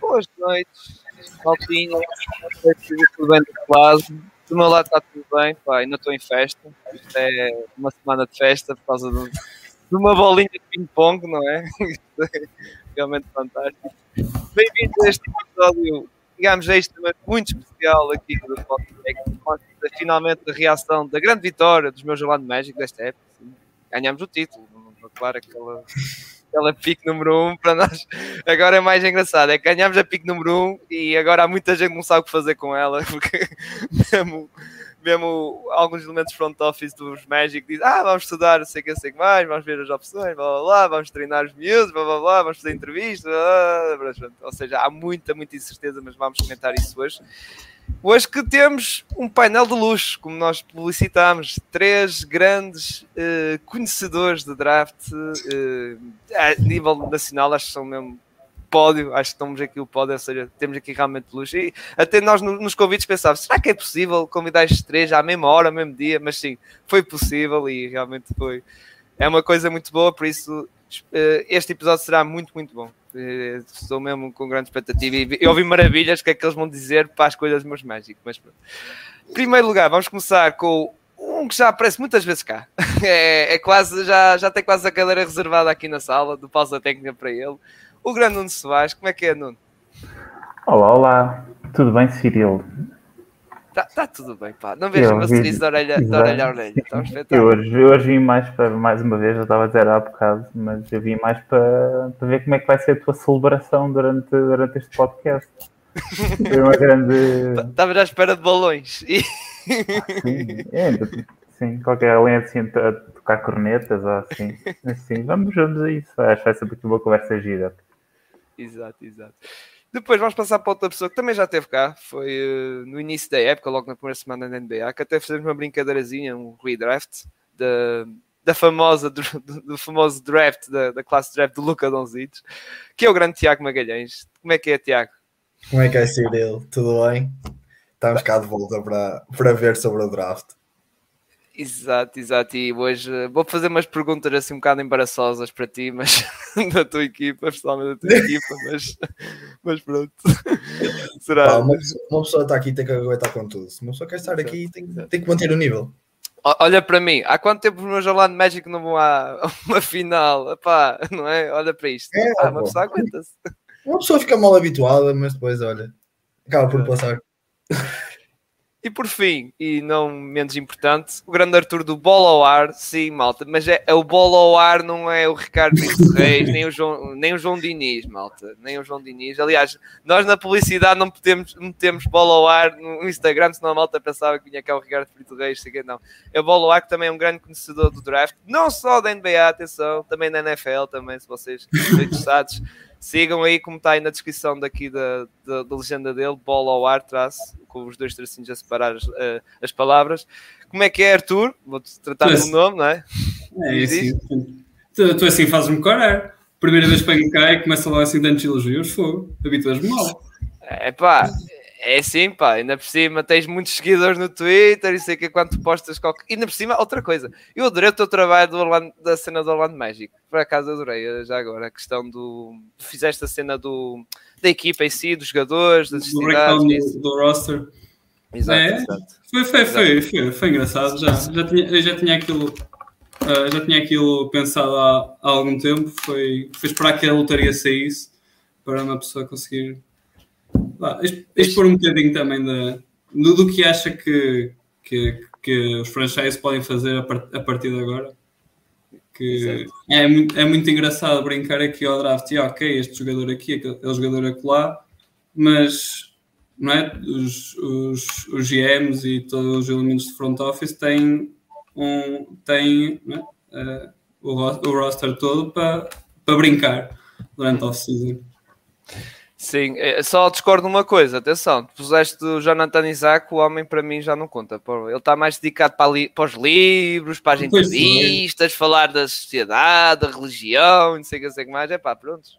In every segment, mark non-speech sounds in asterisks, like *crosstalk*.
Boas noites, Maltinha. Tudo bem do lado. Do meu lado está tudo bem, pá, ainda estou em festa. Isto é uma semana de festa por causa de, de uma bolinha de ping-pong, não é? *laughs* é realmente fantástico. Bem-vindos a este episódio, digamos, extremamente muito especial aqui do podcast. Finalmente a reação da grande vitória dos meus Orlando Magic desta época. Ganhamos o título, claro, aquela aquela pique número 1 um para nós. Agora é mais engraçado, é que ganhamos a pique número 1 um, e agora há muita gente que não sabe o que fazer com ela, porque mesmo, mesmo alguns elementos front office dos Magic dizem, ah, vamos estudar, sei que sei que mais, vamos ver as opções, blá blá blá, vamos treinar os miúdos, blá blá blá, vamos fazer entrevistas, blá, blá, blá. ou seja, há muita, muita incerteza, mas vamos comentar isso hoje. Hoje que temos um painel de luxo, como nós publicitámos, três grandes uh, conhecedores de draft uh, a nível nacional, acho que são mesmo pódio, acho que estamos aqui o pódio, ou seja, temos aqui realmente luxo. E até nós nos convites pensávamos, será que é possível convidar estes três à mesma hora, ao mesmo dia? Mas sim, foi possível e realmente foi. É uma coisa muito boa, por isso este episódio será muito, muito bom. Estou mesmo com grande expectativa e eu ouvi maravilhas que é que eles vão dizer para as coisas dos meus mágicos. Mas pronto. Primeiro lugar, vamos começar com um que já aparece muitas vezes cá. *laughs* É, é, quase, já, já tem quase a cadeira reservada aqui na sala, do pausa técnica para ele. O grande Nuno Soares, como é que é, Nuno? Olá, olá. Tudo bem, Cirilo? Está tá tudo bem, pá. Não vejo uma sorriso de orelha, de orelha a orelha. eu hoje, eu hoje vim mais para, mais uma vez, eu estava a dizer há bocado, mas eu vim mais para, para ver como é que vai ser a tua celebração durante, durante este podcast. *laughs* Foi uma grande. Estava à espera de balões. *laughs* E... sim, é, sim, qualquer além assim a tocar cornetas ou assim. assim vamos, vamos a isso. Acho que vai ser uma conversa gira. Exato, exato. Depois vamos passar para outra pessoa que também já esteve cá, foi uh, no início da época, logo na primeira semana da NBA, que até fizemos uma brincadeirazinha, um redraft da, da famosa, do, do, famoso draft, da, da classe draft do Luca Donzic, que é o grande Tiago Magalhães. Como é que é, Tiago? Como é que é ele? Tudo bem? Estamos cá de volta para, para ver sobre o draft. Exato, exato. E hoje uh, vou fazer umas perguntas assim um bocado embaraçosas para ti, mas *laughs* da tua equipa, pessoalmente da tua equipa, *laughs* mas, mas pronto. Será? Pá, uma, uma, pessoa está aqui tem que aguentar com tudo. Se uma pessoa quer estar aqui, tem, tem que manter o nível. Olha para mim, há quanto tempo os meus Orlando Magic não vão a uma final? Epá, não é? Olha para isto. É, ah, uma pessoa aguenta-se. Uma pessoa fica mal habituada, mas depois, olha, acaba por passar. E por fim, e não menos importante, o grande Arthur do Bola ao Ar, sim, malta, mas é, é o Bola ao Ar, não é o Ricardo *laughs* Reis, nem o, João, nem o João Diniz, malta, nem o João Diniz. Aliás, nós na publicidade não podemos, metemos Bola ao Ar no Instagram, senão a malta pensava que vinha cá o Ricardo Frito Reis, sei que não. É o Bola ao Ar, que também é um grande conhecedor do draft, não só da NBA, atenção, também da NFL, também, se vocês estão interessados. Sigam aí, como está aí na descrição daqui da, da, da legenda dele, bola ao ar, traço, com os dois tracinhos a separar as, uh, as palavras. Como é que é, Arthur? Vou-te tratar do nome, não é? É, assim. Tu, tu assim fazes-me corar. Primeira vez que venho cá e começa lá assim tantos elogios, fogo. Habituas-me mal. É pá, é sim, pá, ainda por cima tens muitos seguidores no Twitter e sei que quando tu postas qualquer. Ainda por cima, outra coisa, eu adorei o teu trabalho do Orlando, da cena do Orlando Magic, por acaso adorei, eh, já agora, a questão do. Fizeste a cena do, da equipa em si, dos jogadores, das necessidades. Do, do roster. Exato, é, exato. Foi, foi, exato. Foi, foi, foi, engraçado, já, já tinha, eu já tinha aquilo. Uh, já tinha aquilo pensado há, há algum tempo, foi, foi esperar que a lotaria saísse para uma pessoa conseguir ah, expor um bocadinho também da, do, do, que acha que, que, que os franchises podem fazer a, part, a partir de agora. Que é muito, é muito engraçado brincar aqui ao draft e ok, este jogador aqui, aquele jogador acolá, mas não é? os, os, os GMs e todos os elementos de front office têm, um, têm é? uh, o, o roster todo para, para brincar durante a off-season. Sim, é, só discordo numa coisa, atenção, tu puseste o Jonathan Isaac, o homem para mim já não conta. Ele está mais dedicado para, li, para, os livros, para as entrevistas, falar da sociedade, da religião, não sei o que, sei mais. É pá, pronto.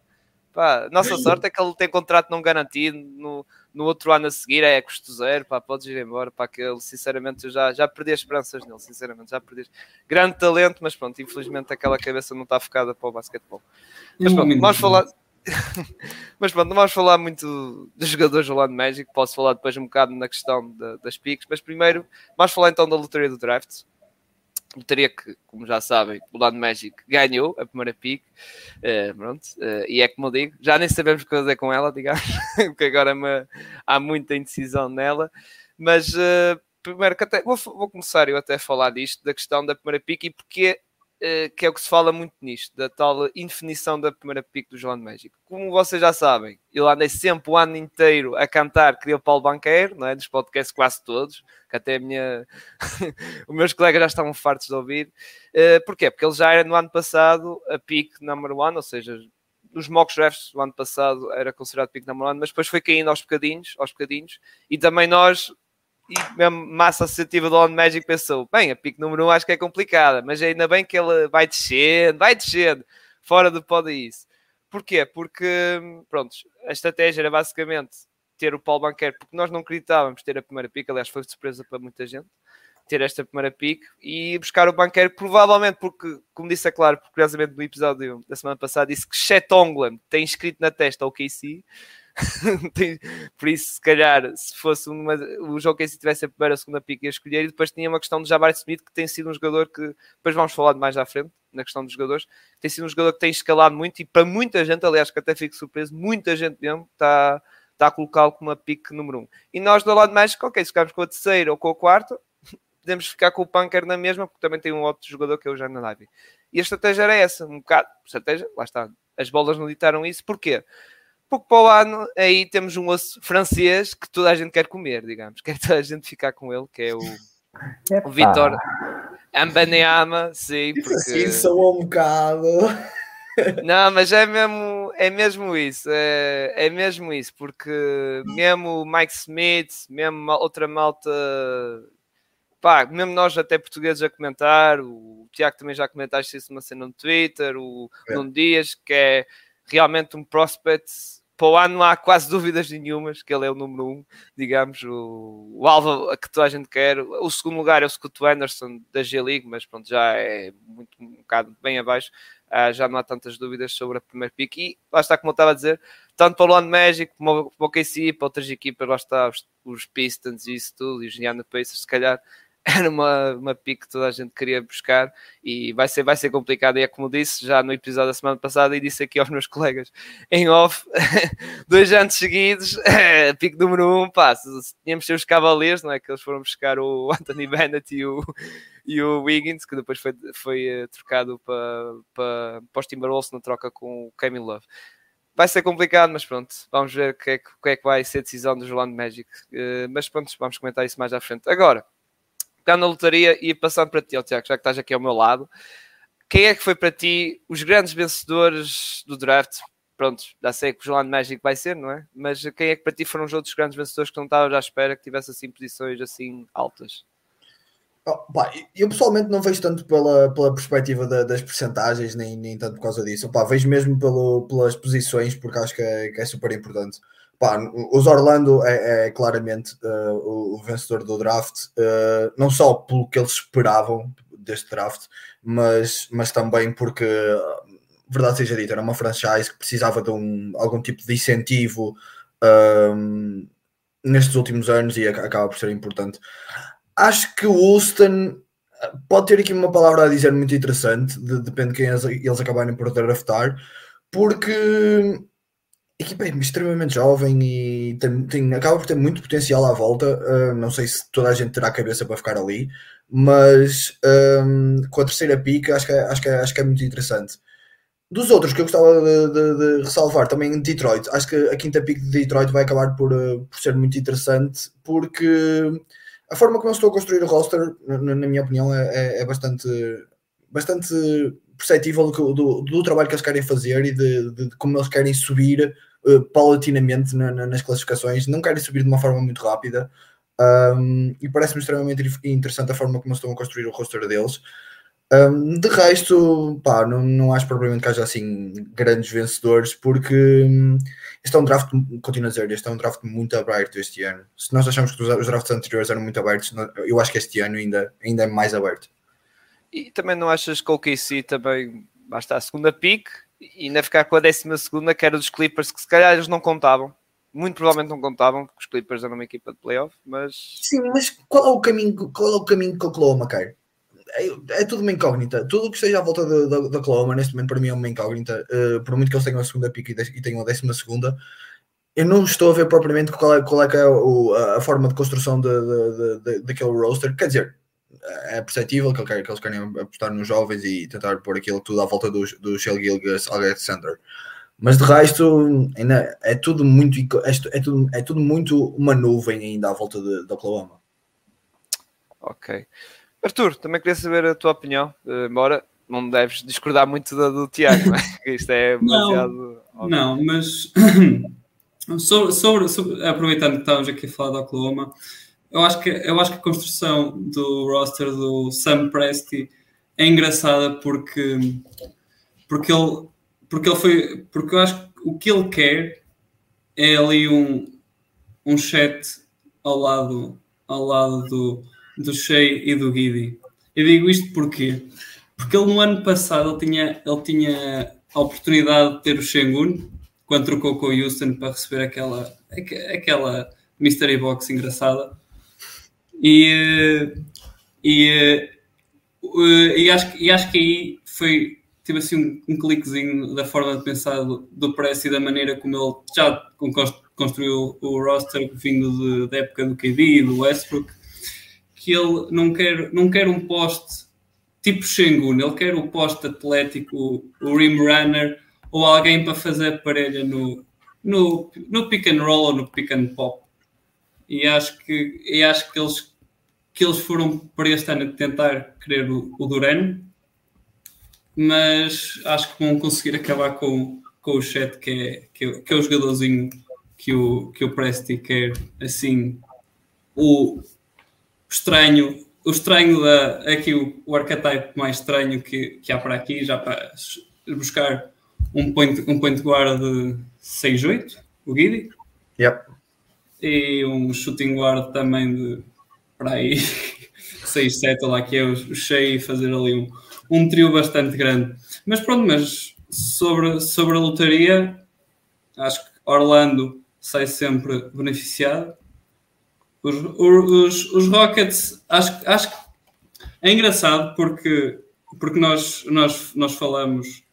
Pá, nossa sorte é que ele tem contrato não garantido no, no outro ano a seguir, é custo zero, pá, podes ir embora, pá, que ele, sinceramente, eu já, já perdi as esperanças nele, sinceramente, já perdi. Grande talento, mas pronto, infelizmente aquela cabeça não está focada para o basquetebol. Mas pronto, vamos falar *laughs* mas pronto, não vamos falar muito dos jogadores do Land Magic, posso falar depois um bocado na questão de, das picks, mas primeiro vamos falar então da lotaria do draft. Lotaria que, como já sabem, o Land Magic ganhou a primeira pick, uh, pronto, uh, e é como eu digo, já nem sabemos o que fazer com ela, digamos, *laughs* porque agora é há muita indecisão nela, mas uh, primeiro até, vou, vou, começar eu até a falar disto, da questão da primeira pick e porque que é o que se fala muito nisto, da tal indefinição da primeira pick do João México. Como vocês já sabem, eu andei sempre o ano inteiro a cantar Queria o Paulo Banqueiro, não é? Dos podcasts quase todos, que até a minha... *laughs* os meus colegas já estavam fartos de ouvir. Uh, porquê? Porque ele já era no ano passado a pick number one, ou seja, nos mock drafts do ano passado era considerado pick number one, mas depois foi caindo aos bocadinhos, aos bocadinhos, e também nós e mesmo massa associativa do On Magic pensou: bem, a pick número 1 um acho que é complicada, mas ainda bem que ele vai descendo, vai descendo, fora do pódio isso. Porquê? Porque, pronto, a estratégia era basicamente ter o Paulo Banquer, porque nós não acreditávamos ter a primeira pick, aliás, foi surpresa para muita gente ter esta primeira pick e buscar o banqueiro, provavelmente porque, como disse é claro, curiosamente no episódio da semana passada, disse que Chet Ongland tem escrito na testa o KC, *laughs* Por isso, se calhar, se fosse uma, o jogo que se tivesse a primeira, a segunda pick a escolher, e depois tinha uma questão de Jabari Smith, que tem sido um jogador que depois vamos falar de mais à frente, na questão dos jogadores, tem sido um jogador que tem escalado muito e para muita gente, aliás, que até fico surpreso, muita gente mesmo está, está a colocá-lo como uma pick número 1. Um. E nós do lado mais, ok, se ficarmos com a terceira ou com a quarta, *laughs* podemos ficar com o Punker na mesma, porque também tem um outro jogador que é o Jana. E a estratégia era essa, um bocado, estratégia, lá está, as bolas não ditaram isso, porquê? Porque para o ano aí temos um osso francês que toda a gente quer comer, digamos. *laughs* Quer toda a gente ficar com ele, que é o, o Vitor Ambaneama, sim. Porque... Sim, sou um bocado. *laughs* Não, mas é mesmo, é mesmo isso, é, é mesmo isso, porque mesmo o Mike Smith, mesmo outra malta, pá, mesmo nós até portugueses a comentar, o Tiago também já comentaste isso numa cena no Twitter, o é. Nuno Dias, que é realmente um prospect para o ano não há quase dúvidas nenhumas que ele é o número um, digamos, o, o alvo a que toda a gente quer. O segundo lugar é o Scott Anderson da G-League, mas pronto, já é muito, um bocado bem abaixo. Uh, já não há tantas dúvidas sobre a primeira pick. E lá está, como eu estava a dizer, tanto para o London Magic como para o KC, para outras equipas, lá está, os, os Pistons e isso tudo, e os Indiana Pacers, se calhar era uma, uma pick que toda a gente queria buscar e vai ser, vai ser complicado. E é como disse já no episódio da semana passada e disse aqui aos meus colegas em off, *laughs* dois anos seguidos, *laughs* pick número um, pá, tínhamos ser os Cavaliers, não é? Que eles foram buscar o *laughs* Anthony Bennett e o, e o Wiggins, que depois foi, foi uh, trocado para, para, para os Timberwolves na troca com o Kevin Love vai ser complicado, mas pronto, vamos ver o que, é, que, é que vai ser a decisão do Orlando Magic. Uh, mas pronto, vamos comentar isso mais à frente. Agora, pegando na lotaria e passando para ti, oh, Tiago, já que estás aqui ao meu lado, quem é que foi para ti os grandes vencedores do draft? Pronto, já sei que o João Magic vai ser, não é? Mas quem é que para ti foram os outros grandes vencedores que não estavas à espera que tivesse assim posições assim altas? Oh, pá, eu pessoalmente não vejo tanto pela, pela perspectiva da, das percentagens, nem, nem tanto por causa disso. Pá, vejo mesmo pelo, pelas posições, porque acho que é, que é super importante. Pá, os Orlando é, é claramente uh, o, o, vencedor do draft, uh, não só pelo que eles esperavam deste draft, mas, mas também porque, verdade seja dita, era uma franchise que precisava de um, algum tipo de incentivo um, nestes últimos anos e acaba por ser importante. Acho que o Houston pode ter aqui uma palavra a dizer muito interessante, de, depende de quem eles, eles acabarem por draftar, porque equipa é extremamente jovem e tem, tem, acaba por ter muito potencial à volta. Uh, não sei se toda a gente terá a cabeça para ficar ali, mas um, com a terceira pica acho que, é, acho, que é, acho que é muito interessante. Dos outros que eu gostava de, de, de, ressalvar, também Detroit. Acho que a quinta pick de Detroit vai acabar por, uh, por ser muito interessante, porque a forma como eu estou a construir o roster, na, na minha opinião, é, é, é, bastante, bastante perceptível do, do, do, trabalho que eles querem fazer e de, de como eles querem subir uh, paulatinamente na, na, nas classificações, não querem subir de uma forma muito rápida. Um, e parece-me extremamente interessante a forma como estão a construir o roster deles. Um, de resto, pá, não, não acho propriamente que haja assim grandes vencedores, porque um, este é um draft, continuo a dizer, este é um draft muito aberto este ano. Se nós achamos que os drafts anteriores eram muito abertos, eu acho que este ano ainda, ainda é mais aberto. E também não achas que o KC também basta a segunda pick e ainda ficar com a décima segunda, que era dos Clippers, que se calhar eles não contavam. Muito provavelmente não contavam, porque os Clippers eram uma equipa de playoff, mas. Sim, mas qual é o caminho, qual é o caminho que Oklahoma quer? É, é, tudo uma incógnita. Tudo o que esteja à volta da Oklahoma, neste momento, para mim é uma incógnita. Uh, por muito que eles tenham a segunda pick e, tenham a décima segunda, eu não estou a ver propriamente qual é, qual é, é o, a, forma de construção de, de, de, daquele roster. Quer dizer, é perceptível que, que eles querem apostar nos jovens e tentar pôr aquilo tudo à volta do, do Shell Gilgas Alexander. Mas de resto, ainda é tudo muito é, é, tudo, é tudo muito uma nuvem ainda à volta da Oklahoma. Ok. Arthur, também queria saber a tua opinião, uh, embora não deves discordar muito do, do Tiago, é? *laughs* Isto é demasiado. Não, não mas sobre, sobre, sobre, aproveitando que estávamos aqui a falar da Oklahoma, eu acho que, eu acho que a construção do roster do Sam Presti é engraçada porque, porque, ele, porque ele foi. Porque eu acho que o que ele quer é ali um, um chat ao lado, ao lado do, do Shea e do Guidi. Eu digo isto porque porque ele no ano passado ele tinha, ele tinha a oportunidade de ter o Shengun quando trocou com o Houston para receber aquela, aquela mystery box engraçada e, e, e, acho, e acho que aí foi tive assim um, um cliquezinho da forma de pensar do, do Press e da maneira como ele já construiu o roster vindo de, da época do KD e do Westbrook que ele não quer, não quer um poste tipo Shengun, ele quer o poste atlético, o rim runner ou alguém para fazer parelha no, no, no pick and roll ou no pick and pop e acho que, e acho que eles que eles foram para este ano tentar querer o, o mas acho que vão conseguir acabar com, com o chat que é, que é, que é o jogadorzinho que o, que o Presti quer assim o estranho o estranho da aqui o, o archetype mais estranho que, que há para aqui já para buscar um point, um point guard de 6-8 o Guidi yep e um shooting guard também de para aí *laughs* 6, 7, lá que é o, cheio e fazer ali um, um trio bastante grande. Mas pronto, mas sobre, sobre a lotaria, acho que Orlando sai sempre beneficiado. Os, os, os Rockets, acho, acho que é engraçado porque, porque nós, nós, nós falamos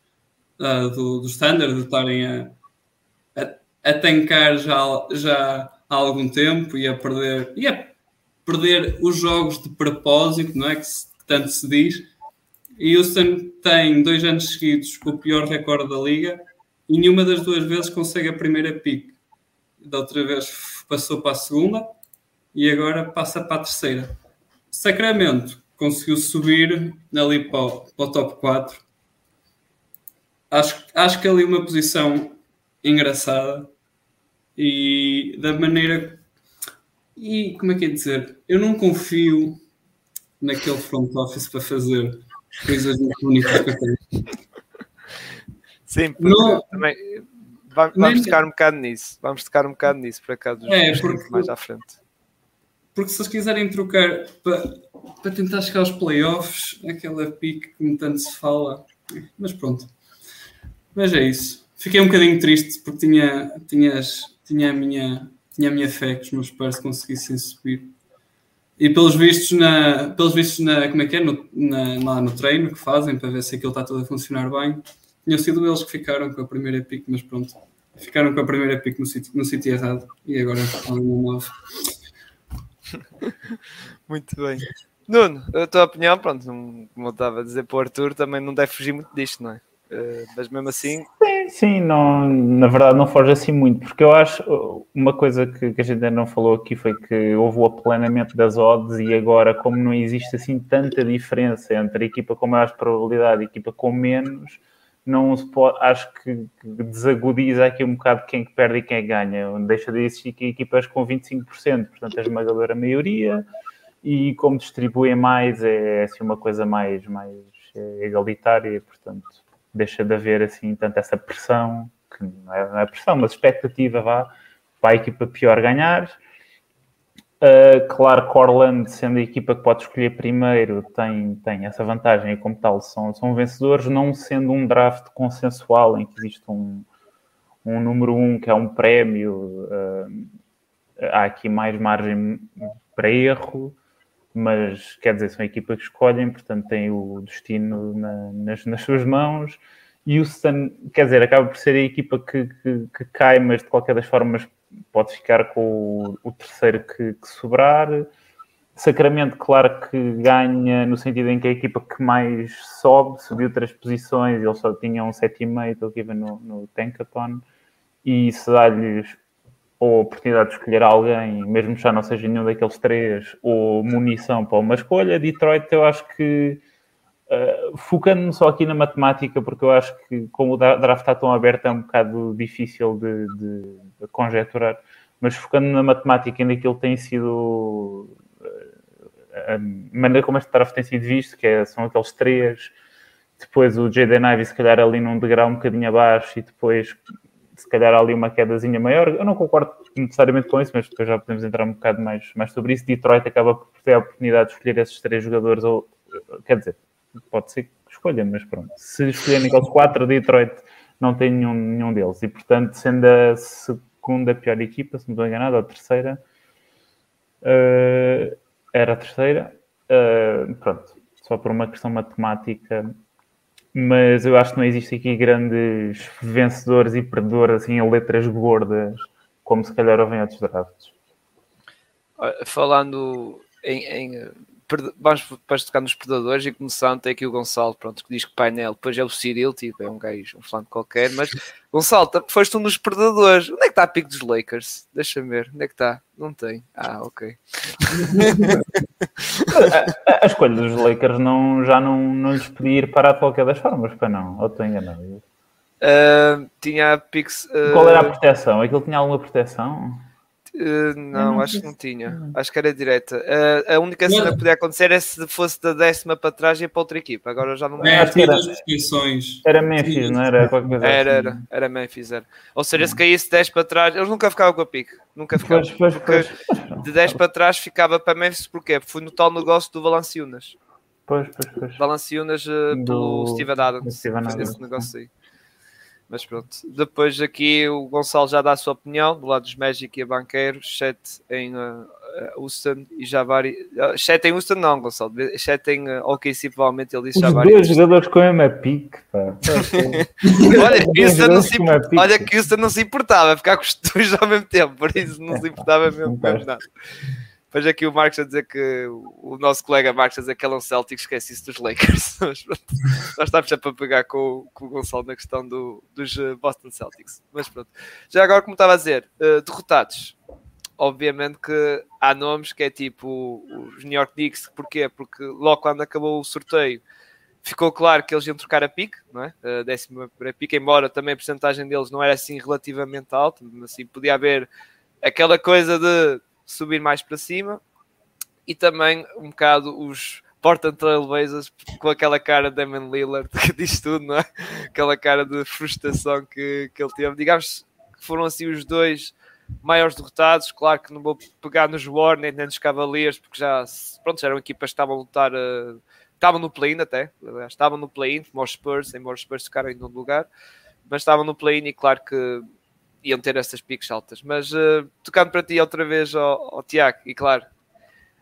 uh, do, do standard de estarem a, a, a tancar já, já há algum tempo e a perder, e a perder os jogos de propósito, não é? Que, se, que tanto se diz. E Houston tem dois anos seguidos o pior recorde da liga e nenhuma das duas vezes consegue a primeira pick. Da outra vez passou para a segunda e agora passa para a terceira. Sacramento conseguiu subir ali para o, para o top 4. Acho, acho que ali uma posição engraçada e da maneira. E como é que é dizer? Eu não confio naquele front office para fazer coisas muito bonitas que eu Sim, porque não, também vamos, vamos tocar um bocado nisso. Vamos tocar um bocado nisso para cá dos é, porque, mais à frente. Porque se eles quiserem trocar para, para tentar chegar aos playoffs, aquela pique que tanto se fala, mas pronto. Mas é isso. Fiquei um bocadinho triste porque tinha, tinha as, tinha a minha, tinha a minha fé que os meus pais conseguissem subir. E pelos vistos, na, pelos vistos na, como é que é, no, na, lá no treino que fazem para ver se aquilo está tudo a funcionar bem, tinham sido eles que ficaram com a primeira pick, mas pronto, ficaram com a primeira pick no sítio, no sítio errado e agora estão no novo. *laughs* Muito bem. Nuno, a tua opinião, pronto, como eu estava a dizer para o Arthur, também não deve fugir muito disto, não é? Uh, mas mesmo assim. Sim, sim, não, na verdade não foge assim muito, porque eu acho uma coisa que, que, a gente ainda não falou aqui foi que houve o aplanamento das odds e agora, como não existe assim tanta diferença entre a equipa com mais probabilidade e a equipa com menos, não pode, acho que, desagudiza aqui um bocado quem que perde e quem ganha. Deixa de existir equipas com 25%, portanto, a esmagadora maioria, e como distribuem mais, é assim uma coisa mais, mais é, egalitária, portanto deixa de haver assim tanto essa pressão, que não é, não é pressão, mas expectativa vá para a equipa pior ganhar. Uh, claro que Orlando, sendo a equipa que pode escolher primeiro, tem, tem essa vantagem e, como tal, são, são vencedores, não sendo um draft consensual em que existe um, um número um que é um prémio, uh, há aqui mais margem para erro, mas quer dizer, são a equipa que escolhem, portanto, têm o destino na, nas, nas suas mãos. Houston, quer dizer, acaba por ser a equipa que, que, que cai, mas de qualquer das formas pode ficar com o, o terceiro que, que, sobrar. Sacramento, claro que ganha no sentido em que é a equipa que mais sobe, subiu três posições, eles só tinham um 7,5, estou aqui no, no Tankathon, e isso dá-lhes ou a oportunidade de escolher alguém, mesmo que já não seja nenhum daqueles três, ou munição para uma escolha. Detroit, eu acho que Uh, Focando-me só aqui na matemática, porque eu acho que, como o draft está tão aberto, é um bocado difícil de, de, de conjecturar, mas focando na matemática e naquilo que tem sido uh, a maneira como este draft tem sido visto, que é, são aqueles três, depois o Jaden Ivey se calhar ali num degrau um bocadinho abaixo e depois se calhar ali uma quedazinha maior. Eu não concordo necessariamente com isso, mas depois já podemos entrar um bocado mais, mais sobre isso. Detroit acaba por ter a oportunidade de escolher esses três jogadores, ou quer dizer, pode ser que escolha, mas pronto. Se escolherem aqueles quatro, Detroit não tem nenhum, nenhum deles. E portanto, sendo a segunda pior equipa, se não estou enganado, ou a terceira, uh, era a terceira, uh, pronto, só por uma questão matemática. Mas eu acho que não existe aqui grandes vencedores e perdedores assim, em letras gordas, como se calhar houve em outros drafts. Falando em, em vamos depois tocar nos predadores e começando tem aqui o Gonçalo, pronto, que diz que painel, depois é o Cyril, tipo, é um gajo, um flanco qualquer, mas Gonçalo, foste um dos predadores. Onde é que está a pico dos Lakers? Deixa-me ver, onde é que está? Não tem. Ah, ok. a, *laughs* a, escolha dos Lakers não, já não, não lhes podia ir para de qualquer das formas, para não, ou estou enganado? Uh, tinha a Pix. Uh... Qual era a proteção? Aquilo tinha alguma proteção? Uh, não, não, acho que não tinha. Acho que era direta. Uh, a única cena que podia acontecer é se fosse da décima para trás e para outra equipa. Agora já não me é, era, era Memphis, não era? Era, era, era Memphis. Era. Ou seja, se caísse 10 para trás, eles nunca ficavam com a pique. Nunca ficavam. Pois, pois, pois. De 10 para trás ficava para Memphis, porquê? Porque foi no tal negócio do Valanciunas. Pois, pois, pois. Valanciunas uh, do Steven Adams. Steven Adams. Esse negócio aí. Mas pronto, depois aqui o Gonçalo já dá a sua opinião, do lado dos Magic e a Banqueiros, 7 em uh, Houston e Javari. 7 uh, em Houston não, Gonçalo, 7 em uh, OKC, provavelmente ele disse Os Javari. dois jogadores com a mesma pique, pá. *laughs* olha, que Houston não se, olha que Houston não se importava, ficar com os dois ao mesmo tempo, por isso não se importava mesmo, mesmo nada. Depois aqui o Marcos a dizer que o nosso colega Marcos a dizer que é um Celtic, esquece-se dos Lakers. *laughs* Mas, nós estamos sempre a pegar com, com, o Gonçalo na questão do, dos eh, Boston Celtics. Mas pronto. Já agora, como estava a dizer, uh, derrotados. Obviamente que há nomes que é tipo os New York Knicks. Porquê? Porque logo quando acabou o sorteio ficou claro que eles iam trocar a pique, não é? A décima para pique, embora também a porcentagem deles não era assim relativamente alta, mas assim podia haver aquela coisa de subir mais para cima e também um bocado os Portland Trailblazers com aquela cara de Damon Lillard que *laughs* diz tudo, não é? Aquela cara de frustração que, que ele teve. Digamos que foram assim os dois maiores derrotados. Claro que não vou pegar nos Warner nem nos Cavaliers porque já, pronto, já eram equipas que estavam a lutar, uh, estavam no play-in até, estavam no play-in, como Spurs, embora os Spurs ficaram em nono lugar, mas estavam no play-in e claro que iam ter essas piques altas. Mas uh, tocando para ti outra vez, ao, ao Tiago, e claro,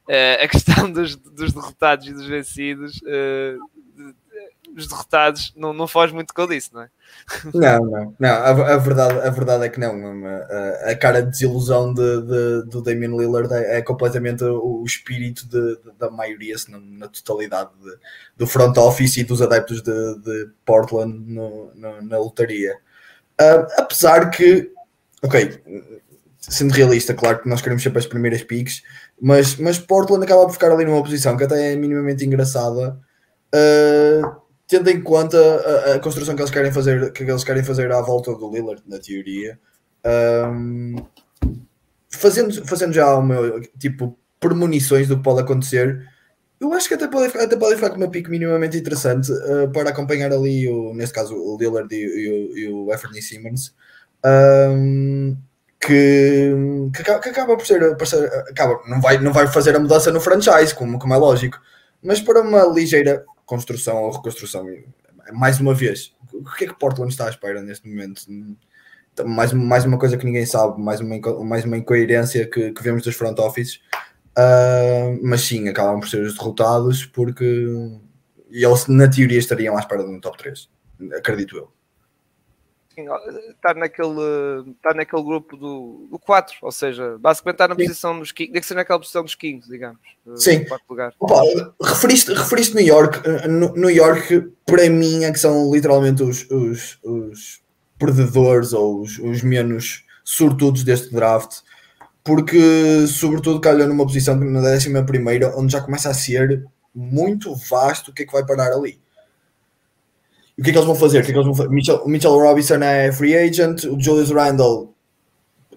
uh, a questão *laughs* dos, dos, derrotados e dos vencidos, uh, os derrotados não, não foge muito com isso, não é? Não, não, não. A, a, verdade, a verdade é que não. A, a cara de desilusão de, de, do Damian Lillard é, é completamente o, o espírito de, de, da maioria, se não na totalidade do front office e dos adeptos de, Portland no, no, na lotaria. Uh, apesar que, ok, sendo realista, claro que nós queremos sempre as primeiras piques, mas, mas Portland acaba por ficar ali numa posição que até é minimamente engraçada, uh, tendo em conta a, a, construção que eles querem fazer, que eles querem fazer à volta do Lillard, na teoria. Um, fazendo, fazendo já o meu tipo premonições do que pode acontecer, eu acho que até pode, até pode ficar com uma pique minimamente interessante uh, para acompanhar ali, o, neste caso, o Lillard e, e, e o Anthony Simmons, um, que, que, que acaba por ser, por ser, acaba, não, vai, não vai fazer a mudança no franchise, como, como é lógico, mas para uma ligeira construção ou reconstrução, mais uma vez, o que é que Portland está à espera neste momento? Mais, mais uma coisa que ninguém sabe, mais uma, mais uma incoerência que, que vemos dos front offices, uh, mas sim, acabam por ser os derrotados porque eles na teoria estariam à espera de um top 3, acredito eu está naquele, está naquele grupo do, do 4, ou seja, basicamente está na Sim. posição dos Kings, tem que ser naquela posição dos Kings, digamos. Sim. Lugar. Opa, referiste, referiste New York, eh, New York para mim é que são literalmente os, os, os perdedores ou os, os menos sortudos deste draft, porque sobretudo calhou numa posição na décima primeira, onde já começa a ser muito vasto o que é que vai parar ali. E o que é que eles vão fazer? O que é que eles vão fazer? Mitchell, Mitchell Robinson é free agent, o Julius Randle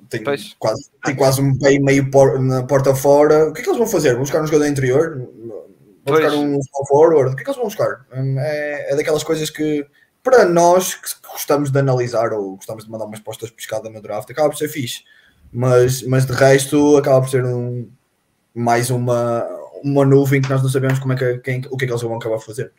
tem quase, tem quase um pay meio por, na porta fora. O que é que eles vão fazer? Vão buscar um jogador interior? Vão pois. buscar um small forward? O que é que eles vão buscar? Hum, é, é daquelas coisas que, para nós que gostamos de analisar ou gostamos de mandar umas postas de pescada no draft, acaba por ser fixe. Mas, mas de resto, acaba por ser um, mais uma, uma nuvem que nós não sabemos como é que, quem, o que é que eles vão acabar a fazer.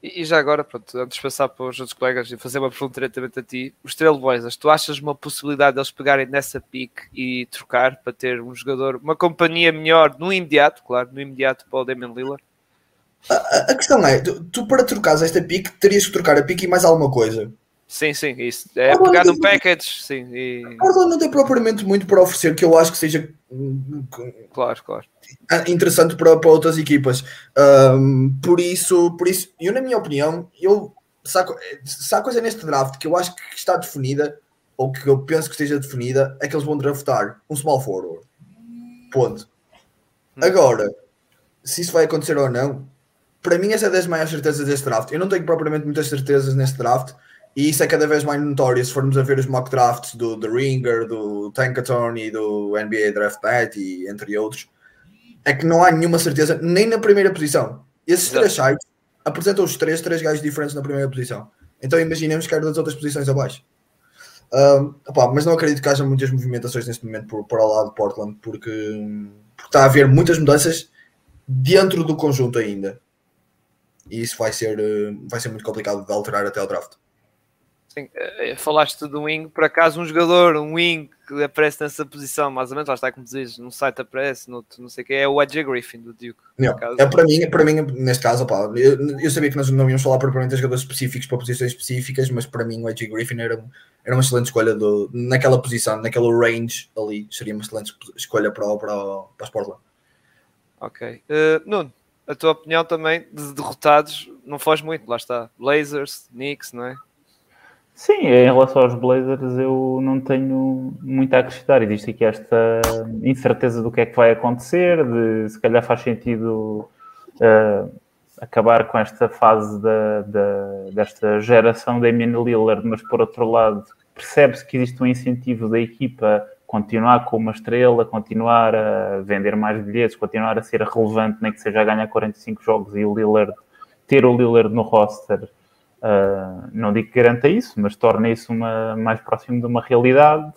E, já agora, pronto, antes de passar para os outros colegas e fazer uma pergunta diretamente a ti, os Trailblazers, tu achas uma possibilidade deles pegarem nessa pique e trocar para ter um jogador, uma companhia melhor no imediato, claro, no imediato para o Damian Lillard? A, a questão é, tu, tu, para trocares esta pique terias que trocar a pique e mais alguma coisa. Sim, sim, isso. É pegar num package, sim. E... não tem propriamente muito para oferecer que eu acho que seja claro, claro. interessante para, para outras equipas. Um, por isso, por isso, eu na minha opinião, eu se há coisa neste draft que eu acho que está definida, ou que eu penso que esteja definida, é que eles vão draftar um small forward. Ponto. Hum. Agora, se isso vai acontecer ou não, para mim essa é das maiores certezas deste draft. Eu não tenho propriamente muitas certezas neste draft, e isso é cada vez mais notório se formos a ver os mock drafts do The Ringer, do Tankathon e do NBA Draft Night e entre outros. É que não há nenhuma certeza, nem na primeira posição. Esses Exato. três sites apresentam os três, três gajos diferentes na primeira posição. Então imaginemos que era das outras posições abaixo. Um, opa, mas não acredito que haja muitas movimentações neste momento por, por ao lado de Portland, porque, porque está a haver muitas mudanças dentro do conjunto ainda. E isso vai ser, vai ser muito complicado de alterar até o draft. Sim, eh, falaste do wing, por acaso um jogador, um wing que aparece nessa posição, mais ou menos, lá está como dizes, num site aparece, no não sei o que, é o AJ Griffin do Duke. Não, é para mim, para mim, neste caso, opa, eu, eu, sabia que nós não íamos falar propriamente de jogadores específicos para posições específicas, mas para mim o AJ Griffin era, era uma excelente escolha do, naquela posição, naquele range ali, seria uma excelente escolha para, para, para as Portland. Ok. Uh, Nuno, a tua opinião também de derrotados não foge muito, lá está. Blazers, Knicks, não é? Sim, em relação aos Blazers eu não tenho muito a acrescentar. Existe aqui esta incerteza do que é que vai acontecer, de se calhar faz sentido uh, acabar com esta fase da, da, desta geração da Damian Lillard, mas por outro lado percebe-se que existe um incentivo da equipa continuar com uma estrela, continuar a vender mais bilhetes, continuar a ser relevante, nem que seja a ganhar 45 jogos e o Lillard, ter o Lillard no roster Uh, não digo que garanta isso, mas torna isso uma, mais próximo de uma realidade.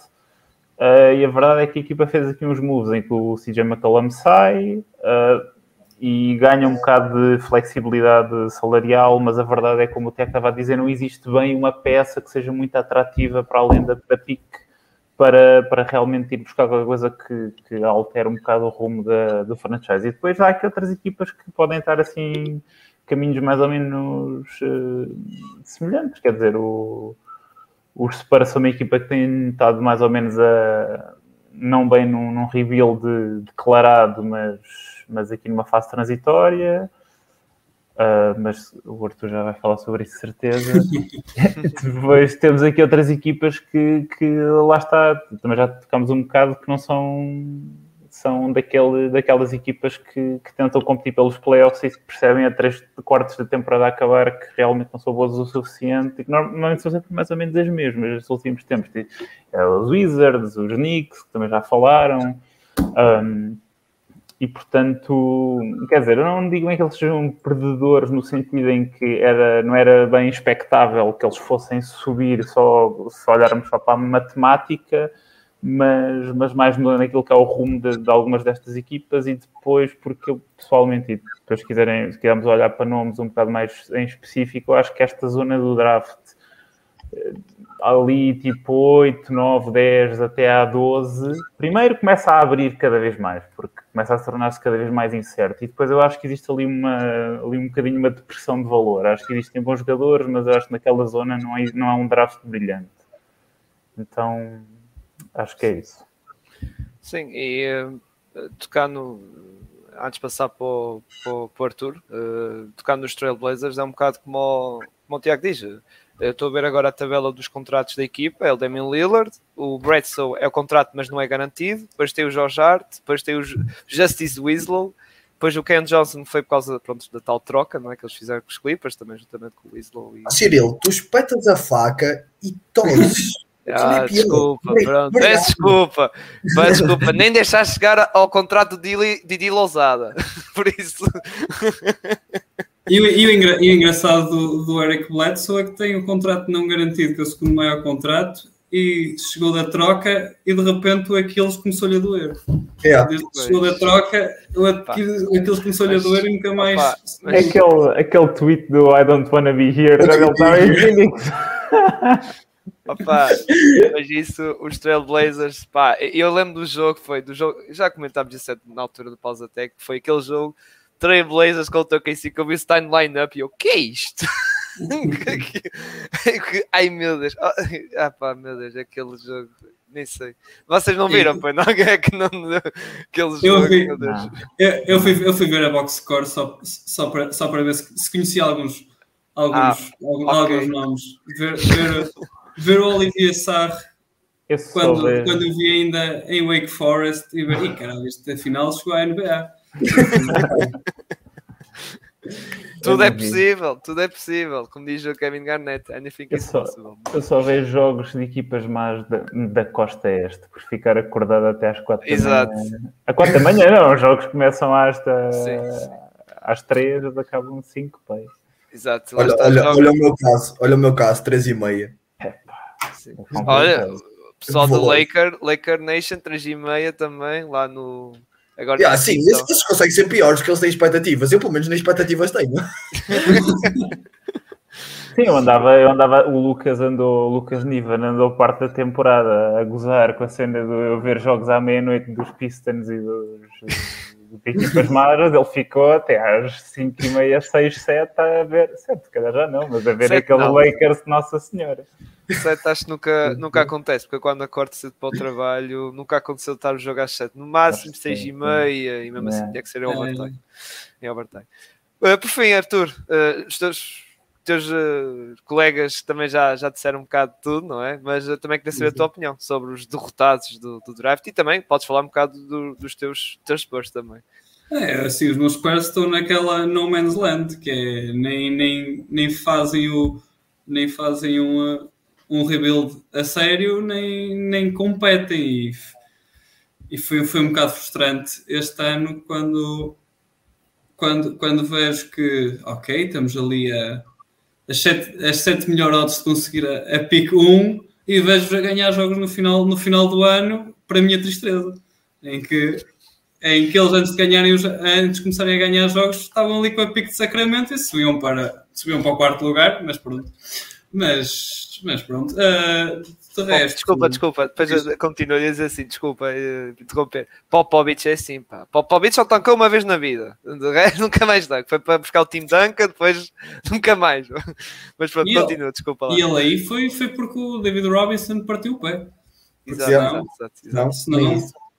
Uh, e a verdade é que a equipa fez aqui uns moves em que o CJ McCollum sai uh, e ganha um bocado de flexibilidade salarial, mas a verdade é, como o Tiago estava a dizer, não existe bem uma peça que seja muito atrativa para além da, da pique para, para realmente ir buscar qualquer coisa que, que altere um bocado o rumo da, do franchise. E depois há aqui outras equipas que podem estar assim caminhos mais ou menos uh, semelhantes. Quer dizer, o, o Spurs são uma equipa que tem estado mais ou menos a não bem num, num rebuild declarado, mas, mas aqui numa fase transitória. Uh, mas o Arthur já vai falar sobre isso, certeza. *laughs* Depois temos aqui outras equipas que, que lá está, também já tocamos um bocado que não são são daquele, daquelas equipas que, que, tentam competir pelos playoffs e que percebem a três quartos da temporada a acabar que realmente não são boas o suficiente normalmente são sempre mais ou menos as mesmas nos últimos tempos. É, os Wizards, os Knicks, que também já falaram. Um, e portanto, quer dizer, eu não digo bem que eles sejam perdedores no sentido em que era, não era bem expectável que eles fossem subir só se olharmos só para a matemática, mas, mas mais naquilo que é o rumo de, de, algumas destas equipas e depois, porque eu pessoalmente, e depois se quiserem, se quisermos olhar para nomes um bocado mais em específico, eu acho que esta zona do draft eh, ali tipo 8, 9, 10 até a 12, primeiro começa a abrir cada vez mais, porque começa a tornar-se cada vez mais incerto. E depois eu acho que existe ali, uma, ali um bocadinho uma depressão de valor. Acho que existem bons jogadores, mas eu acho que naquela zona não é, não é um draft brilhante. Então, acho que é isso. Sim, e uh, tocar no. Antes de passar para o, para o, Arthur, uh, tocar nos Trailblazers é um bocado como o, como o Tiago diz eu estou a ver agora a tabela dos contratos da equipa, é o Damian Lillard, o Bledsoe é o contrato, mas não é garantido, depois tem o George Hart, depois tem o Justice Winslow, depois o Ken Johnson foi por causa pronto, da tal troca, não é, que eles fizeram com os Clippers, também juntamente com o Winslow. E... Ah, Cyril, tu espetas a faca e toses. *laughs* Ah, desculpa, pronto. Peço desculpa. Peço desculpa. Nem deixaste chegar ao contrato de Didi Lousada. *laughs* Por isso. E, e, o, engra, e o engraçado do, do, Eric Bledsoe é que tem um contrato não garantido, que é o segundo maior contrato, e chegou da troca e de repente o Aquiles começou-lhe a doer. É. Desde que chegou da troca, o Aquiles começou-lhe a doer e nunca mais. Opa, mas... aquele, aquele tweet do I don't wanna be here, ele estava. *laughs* Opa, mas isso, os Trailblazers, pá, eu lembro do jogo, foi do jogo, já comentámos isso na altura do Pausa Tech, foi aquele jogo Trailblazers contra o KC que eu vi está no line-up e eu, que é isto? *laughs* Ai meu Deus, ah pá, meu Deus, aquele jogo, nem sei. Vocês não viram, pois não? *laughs* É que não. Aquele jogo, eu, vi, eu, eu, fui, eu fui ver a box score só, só, para, só para ver se, se conhecia alguns, alguns, ah, alguns, okay. alguns nomes. Ver, ver, ver o Olivier Sarr quando, quando eu vi ainda em Wake Forest e ver, e caralho, este afinal chegou à NBA. *laughs* tudo é possível, tudo é possível, como diz o Kevin Garnett, anything is possible. Eu só vejo jogos de equipas mais da, da costa este, por ficar acordado até às 4 Exato. da manhã. A 4 da manhã não, os jogos começam às, às 3, acabam 5, pai. Exato. Olha, olha, jogos... olha, o meu caso, olha o meu caso, 3 e meia. É, olha, o pessoal do Laker, Laker Nation, 3 e meia também, lá no Agora yeah, sim, esses, esses conseguem ser piores porque eles têm expectativas. Eu, pelo menos, nem expectativas tenho. *laughs* Sim, eu andava, eu andava, o Lucas andou, o Lucas Niven andou parte da temporada a gozar com a cena de eu ver jogos à meia-noite dos Pistons e dos, equipas maras, ele ficou até às 5 e meia, 6, 7 a ver, 7, calhar já não, mas a ver Sete aquele não. Lakers Nossa Senhora. 7 acho que nunca, nunca acontece, porque quando acordo cedo para o trabalho, nunca aconteceu estar o jogo às 7, no máximo 6 e meia, e mesmo assim é. tinha que ser em overtime. Em overtime. Uh, por fim, Arthur, uh, os teus, uh, colegas também já, já disseram um bocado de tudo, não é? Mas uh, também queria saber a tua opinião sobre os derrotados do, do draft e também podes falar um bocado do, dos teus, teus Spurs também. É, assim, os meus Spurs estão naquela no man's land, que é nem, nem, nem fazem o nem fazem uma, um rebuild a sério, nem, nem competem. E, e foi, foi um bocado frustrante este ano quando, quando, quando vejo que, ok, estamos ali a, as, sete, as sete melhores odds de conseguir a, a pick 1 e vejo a ganhar jogos no final, no final do ano, para a minha tristeza, em que, em que eles antes de ganharem os, antes de começarem a ganhar jogos estavam ali com a pick de Sacramento e subiam para, subiam para o quarto lugar, mas pronto. Mas, mas pronto. Uh, resto, desculpa, desculpa. Depois continuo a dizer assim, desculpa uh, interromper. Popovich é assim, pá. Popovich só tancou uma vez na vida. De resto, *laughs* nunca mais dá. Foi para buscar o time Duncan, depois *laughs* nunca mais. Mas pronto, e continua, ele, desculpa lá. E ele aí foi, foi porque o David Robinson partiu o pé. Exato, exato, exato, exato. Não,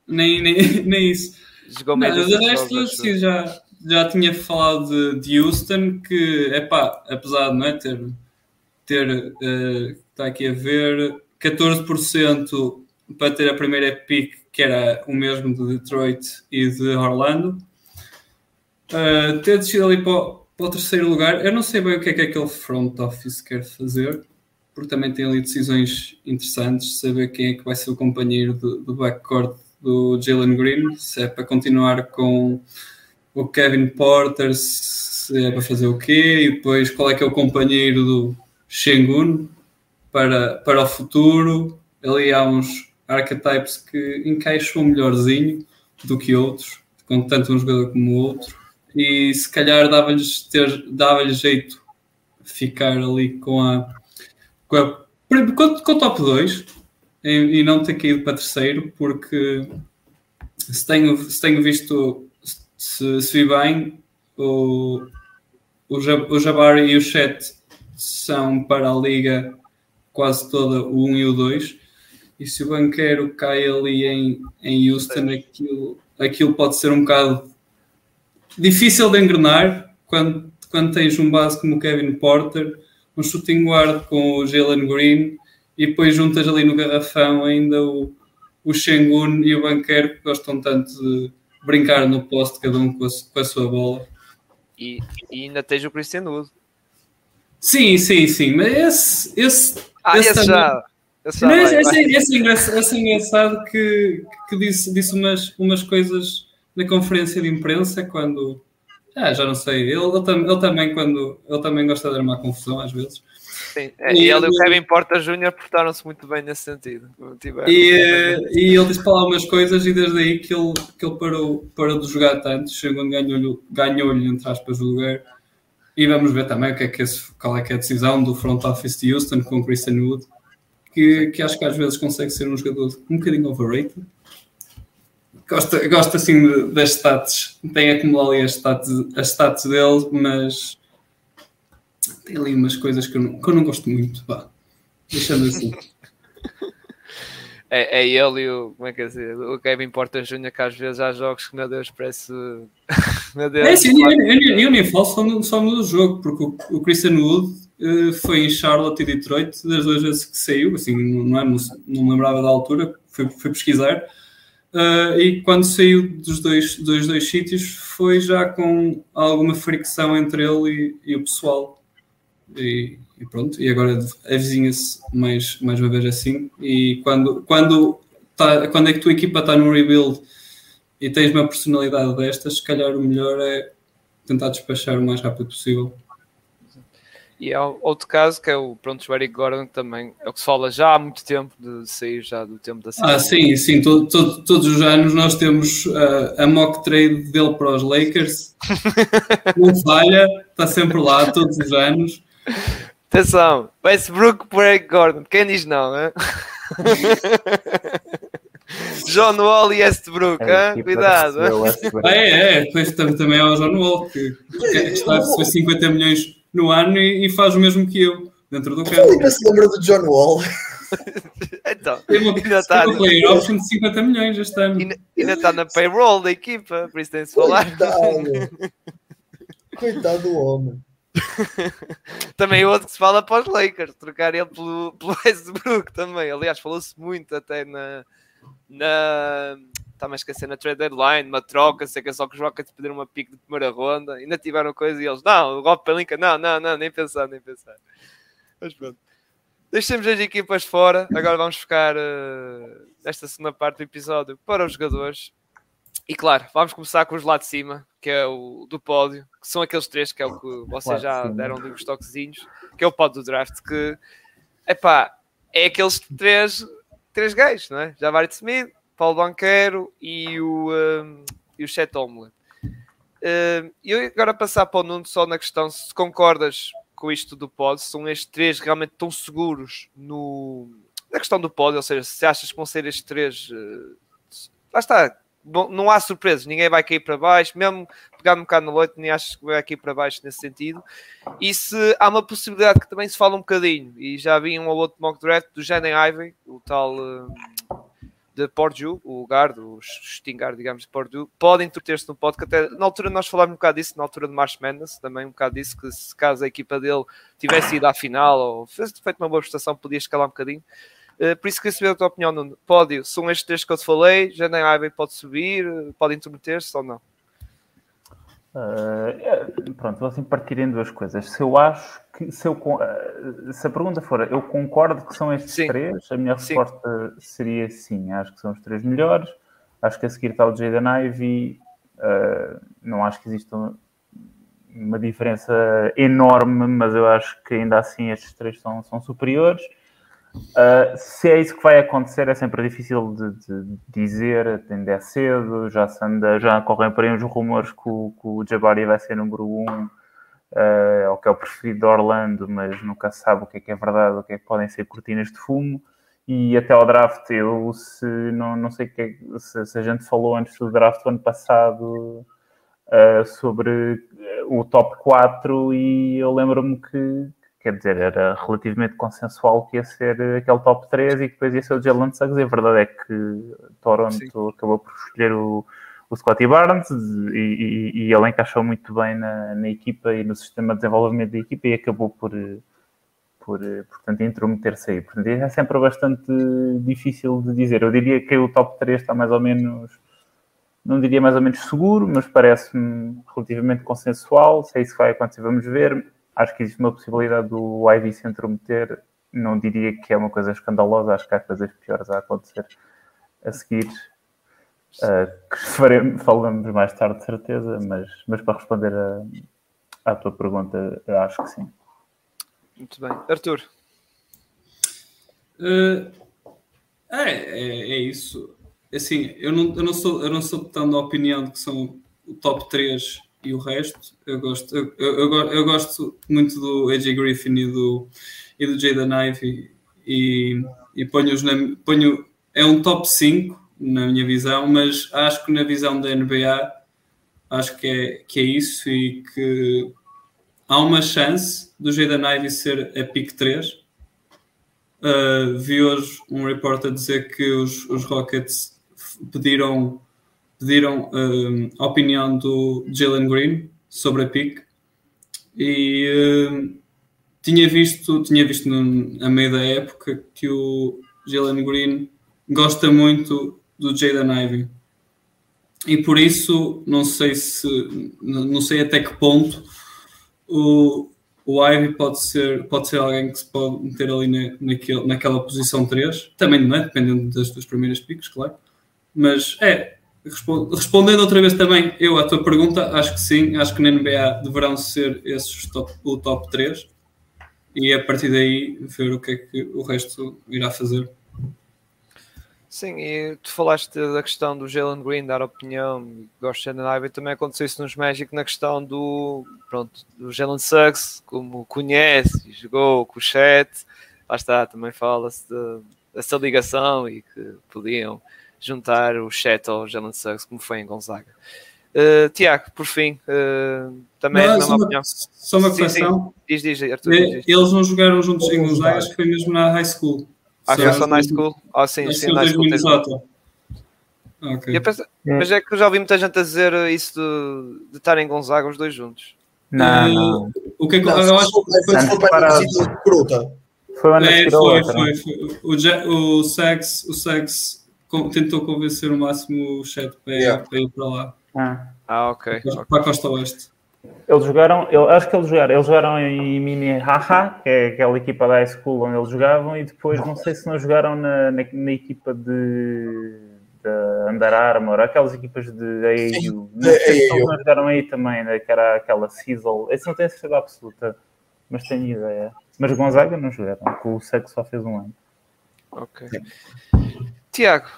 nem, nem, nem, *laughs* nem isso. Jogou não, de resto, sim, já, já tinha falado de, de Houston, que, é pá, apesar de não é, ter ter, uh, está aqui a ver, 14% para ter a primeira pick, que era o mesmo de Detroit e de Orlando. Uh, ter descido ali para o, para o, terceiro lugar, eu não sei bem o que é que aquele front office quer fazer, porque também tem ali decisões interessantes, saber quem é que vai ser o companheiro do, do backcourt do Jalen Green, se é para continuar com o Kevin Porter, se é para fazer o quê, e depois qual é que é o companheiro do, Shengun para, para o futuro. Ali há uns, archetypes que encaixam melhorzinho do que outros, com tanto um jogador como o outro, e se calhar dava-lhes dava jeito ficar ali com a, com, a, com, o top 2 e, e, não ter caído para terceiro, porque se tenho, se tenho visto se, se vi bem, o, o Jabari e o Chet são para a liga quase toda o 1 e o 2. E se o banqueiro cai ali em, em Houston, aquilo, aquilo pode ser um bocado difícil de engrenar quando, quando tens um base como o Kevin Porter, um shooting guard com o Jalen Green e depois juntas ali no garrafão ainda o, o Shengun e o banqueiro que gostam tanto de brincar no poste, cada um com a, com a sua bola. E, e, ainda tens o Christian Wood. Sim, sim, sim, mas esse. esse ah, esse, esse já. Esse, já vai, esse, esse, é engraçado, esse engraçado que, que disse, disse umas, umas coisas na conferência de imprensa quando. Ah, já não sei. Ele, ele, ele, também, quando, ele também gosta de armar confusão às vezes. Sim, é, e, ele e o Kevin Porta Jr. portaram-se muito bem nesse sentido. Tiveram... E, eh, e ele disse para lá umas coisas e desde aí que ele, que ele parou, parou de jogar tanto, chegou ganhou-lhe, ganhou-lhe entre aspas, o lugar. E vamos ver também o que é que esse, qual é que é a decisão do front office de Houston com Christian Wood, que, que acho que às vezes consegue ser um jogador um bocadinho overrated. Gosta, gosta assim das stats, tem acumulado ali as stats, as stats dele, mas tem ali umas coisas que eu não, que eu não gosto muito. Deixando assim. *laughs* É, é ele e o, como é que é o Kevin Porter Jr. que às vezes há jogos que, meu Deus, parece. *laughs* meu Deus, é, sim, eu, eu, eu, nem falo só só no jogo, porque o, o Christian Wood uh, foi em Charlotte e Detroit das duas vezes que saiu, assim, não, não, é, não, não me lembrava da altura, fui, fui pesquisar. Uh, e quando saiu dos dois, dos dois sítios foi já com alguma fricção entre ele e, e o pessoal e, e pronto, e agora avizinha-se mais, mais uma vez assim. E quando, quando, tá, quando é que a tua equipa está no rebuild e tens uma personalidade destas, se calhar o melhor é tentar despachar o mais rápido possível. E há outro caso que é o pronto, o Eric Gordon, que também é o que se fala já há muito tempo de sair já do tempo da cidade. Ah, sim, sim, todo, todo, todos os anos nós temos uh, a mock trade dele para os Lakers. *laughs* Não falha, está sempre lá todos os anos. Atenção, Westbrook por Eric Gordon. Quem diz não, né? *laughs* John Wall e Westbrook, é, hein? cuidado. Ah, é, é, depois também ao John Wall, que, que está a receber 50 milhões no ano e, e, faz o mesmo que eu, dentro do campo. Ainda se lembra do John Wall? *laughs* então, tem uma, ainda está uma player option de 50 milhões este ano. Ainda, ainda está na payroll da equipa, por isso tem-se falar. Coitado. Coitado do homem. *laughs* também outro que se fala para os Lakers, trocar ele pelo, *laughs* pelo Westbrook também. Aliás, falou-se muito até na. na Está-me a esquecer na trade deadline, uma troca, sei que é só que os Rockets pediram uma pique de primeira ronda, ainda tiveram coisa e eles, não, o Rob Pelinka, não, não, não, nem pensar, nem pensar. Mas pronto. Deixemos as equipas fora, agora vamos ficar uh, nesta segunda parte do episódio para os jogadores. E claro, vamos começar com os lá de cima, que é o do pódio, que são aqueles três que é o que vocês já deram de uns toquezinhos, que é o pódio do draft, que epá, é aqueles três, três gays, não é? Javarit Smith, Paulo Banqueiro e o, um, e o Chet Omler. Uh, eu agora passar para o Nuno só na questão se concordas com isto do pódio, se são estes três realmente tão seguros no, na questão do pódio, ou seja, se achas que vão ser estes três. Uh, lá está, bom, não há surpresas, ninguém vai cair para baixo, mesmo pegar um bocado no leite, nem achas que vai cair para baixo nesse sentido. E se há uma possibilidade que também se fala um bocadinho, e já vi um ou outro mock draft do Jaden Ivey, o tal uh, de Purdue, o guard, o Stingar, digamos, de Purdue, podem ter-se no podcast. Até na altura nós falámos um bocado disso, na altura de March Madness, também um bocado disso, que se caso a equipa dele tivesse ido à final ou feito uma boa prestação, podia escalar um bocadinho. Uh, por isso queria saber a tua opinião, Nuno. Pódio, são estes três que eu te falei, já nem Ivey pode subir, pode intermeter-se ou não? Uh, pronto, vou assim partir em duas coisas. Se eu acho que, se, eu, uh, se a pergunta for eu concordo que são estes sim. três, a minha resposta sim. seria sim, acho que são os três melhores. Acho que a seguir está o Jaden Ivey, uh, não acho que exista uma diferença enorme, mas eu acho que ainda assim estes três são, são superiores. Uh, se é isso que vai acontecer, é sempre difícil de, de dizer, ainda é cedo, já, anda, já correm por aí uns rumores que o, que o Jabari vai ser número 1, um, uh, ou que é o preferido de Orlando, mas nunca se sabe o que é que é verdade, o que é que podem ser cortinas de fumo. E até ao draft, eu se não, não sei que, é, se, se a gente falou antes do draft do ano passado uh, sobre o top 4 e eu lembro-me que, quer dizer, era relativamente consensual que ia ser aquele top 3 e que depois ia ser o Jalen Suggs, e a verdade é que Toronto Sim. acabou por escolher o, o Scottie Barnes e, e, e, ele encaixou muito bem na, na, equipa e no sistema de desenvolvimento da equipa e acabou por, por portanto, intrometer-se aí. Portanto, é sempre bastante difícil de dizer. Eu diria que o top 3 está mais ou menos, não diria mais ou menos seguro, mas parece-me relativamente consensual. Se é isso que vai acontecer, vamos ver acho que existe uma possibilidade do Ivy se intrometer. Não diria que é uma coisa escandalosa, acho que há coisas piores a acontecer a seguir. Uh, que *laughs* faremos, falamos mais tarde, de certeza, mas, mas para responder a, à tua pergunta, acho que sim. Muito bem. Arthur? Uh, é, é, é, isso. Assim, eu não, eu, não sou, eu não sou tão da opinião de que são o top 3 e o resto. Eu gosto, eu, eu, eu gosto muito do AJ Griffin e do, e do Jaden Ivey e, e ponho-os na. Ponho, é um top 5 na minha visão, mas acho que na visão da NBA acho que é, que é isso e que há uma chance do Jaden Ivey ser a pick 3. Uh, vi hoje um repórter dizer que os, os Rockets pediram pediram uh, a opinião do Jalen Green sobre a pick. E uh, tinha visto, tinha visto no, a meio da época que o Jalen Green gosta muito do Jaden Ivey. E por isso não sei se não sei até que ponto o, o Ivy pode ser, pode ser alguém que se pode meter ali na, naquele, naquela posição 3, também não é, dependendo das duas primeiras picks, claro. Mas é, Respondendo outra vez também, eu à tua pergunta, acho que sim, acho que na NBA deverão ser esses top, o top 3 e a partir daí ver o que é que o resto irá fazer. Sim, e tu falaste da questão do Jalen Green dar opinião, gosto de Shannon Ivey, também aconteceu isso nos Magic na questão do, pronto, do Jalen Suggs, como conhece, jogou com o chat, lá está, também fala-se dessa ligação e que podiam juntar o chat ao Jalen Suggs, como foi em Gonzaga. Uh, Tiago, por fim, uh, também não, é uma opinião. Só uma questão. Diz, diz, Arthur, diz, diz. Eles não jogaram juntos em Gonzaga, acho que foi mesmo na high school. Ah, foi só na high school? Ah, sim, sim, na high school. Okay. Penso, é. mas é que eu já ouvi muita gente a dizer isso de, de estar em Gonzaga os dois juntos. Não, não. O que é que não, eu acho que foi separado. Foi uma é, foi, foi, foi. O, o Sex, o Sex tentou convencer o máximo o chat para, yeah. para ir para lá. Ah, ah ok. Para, a Costa Oeste. Eles jogaram, eu acho que eles jogaram, eles jogaram em Mini Haha, que é aquela equipa da high school onde eles jogavam, e depois não sei se não jogaram na, na, na equipa de, de Under Armour, aquelas equipas de AAU. Não sei se não jogaram aí também, né, que era aquela Sizzle. Esse não tenho certeza absoluta, mas tenho ideia. Mas Gonzaga não jogaram, porque o Sexo só fez um ano. Ok. Tiago,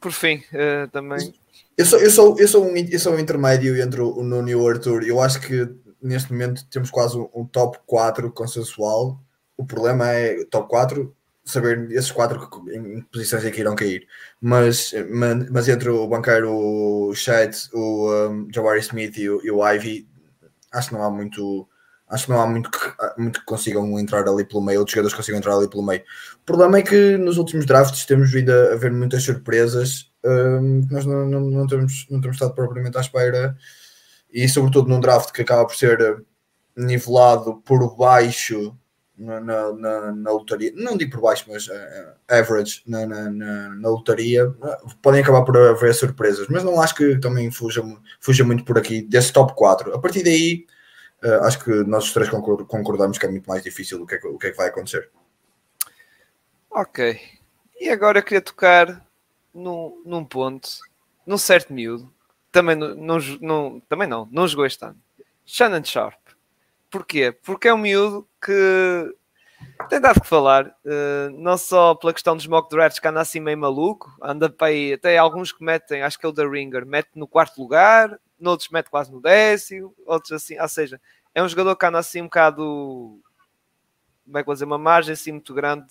por fim, uh, também. Eu sou, eu, sou, eu, sou um, eu sou um intermédio entre o Nuno e o Arthur. Eu acho que neste momento temos quase um, um top 4 consensual. O problema é top 4, saber esses quatro em, em posições é que irão cair. Mas, mas, mas entre o banqueiro, o Chat, o um, Jawari Smith e o, e o Ivy, acho que não há muito Acho que não há muito que, muito que consigam entrar ali pelo meio, outros jogadores consigam entrar ali pelo meio. O problema é que nos últimos drafts temos vindo a, ver muitas surpresas um, nós não, não, não, temos, não temos estado propriamente à espera, e sobretudo num draft que acaba por ser nivelado por baixo na, na, na, na lotaria, não digo por baixo, mas uh, average na, na, na, na, lotaria, podem acabar por haver surpresas, mas não acho que também fuja, fuja muito por aqui desse top 4. A partir daí uh, acho que nós os três concordamos que é muito mais difícil o que é, o que, é que vai acontecer. Ok. E agora eu queria tocar num, num ponto, num certo miúdo, também não, também não, não jogou este ano. Shannon Sharp. Porquê? Porque é um miúdo que tem dado que falar, uh, não só pela questão dos mock drafts que anda assim meio maluco, anda para aí, até alguns que metem, acho que é o da Ringer, mete no quarto lugar, noutros mete quase no décimo, outros assim, ou seja, é um jogador que anda assim um bocado, como é que vou dizer, uma margem assim muito grande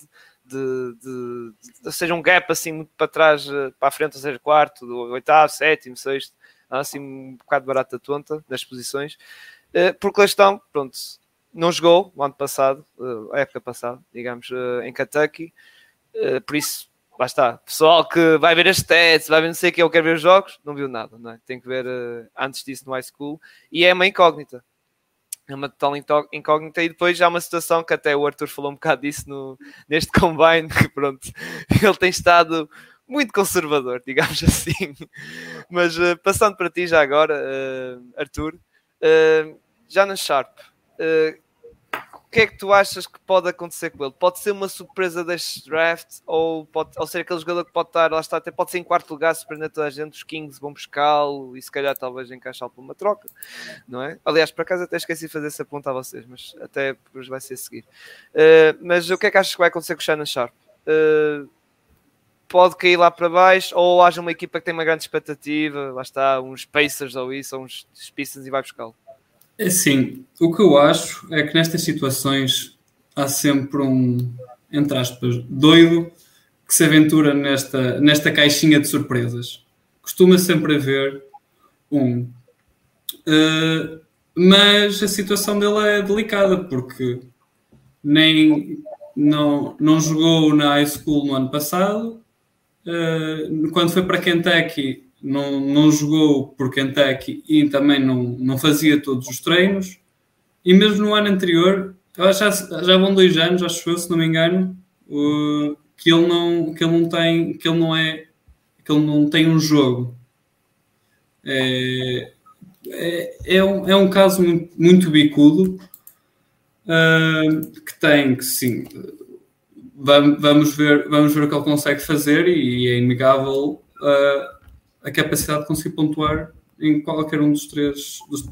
de, de, de, ou seja, um gap assim muito para trás, eh, para a frente, ou seja, quarto, oitavo, sétimo, sexto, assim um bocado barata tonta nas posições, uh, porque lá estão, pronto, não jogou o ano passado, a época passada, digamos, em Kentucky, por isso, lá está. Pessoal que vai ver as stats, vai ver não sei o que, eu quero ver os jogos, não viu nada, não é? Tem que ver antes disso no high school, e é uma incógnita. É uma total incógnita, e depois já há uma situação que até o Arthur falou um bocado disso no, neste *laughs* combine, que pronto, *laughs* ele tem estado muito conservador, *laughs* digamos assim. Mas uh, passando para ti já agora, uh, Arthur, uh, Janan Sharp, que é que tu achas que pode acontecer com ele? Pode ser uma surpresa deste draft ou pode ou ser aquele jogador que pode estar, lá está, até pode ser em quarto lugar, surpreender toda a gente, os Kings vão buscá-lo e se calhar talvez encaixá-lo para uma troca, não é? Aliás, por acaso até esqueci de fazer essa pergunta a vocês, mas até depois vai ser a seguir. Uh, mas o que é que achas que vai acontecer com o Shannon Sharp? Uh, pode cair lá para baixo ou haja uma equipa que tem uma grande expectativa, lá está, uns Pacers ou isso, ou uns Pistons e vai buscá-lo? É sim, o que eu acho é que nestas situações há sempre um, entre aspas, doido que se aventura nesta, nesta caixinha de surpresas. Costuma sempre haver um. Uh, mas a situação dele é delicada porque nem não, não jogou na high school no ano passado. Uh, quando foi para Kentucky, não, não jogou por Kentucky e também não, não fazia todos os treinos. E mesmo no ano anterior, já, já vão dois anos, acho eu, se não me engano, que ele não, que ele não tem, que ele não é, que ele não tem um jogo. É, é, é, um, é um caso muito, muito bicudo uh, que tem que sim vamos ver, vamos ver o que ele consegue fazer e é inegável uh, a capacidade de conseguir pontuar em qualquer um dos três, dos,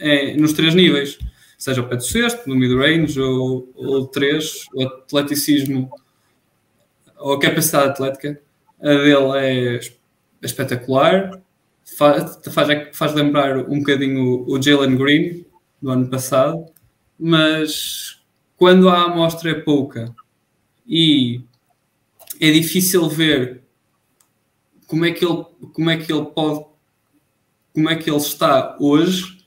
é, nos três níveis, seja o pé do sexto, no mid-range ou, três, o atleticismo ou a capacidade atlética, a dele é espetacular, faz, faz, faz lembrar um bocadinho o Jalen Green do ano passado, mas quando a amostra é pouca e é difícil ver como é que ele, como é que ele pode, como é que ele está hoje,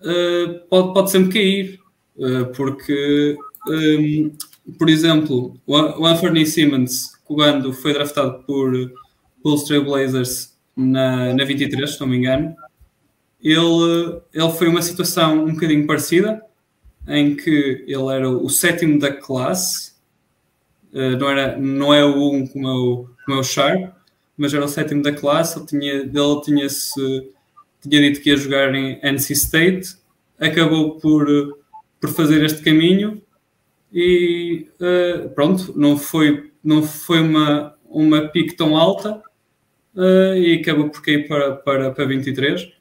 uh, pode, pode sempre cair, uh, porque, um, por exemplo, o Anthony Simmons, quando foi draftado por pelos Trailblazers na, na 23, se não me engano, ele, ele foi uma situação um bocadinho parecida, em que ele era o sétimo da classe, uh, não, era, não é o 1 um como é o, como é o Sharp, mas era o sétimo da classe. Ele tinha, ele tinha, -se, tinha dito que ia jogar em NC State, acabou por, por fazer este caminho e uh, pronto, não foi, não foi uma, uma pique tão alta uh, e acabou por cair para, para, para 23.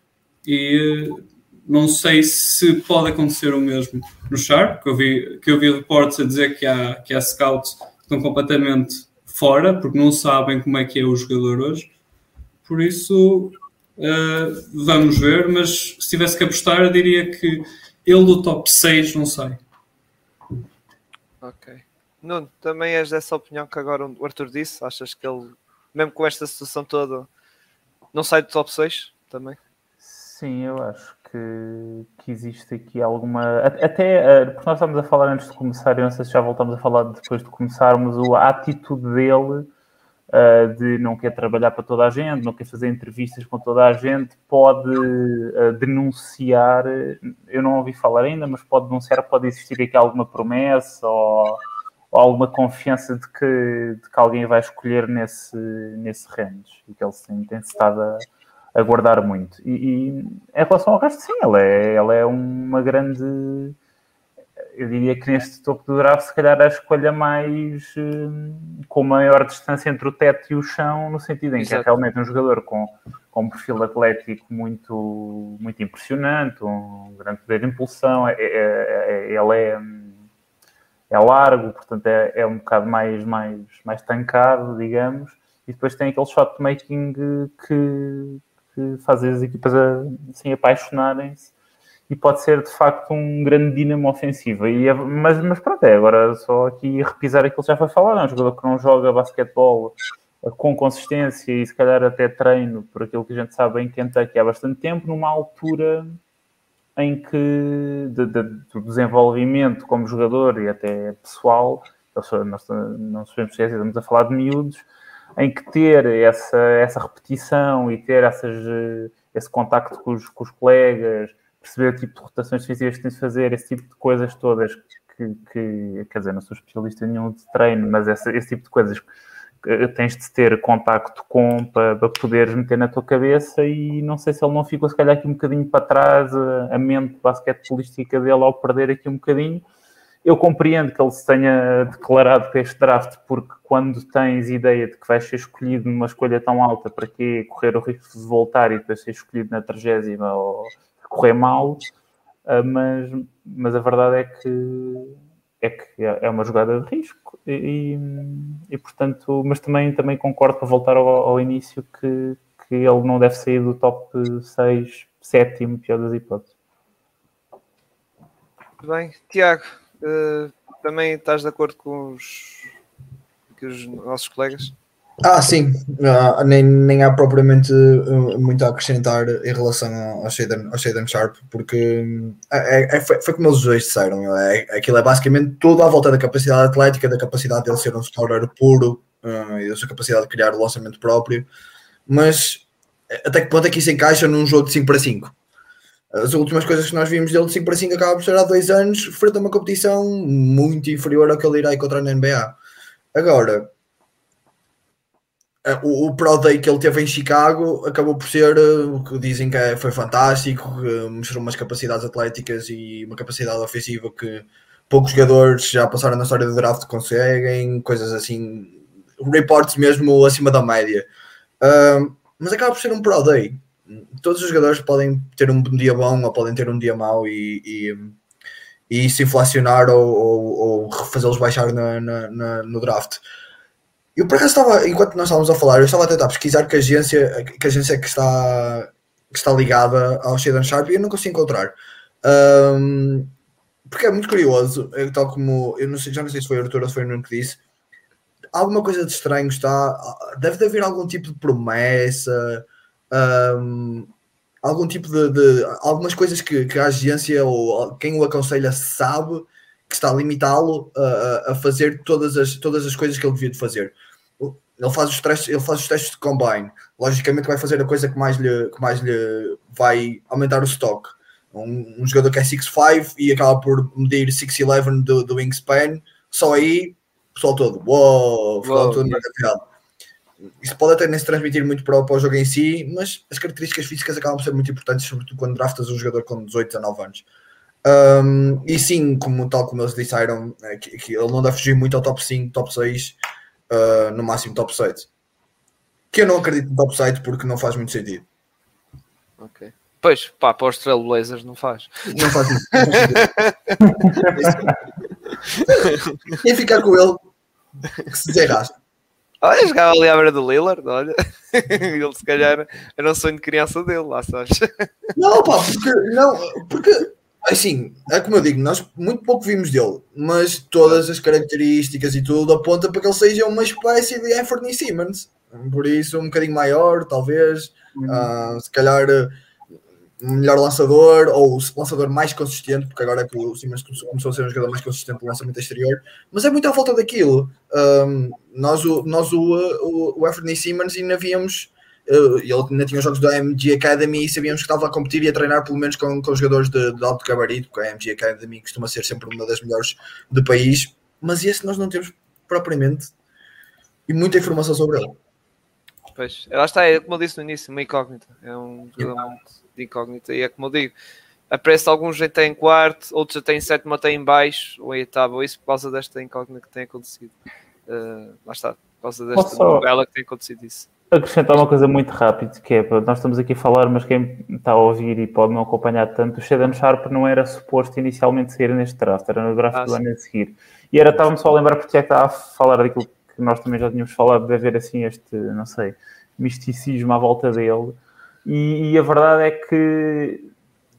E uh, não sei se pode acontecer o mesmo no Sharp, que eu vi, que eu vi reportes a dizer que há, que há scouts que estão completamente fora, porque não sabem como é que é o jogador hoje. Por isso, uh, vamos ver, mas se tivesse que apostar, eu diria que ele do top 6 não sai. Ok. Nuno, também és dessa opinião que agora o Arthur disse? Achas que ele, mesmo com esta situação toda, não sai do top 6 também? Sim, eu acho que, que existe aqui alguma. Até eh, porque nós estamos a falar antes de começar, eu não sei se já voltamos a falar depois de começarmos, a atitude dele uh, de não quer trabalhar para toda a gente, não quer fazer entrevistas com toda a gente, pode uh, denunciar. Eu não ouvi falar ainda, mas pode denunciar, pode existir aqui alguma promessa ou, ou alguma confiança de que, de que alguém vai escolher nesse, nesse range e que ele tem, tem estado a aguardar muito. E, e, em relação ao resto, sim, ela é, ela é uma grande. Eu diria que neste topo do draft, se calhar, a escolha mais hum, com maior distância entre o teto e o chão, no sentido em Exato. que é realmente um jogador com, com um perfil atlético muito, muito impressionante, um grande poder de impulsão. É, é, é, ele é. Hum, é largo, portanto é, é um bocado mais, mais, mais tancado, digamos, e depois tem aquele shot making que, que faz as equipas assim, apaixonarem-se e pode ser de facto um grande dinamo ofensivo. E é, mas, mas pronto, é agora só aqui repisar aquilo que já foi falado. É um jogador que não joga basquetebol com consistência e se calhar até treino, por aquilo que a gente sabe em Kentucky há bastante tempo, numa altura em que de, de, desenvolvimento como jogador e até pessoal, nós não se podemos esquecer, estamos a falar de miúdos, em que ter essa, essa repetição e ter essas, esse contacto com os, com os colegas, perceber o tipo de rotações físicas que tens de fazer, esse tipo de coisas todas que, que quer dizer, não sou especialista nenhum de treino, mas esse, esse tipo de coisas que tens de ter contacto com para, para poderes meter na tua cabeça e não sei se ele não ficou se calhar aqui um bocadinho para trás a, a mente basquetebolística dele ao perder aqui um bocadinho. Eu compreendo que ele se tenha declarado para este draft, porque quando tens ideia de que vais ser escolhido numa escolha tão alta, para que correr o risco de voltar e depois ser escolhido na trigésima ou correr mal, uh, mas, mas a verdade é que é que é uma jogada de risco e, e portanto, mas também, também concordo para voltar ao, ao, início que, que ele não deve sair do top 6, 7, pior das hipóteses. Bem, Tiago, uh, também estás de acordo com os, com os nossos colegas? Ah, sim, uh, nem, nem há propriamente uh, muito a acrescentar em relação ao Shaden, Sharp, porque é, é, foi, foi, como eles dois disseram, é, aquilo é basicamente tudo à volta da capacidade atlética, da capacidade dele ser um scorer puro uh, e da sua capacidade de criar o lançamento próprio, mas até que ponto é que isso encaixa num jogo de 5 para 5? As últimas coisas que nós vimos dele de 5 para 5 acaba por ser há dois anos, frente a uma competição muito inferior ao que ele irá encontrar na NBA. Agora, eh, o, o Pro Day que ele teve em Chicago acabou por ser eh, o que dizem que é, foi fantástico, mostrou umas capacidades atléticas e uma capacidade ofensiva que poucos jogadores já passaram na história do draft conseguem, coisas assim, reports mesmo acima da média. Uh, mas acaba por ser um Pro Day. Todos os jogadores podem ter um dia bom ou podem ter um dia mau e, e, e se inflacionar ou, ou, ou fazê-los baixar na, na, na, no draft. Eu por acaso estava, enquanto nós estávamos a falar, eu estava a tentar pesquisar que agência, que agência que está, que está ligada ao Shaden Sharp e eu não consigo encontrar. Um, porque é muito curioso, tal como eu não sei, já não sei se foi o Arthur ou se foi o Nuno que disse. Alguma coisa de estranho está. Deve haver algum tipo de promessa, um, algum tipo de, de, algumas coisas que, que a agência ou quem o aconselha sabe que está a limitá-lo a, a, fazer todas as, todas as coisas que ele devia de fazer. Ele faz, os testes, ele faz os testes de combine. Logicamente vai fazer a coisa que mais lhe, que mais lhe vai aumentar o stock. Um, um jogador que é 6'5 e acaba por medir 6'11 do, do wingspan, só aí, pessoal todo, uou, wow, todo yeah. Isso pode até nem se transmitir muito para, para o jogo em si, mas as características físicas acabam por ser muito importantes, sobretudo quando draftas um jogador com 18, 19 anos. Um, e sim, como, tal como eles disseram, é, que, que, ele não deve fugir muito ao top 5, top 6, uh, no máximo top 7. Que eu não acredito no top 7 porque não faz muito sentido. Ok. Pois, pá, para os Trailblazers não faz. Não faz isso. *laughs* Quem ficar com ele, que se desenrasca. Olha, jogava ali à beira do Lillard, olha. *laughs* Ele se calhar era um sonho de criança dele, lá sabes. Não, pá, porque, não, porque Assim, é como eu digo, nós muito pouco vimos dele, mas todas as características e tudo aponta para que ele seja uma espécie de Anthony Simmons. Por isso, um bocadinho maior, talvez, uhum. uh, se calhar melhor lançador ou lançador mais consistente, porque agora é que o Simmons começou a ser um jogador mais consistente no lançamento exterior, mas é muito à falta daquilo. Um, nós, o, nós o, o, o Anthony Simmons ainda víamos ele ainda tinha os jogos da MG Academy e sabíamos que estava a competir e a treinar pelo menos com, com jogadores de, de alto gabarito, porque a MG Academy costuma ser sempre uma das melhores do país, mas esse nós não temos propriamente e muita informação sobre ele. Pois, lá está, é como eu disse no início, uma incógnita, é um jogador muito de incógnita, e é como eu digo, aparece alguns já tem em quarto, outros já em sétimo, até em baixo, ou em oitavo, isso por causa desta incógnita que tem acontecido. Uh, lá está, por causa desta novela que tem acontecido isso. acrescentar uma coisa muito rápida, que é, nós estamos aqui a falar, mas quem está a ouvir e pode não acompanhar tanto, o Shaden Sharp não era suposto inicialmente sair neste draft, era no draft ah, do sim. ano a seguir. E era, estava-me só a lembrar porque é que estava a falar daquilo que nós também já tínhamos falado, de haver assim este, não sei, misticismo à volta dele. E, e a verdade é que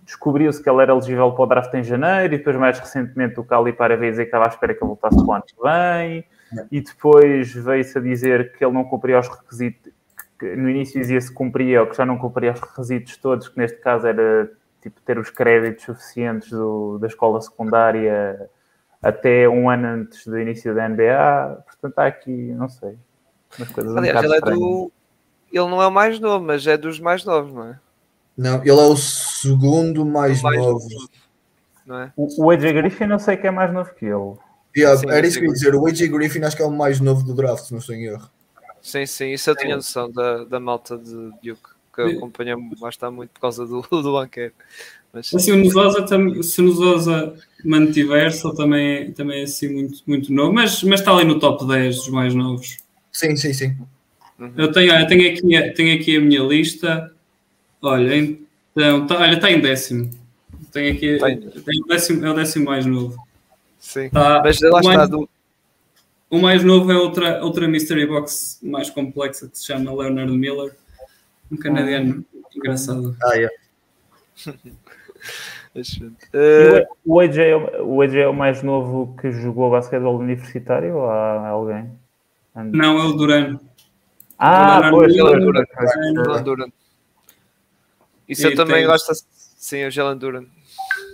descobriu-se que ele era elegível para o draft em janeiro e depois mais recentemente o Cali para veio dizer que estava à espera que ele voltasse para o ano que vem. E depois veio-se a dizer que ele não cumpria os requisitos que no início dizia-se cumpria ou que já não cumpria os requisitos todos, que neste caso era tipo ter os créditos suficientes do, da escola secundária até um ano antes do início da NBA, portanto há aqui, não sei, umas coisas Aliás, um ele, é do... ele não é o mais novo, mas é dos mais novos, não é? Não, ele é o segundo mais, o mais novo. Não é? O, o AJ Griffin não sei que é mais novo que ele. Yeah, sim, era isso que eu ia dizer. O AJ Griffin acho que é o mais novo do draft, se não estou em erro. Sim, sim, isso eu tinha noção da, da malta de Duke, que acompanhamos lá está muito por causa do, do banqueiro. Mas... Assim, o Nusosa, se o Nusosa mantiver-se, também, também é assim muito, muito novo, mas, mas está ali no top 10 dos mais novos. Sim, sim, sim. Uhum. Eu tenho, eu tenho, aqui, tenho aqui a minha lista. Olha, então, tá, olha, está em décimo. Tenho aqui, tenho décimo, é o décimo mais novo. Sim, tá, mas lá está. Mais, do... O mais novo é outra, outra Mystery Box mais complexa que se chama Leonard Miller, um canadiano engraçado. Ah, yeah. *laughs* uh... o, AJ, é o AJ é o mais novo que jogou basquetebol universitário ou há alguém? Não, é o Duran. Ah, pois, é o Duran. Duran. Isso e eu também gosto. Sim, o Jalen Duran.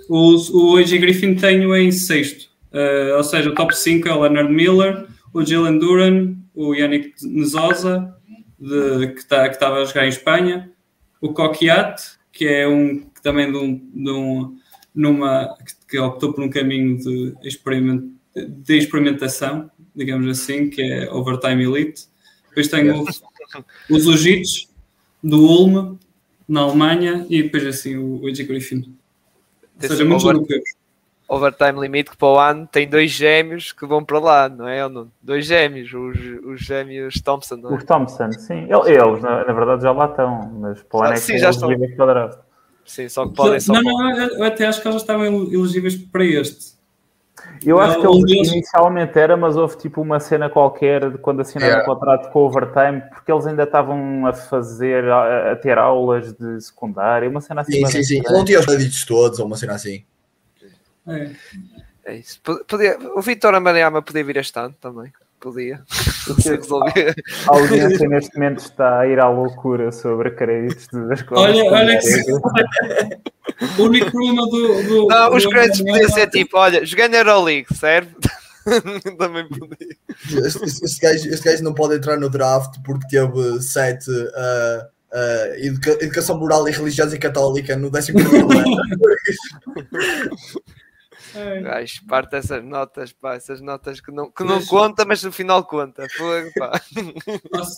O, o AJ Griffin tenho em sexto. Uh, ou seja, o top 5 é o Leonard Miller, o Jalen Duran, o Yannick Nezosa, de, que tá, estava a jogar em Espanha, o Coquiat, que é um que também de, um, de um, numa, que optou por um caminho de, experiment, de experimentação, digamos assim, que é Overtime Elite. Depois tenho os Ujits, do Ulm, na Alemanha, e depois assim o AJ Griffin. Ou seja, muitos europeus overtime limite que para o ano tem dois gêmeos que vão para lá, não é? Dois gêmeos, os, os gêmeos Thompson, não é? Os Thompson, sim. Eles, na, na verdade, já lá estão, mas para o ano é que sim, já estão. para Sim, só que podem só. Não, não, eu até acho que eles já estavam elegíveis para este. Eu acho que eles inicialmente era, mas houve tipo uma cena qualquer de quando assinaram yeah. o contrato com o overtime, porque eles ainda estavam a fazer, a, a ter aulas de secundária, uma cena assim. Sim, sim, sim. Não tinha os créditos todos, ou uma cena assim. É. é isso. Podia, o Vitor Amarayama podia vir este ano também. Podia. *laughs* A audiência neste momento está a ir à loucura sobre créditos da *laughs* escola. Olha, olha que *laughs* o único problema do. do não, os créditos podiam ser tipo: olha, na Euroleague, serve? Também podia. Este, este, gajo, este gajo não pode entrar no draft porque teve sete. Uh, Uh, educa educação moral e religiosa católica no 11 ano. Gajo, parte essas notas, pá, essas notas que não, que não conta, mas no final conta. Fogo, pá.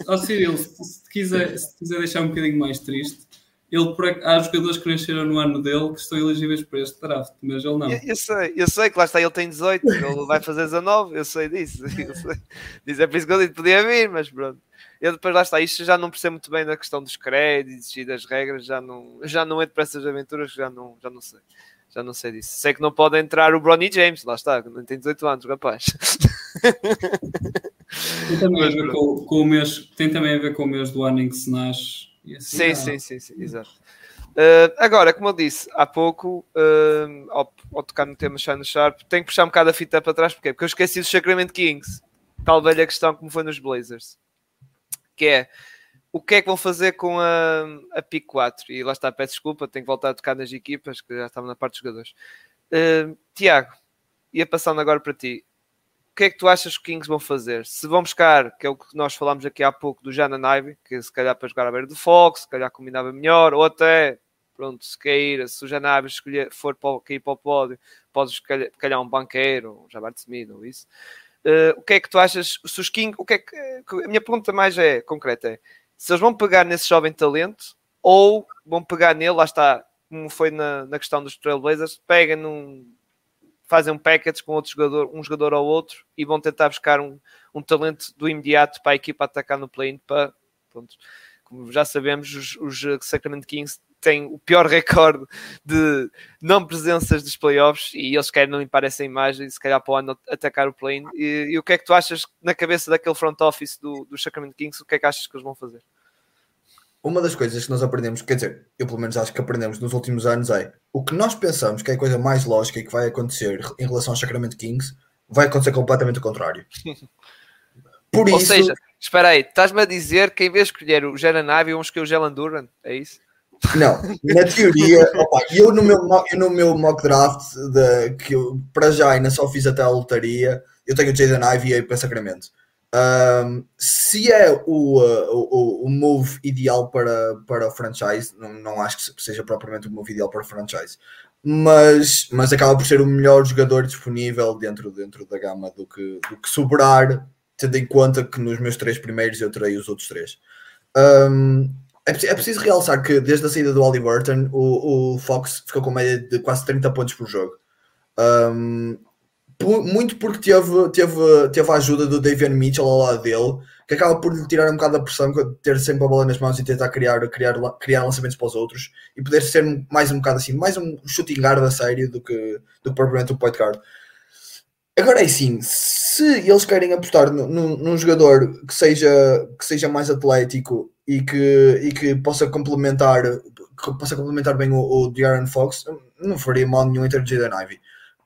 Ó, Cirilo, se quiser, se quiser deixar um bocadinho mais triste, ele, há jogadores que nasceram no ano dele que estão elegíveis para este draft, mas ele não. Eu, eu, sei, eu sei que lá está, ele tem 18, ele vai fazer 19, eu sei disso. *laughs* Eu sei. Diz, é por isso que eu disse, podia vir, mas pronto. Eu depois lá está, isto já não percebo muito bem da questão dos créditos e das regras, já não, já não entro para essas aventuras, já não, já não sei. Já não sei disso. Sei que não pode entrar o Bronny James, lá está, não tem 18 anos, rapaz. Tem também, Mas, a ver com, com, o mês, tem também a ver com o mês do ano em que se nasce. Assim, sim, sim, sim, sim, exato. Uh, agora, como eu disse há pouco, uh, ao, ao, tocar no tema Shine Sharp, tenho que puxar um bocado a fita para trás, porque, porque eu esqueci do Sacramento Kings. Tal velha questão como foi nos Blazers. Que é, o que é que vão fazer com a, a PIC 4? E lá está, peço desculpa, tenho que voltar a tocar nas equipas, que já estavam na parte dos jogadores. Uh, Tiago, ia passando agora para ti. O que é que tu achas que os Kings vão fazer? Se vão buscar, que é o que nós falámos aqui há pouco do Jana Naive, que se calhar para jogar à beira do Fox, se calhar combinava melhor, ou até, pronto, se cair, se o Jana Naive escolher, for para, cair para o pódio, podes calhar um banqueiro, um Jabart Smith ou isso. Uh, o que é que tu achas? Se os Kings, o que é que, a minha pergunta mais é concreta é se eles vão pegar nesse jovem talento ou vão pegar nele, lá está, como foi na, na questão dos Trailblazers, pegam num, fazem um package com outro jogador, um jogador ou outro e vão tentar buscar um, um talento do imediato para a equipa atacar no play-in para pronto, como já sabemos, os, os Sacramento Kings têm o pior recorde de não presenças dos playoffs e eles querem limpar essa imagem e se calhar para o ano atacar o play e, e, o que é que tu achas na cabeça daquele front office do, do Sacramento Kings? O que é que achas que eles vão fazer? Uma das coisas que nós aprendemos, quer dizer, eu pelo menos acho que aprendemos nos últimos anos é o que nós pensamos que é a coisa mais lógica e que vai acontecer em relação ao Sacramento Kings vai acontecer completamente o contrário. *laughs* Por Ou isso... seja, espera aí, estás-me a dizer que em vez de escolher o Ivey, vamos escolher o Jalen Duran? É isso? Não, na teoria, opa, eu, no meu, eu no meu mock draft, de, que eu, para já ainda só fiz até a lotaria, eu tenho o Jaden Ivey aí para Sacramento. Um, se é o, o, o move ideal para, para o franchise, não, não acho que seja propriamente o move ideal para o franchise, mas, mas acaba por ser o melhor jogador disponível dentro, dentro da gama do que, do que sobrar, tendo em conta que nos meus três primeiros eu terei os outros três. Um, é, é preciso realçar que desde a saída do Oli Burton, o, o Fox ficou com média de quase 30 pontos por jogo. Um, muito porque teve, teve, teve a ajuda do Davian Mitchell ao lado dele, que acaba por lhe tirar um bocado da pressão, ter sempre a bola nas mãos e tentar criar, criar, criar lançamentos para os outros e poder ser mais um bocado assim, mais um shooting guard a sério do que, do que propriamente um point guard. Agora é assim, se eles querem apostar num, num jogador que seja, que seja mais atlético e que, e que possa complementar que possa complementar bem o, o De'Aaron Fox, não faria mal nenhum entre Jaden Ivey.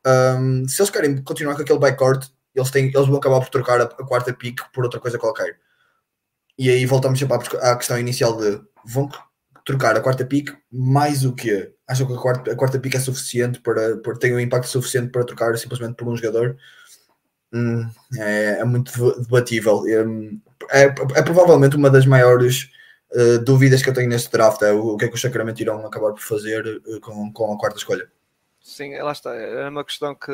Um, se eles querem continuar com aquele backcourt, eles, têm, eles vão acabar por trocar a, a, quarta pick por outra coisa qualquer. E aí voltamos sempre à, questão inicial de vão trocar a quarta pick mais o que acham que a quarta, a quarta pick é suficiente para, para ter um impacto suficiente para trocar simplesmente por um jogador hum, é, é, muito debatível é, é, é, provavelmente uma das maiores uh, dúvidas que eu tenho neste draft é o, o que é que os Sacramento irão acabar por fazer uh, com, com a quarta escolha Sim, lá está. É uma questão que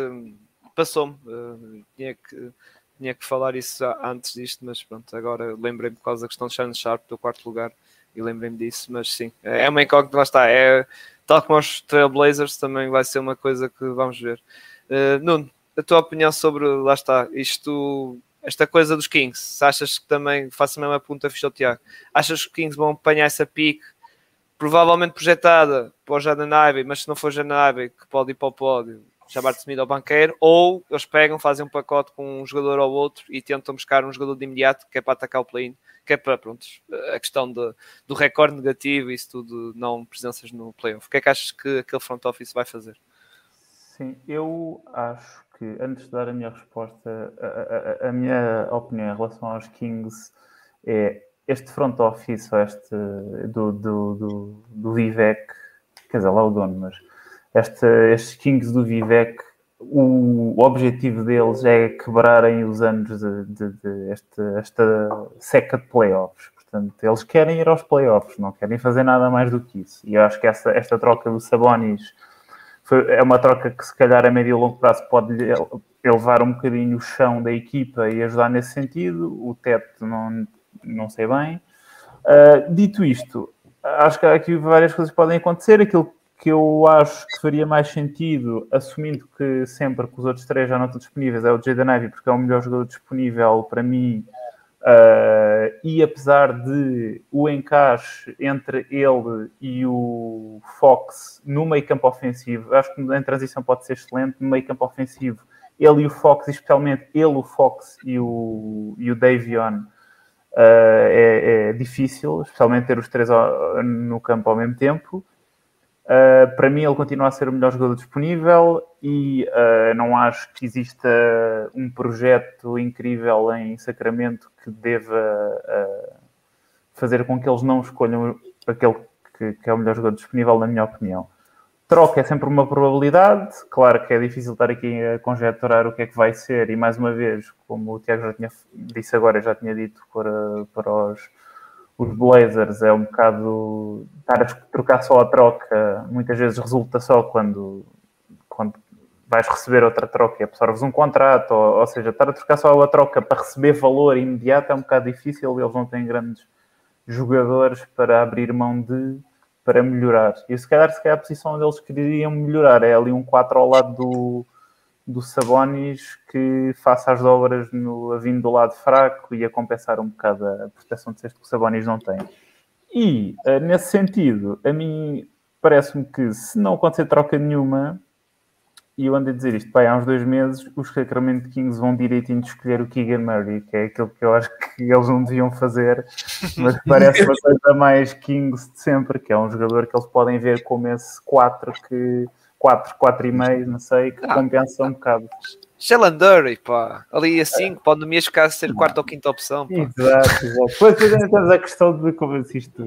passou-me. Uh, tinha, que, tinha que falar isso antes disto, mas pronto, agora lembrei-me por causa da questão de Shannon Sharp do quarto lugar e lembrei-me disso, mas sim, é uma incógnita, lá está. É, tal como os Trailblazers, também vai ser uma coisa que vamos ver. Uh, Nuno, a tua opinião sobre, lá está, isto, esta coisa dos Kings, achas que também, faço a mesma pergunta fiz ao Tiago, achas que os Kings vão apanhar essa pique provavelmente projetada para o Ivey, mas se não for Ivey, que pode ir para o pódio, de Smith ao banqueiro, ou eles pegam, fazem um pacote com um jogador ou outro e tentam buscar um jogador de imediato que é para atacar o play-in, que é para, pronto, a questão de, do recorde negativo e isso tudo, não presenças no playoff. O que é que achas que aquele front office vai fazer? Sim, eu acho que, antes de dar a minha resposta, a, a, a minha opinião em relação aos Kings é este front office, este do, do, do, do Vivek, quer dizer, lá o dono, mas este, estes Kings do Vivek, o, o objetivo deles é quebrarem os anos de, de, de este, esta seca de playoffs. Portanto, eles querem ir aos playoffs, não querem fazer nada mais do que isso. E eu acho que essa, esta troca do Sabonis é uma troca que, se calhar, a médio e longo prazo pode elevar um bocadinho o chão da equipa e ajudar nesse sentido. O teto não não sei bem. Uh, dito isto, acho que aqui várias coisas podem acontecer. Aquilo que eu acho que faria mais sentido, assumindo que sempre que os outros três já não estão disponíveis, é o Jaden Ivey, porque é o melhor jogador disponível para mim. Uh, e apesar de o encaixe entre ele e o Fox no meio campo ofensivo, acho que em transição pode ser excelente. No meio campo ofensivo, ele e o Fox, especialmente ele, o Fox e o, e o Davion, uh, é, é, difícil, especialmente ter os três no campo ao mesmo tempo. Uh, para mim, ele continua a ser o melhor jogador disponível e uh, não acho que exista um projeto incrível em Sacramento que deva uh, fazer com que eles não escolham aquele que, que, é o melhor jogador disponível, na minha opinião. Troca é sempre uma probabilidade, claro que é difícil estar aqui a conjecturar o que é que vai ser, e mais uma vez, como o Tiago já tinha disse agora, já tinha dito para, para os, os Blazers, é um bocado estar a trocar só a troca, muitas vezes resulta só quando, quando vais receber outra troca e absorves um contrato, ou, ou seja, estar a trocar só a troca para receber valor imediato é um bocado difícil, eles não têm grandes jogadores para abrir mão de para melhorar. E se calhar, se calhar a posição onde eles queriam melhorar é ali um 4 ao lado do, do Sabonis que faça as dobras no, vindo do lado fraco e a compensar um bocado a proteção de cesto que o Sabonis não tem. E, uh, nesse sentido, a mim parece-me que se não acontecer troca nenhuma, e eu ando a dizer isto, pai, há uns dois meses os Sacramento Kings vão direitinho de escolher o Keegan Murray, que é aquilo que eu acho que *laughs* eles não deviam fazer, mas *laughs* parece uma coisa mais Kings de sempre, que é um jogador que eles podem ver como esse 4 que 4, 4 e meio, não sei, que ah, compensa um bocado. Sheldon pá, ali assim, pode no mesmo caso ser quarta ou quinta opção. Pá. Exato, exato. Depois temos a questão de como isto,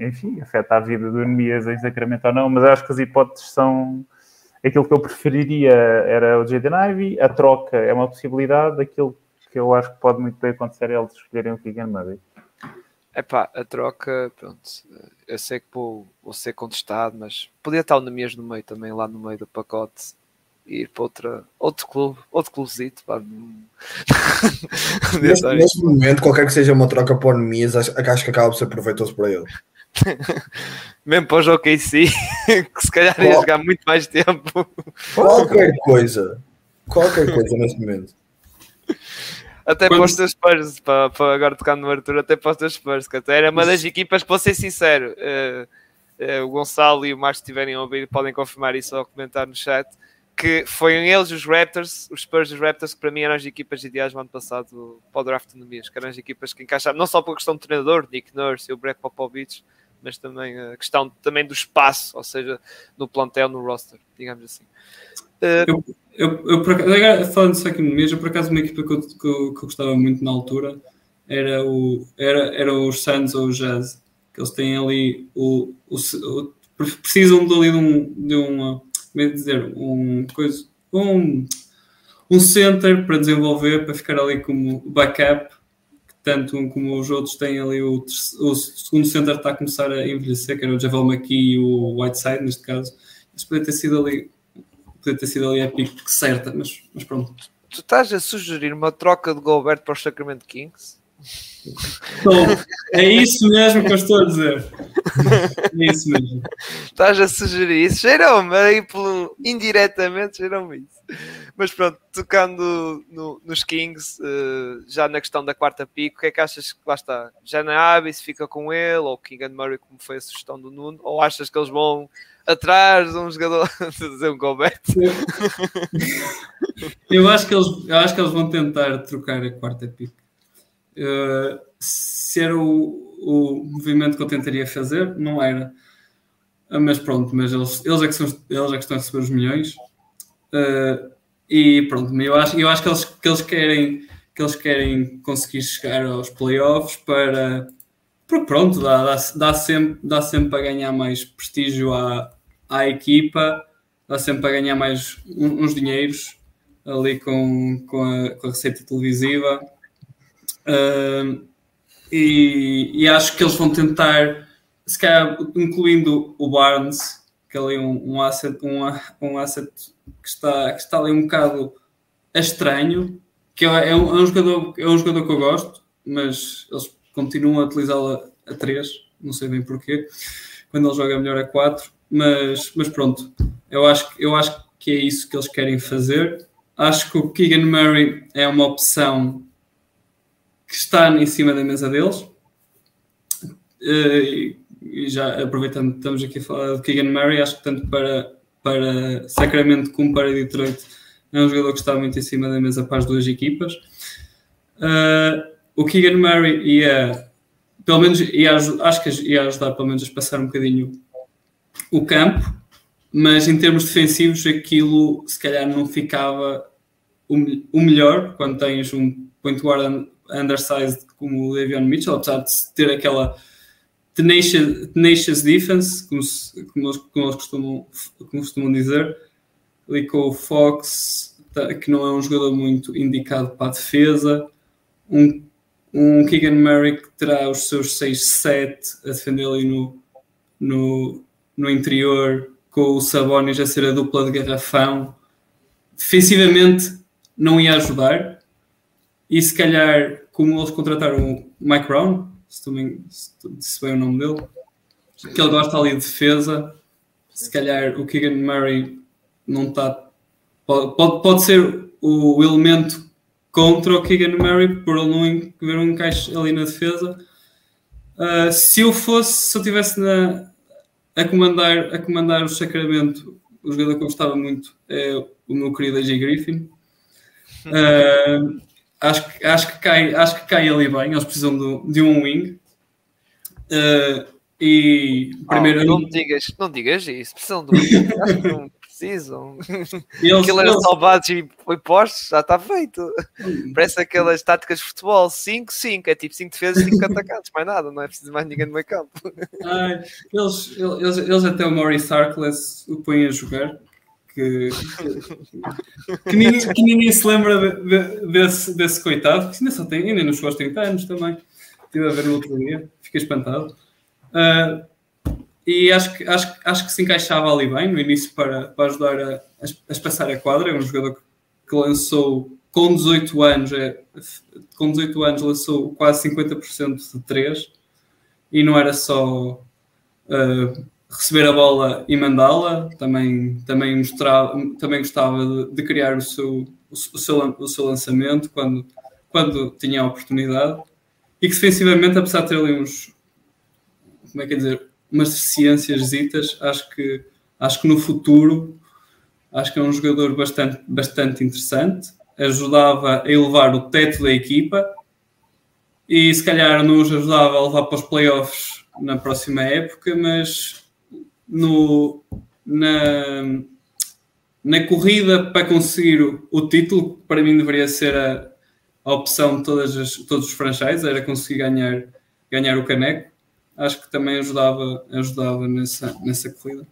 enfim, afeta a vida do Nemias em Sacramento ou não, mas acho que as hipóteses são Aquilo que eu preferiria era o Jaden Ivey, a troca é uma possibilidade, aquilo que eu acho que pode muito bem acontecer é eles escolherem o Keegan Murray. É pá, a troca, pronto, eu sei que vou, vou ser contestado, mas podia estar o Namias no meio também, lá no meio do pacote, e ir para outra, outro clube, outro clubezito, pá. *laughs* neste, neste momento, qualquer que seja uma troca para o Namias, acho, acho que acaba por ser proveitoso para ele. *laughs* Mesmo para o OKC, *laughs* que se calhar ia jogar muito mais tempo. Qualquer coisa. Qualquer coisa neste momento. Até Quando... para os teus Spurs, para, para agora tocar no Arthur, até para os teus Spurs, que até era uma das equipas que, vou ser sincero, uh, uh, o Gonçalo e o Marcos estiverem a ouvir, podem confirmar isso ao comentar no chat, que foi eles os Raptors, os Spurs dos Raptors, que para mim eram as equipas ideais no ano passado para o draft no mês, que eram as equipas que encaixavam, não só por questão do treinador, Nick Nurse e o Brett Popovich, mas também a questão também do espaço, ou seja, no plantel, no roster, digamos assim. Uh, eu, eu, eu, por falando no mês, eu por acaso uma equipa que eu, que eu, que eu gostava muito na altura era, o, era, era os Suns ou o Jazz, que eles têm ali o, o, o precisam de ali de um, de uma, como é dizer, um coisa, um, um center para desenvolver, para ficar ali como backup tanto um como os outros têm ali o, o segundo center está a começar a envelhecer, que era o Javel McKee e o Whiteside, neste caso. Isso poderia ter sido ali, poderia ter sido ali a pique certa, mas, mas pronto. Tu estás a sugerir uma troca de Gobert para os Sacramento Kings? Então, é isso mesmo que eu estou a dizer. É isso mesmo. Estás a sugerir isso? Cheiram-me aí pelo, indiretamente, cheiram-me isso. Mas pronto, tocando no, nos Kings, uh, já na questão da quarta pico, o que é que achas que lá está? Já na Abyss fica com ele, ou King Murray, como foi a sugestão do Nuno, ou achas que eles vão atrás de um jogador *laughs* de dizer um Gobert? Eu acho, que eles, eu acho que eles vão tentar trocar a quarta pico uh, se era o, o movimento que eu tentaria fazer, não era. Uh, mas pronto, mas eles, eles, é que são, eles é que estão a receber os milhões. Uh, e pronto, eu acho, eu acho que, eles, que, eles querem, que eles querem conseguir chegar aos playoffs para. Porque pronto, dá, dá, dá, sempre, dá sempre para ganhar mais prestígio à, à equipa, dá sempre para ganhar mais uns dinheiros ali com, com, a, com a receita televisiva. Uh, e, e, acho que eles vão tentar, se calhar, incluindo o Barnes, que é ali um, um, asset, um, um asset que está, que está ali um bocado estranho, que é, é, um, é um, jogador, é um jogador que eu gosto, mas eles continuam a utilizá-lo a 3, não sei bem porquê, quando ele joga melhor a 4, mas, mas pronto, eu acho, eu acho que é isso que eles querem fazer. Acho que o Keegan Murray é uma opção que está em cima da mesa deles. Uh, e já aproveitando estamos aqui a falar de Keegan Murray, acho que tanto para, para Sacramento como para Detroit é um jogador que está muito em cima da mesa para as duas equipas. Uh, o Keegan Murray ia, pelo menos, ia, acho que ia ajudar pelo menos a passar um bocadinho o campo, mas em termos defensivos aquilo se calhar não ficava o, melhor quando tens um point guard undersized como o Davion Mitchell, apesar de ter aquela tenacious, tenacious defense, como, se, como, eles, como eles costumam, como costumam dizer, ali com o Fox, tá, que não é um jogador muito indicado para a defesa, um, um Keegan Murray que terá os seus 6-7 a defender ali no, no, no interior, com o Sabonis a ser a dupla de garrafão. Defensivamente não ia ajudar, e se calhar, como eles contrataram o Mike Brown, se, também, se, se bem o nome dele, que ele gosta ali de defesa, se calhar o Keegan Murray não está pode, pode, pode ser o elemento contra o Keegan Murray por ele não ver um encaixe ali na defesa. Uh, se eu fosse, se eu tivesse na, a, comandar, a comandar o Sacramento, o jogador que eu gostava muito é o meu querido AJ Griffin. Uh, *laughs* acho, que, acho, que cai, acho que cai ali bem, eles precisam de, de um wing. Uh, e primeiro. Oh, não, digas, não digas isso, precisam de um wing. Precisam. Eles, Aquilo era eles... só bases e foi postos, já está feito. Parece aquelas táticas de futebol: 5-5, é tipo 5 defesas, 5 *laughs* atacantes, mais nada, não é preciso mais ninguém no meio campo. Ai, eles, eles, eles até o Maurice Harkless o põem a jogar que, que, ninguém, que ninguém se lembra de, de, desse, desse coitado, que ainda só tem, ainda nos chegou 30 anos também. Estive a ver no outro dia, fiquei espantado. Uh, e acho que, acho, acho que se encaixava ali bem no início para, para ajudar a, a, passar a quadra. É um jogador que, lançou com 18 anos, é, com 18 anos lançou quase 50% de 3 e não era só uh, receber a bola e mandá-la, também, também, também gostava de, de criar o seu, o, seu, o seu lançamento quando, quando tinha a oportunidade e que defensivamente, apesar de ter ali uns, como é que é dizer, umas deficiências ditas, acho que, acho que no futuro acho que é um jogador bastante, bastante interessante, ajudava a elevar o teto da equipa e se calhar nos ajudava a levar para os playoffs na próxima época, mas no, na, na corrida para conseguir o, o título, para mim deveria ser a, a opção de todas as, todos os franchises, era conseguir ganhar, ganhar o caneco. Acho que também ajudava, ajudava nessa, nessa corrida.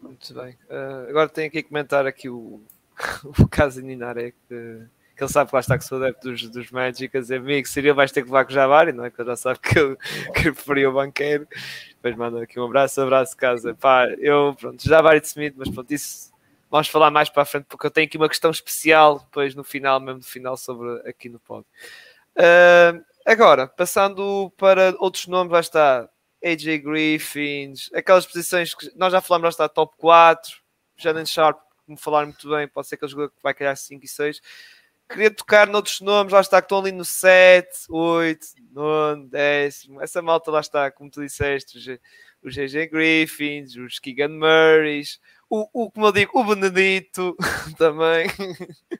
Muito bem. Uh, agora tenho aqui a comentar aqui o, *laughs* o caso de Ninaré, que que ele sabe que lá está que sou adepto dos, dos Magic, a dizer amigo, seria vais ter que levar com o Jabari, não é? Que ele já sabe *laughs* que eu, que preferia o banqueiro. Depois manda aqui um abraço, abraço casa. Pá, eu, pronto, Jabari de Smith, mas pronto, isso vamos falar mais para a frente, porque eu tenho aqui uma questão especial, depois no final, mesmo no final, sobre aqui no pod. Uh, agora, passando para outros nomes, lá está AJ Griffins, aquelas posições que nós já falamos, lá está top 4, Shannon Sharp, como falaram muito bem, pode ser aquele jogador que vai criar 5 e 6 queria tocar noutros nomes, lá está, que estão ali no 7, 8, 9, 10. Essa malta lá está, como tu disseste, os, GG Griffins, os Keegan Murrays, o, o, como eu digo, o Benedito *laughs* também.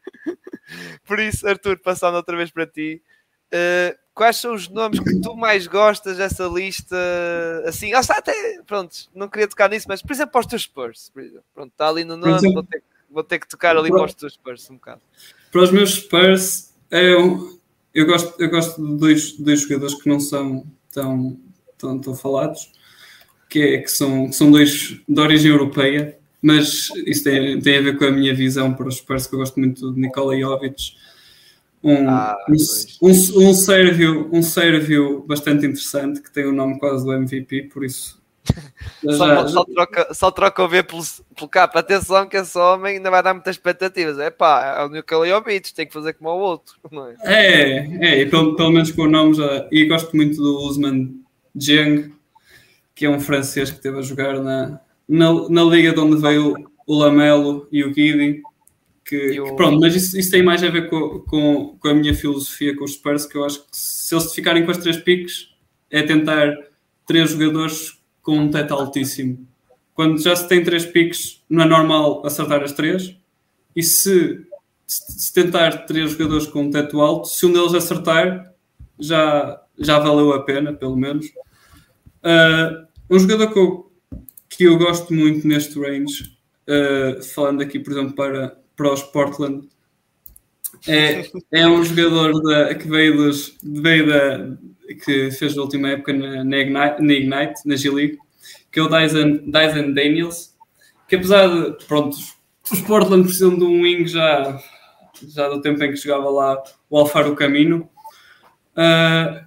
*laughs* Por isso, Arthur, passando outra vez para ti, uh, quais são os nomes que tu mais gostas dessa lista? Assim, lá está, até, pronto, não queria tocar nisso, mas por exemplo, para os teus Spurs, pronto, está ali no nome, vou ter, vou ter que tocar ali para os teus Spurs um bocado. Para os meus Spurs, eu, eu, gosto, eu gosto de dois, dois jogadores que não são tão, tão, tão falados, que, é, que, são, que são dois de origem europeia, mas isso tem, tem a ver com a minha visão para os Spurs, que eu gosto muito de Nikola Jovic. Um, ah, um, um, um, sérvio, um sérvio bastante interessante, que tem o nome quase do MVP, por isso *laughs* só, só, troca, só troca o V pelo, pelo capa. Atenção que esse homem ainda vai dar muitas expectativas. É pá, é o Newcastle tem que fazer como o outro. É? é, é e pelo, pelo menos com o nome já. E gosto muito do Usman Jiang, que é um francês que esteve a jogar na, na, na liga de onde veio o Lamelo e o Guidi. Que, que, pronto, mas isso, isso, tem mais a ver com, com, com a minha filosofia com os Spurs, que eu acho que se eles ficarem com as três piques, é tentar três jogadores com um teto altíssimo. Quando já se tem três piques, não é normal acertar as três. E se, se tentar três jogadores com um teto alto, se um deles acertar, já, já valeu a pena, pelo menos. Uh, um jogador que eu, que eu gosto muito neste range, uh, falando aqui, por exemplo, para, para os Portland, é, é um jogador da, que veio, dos, veio da, que fez a última época na, na, Ignite, na Ignite, na G-League, que é o Dyson, Dyson Daniels, que apesar de, pronto, os Portland precisam de um wing já, já do tempo em que chegava lá o Alfaro Camino. Uh,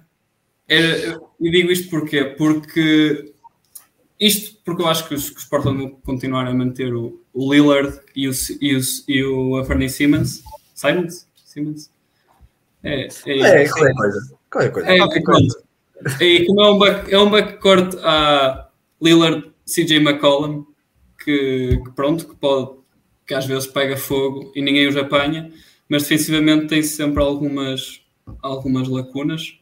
era, e digo isto porquê? Porque isto porque eu acho que os, que os Portland vão continuar a manter o, o Lillard e o, e o, e o Anthony Simmons. Simons? Simmons? É, é, é qualquer coisa. Qualquer coisa. É, qualquer coisa. E como é um, back, é um backcourt a Lillard, CJ McCollum, que, que, pronto, que pode, que às vezes pega fogo e ninguém os apanha, mas defensivamente tem sempre algumas, algumas lacunas.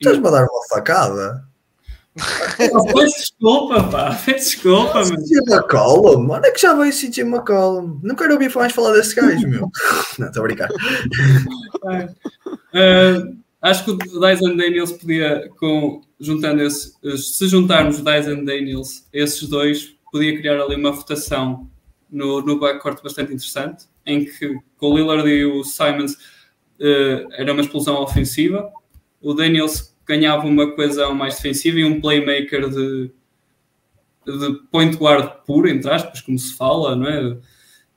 Estás-me a dar uma facada? Desculpa, pá. Desculpa, mano. CJ McCollum? Onde é que já veio CJ McCollum? Não quero ouvir mais falar desse gajo, meu. *laughs* Não, estou a brincar. Uh, acho que o Dyson Daniels podia, com, juntando esse, se juntarmos Dyson Daniels, esses dois, podia criar ali uma votação no, no backcourt bastante interessante, em que com o Lillard e o Simons uh, era uma explosão ofensiva, o Daniels ganhava uma coesão mais defensiva e um playmaker de, de point guard puro, entre aspas, como se fala, não é?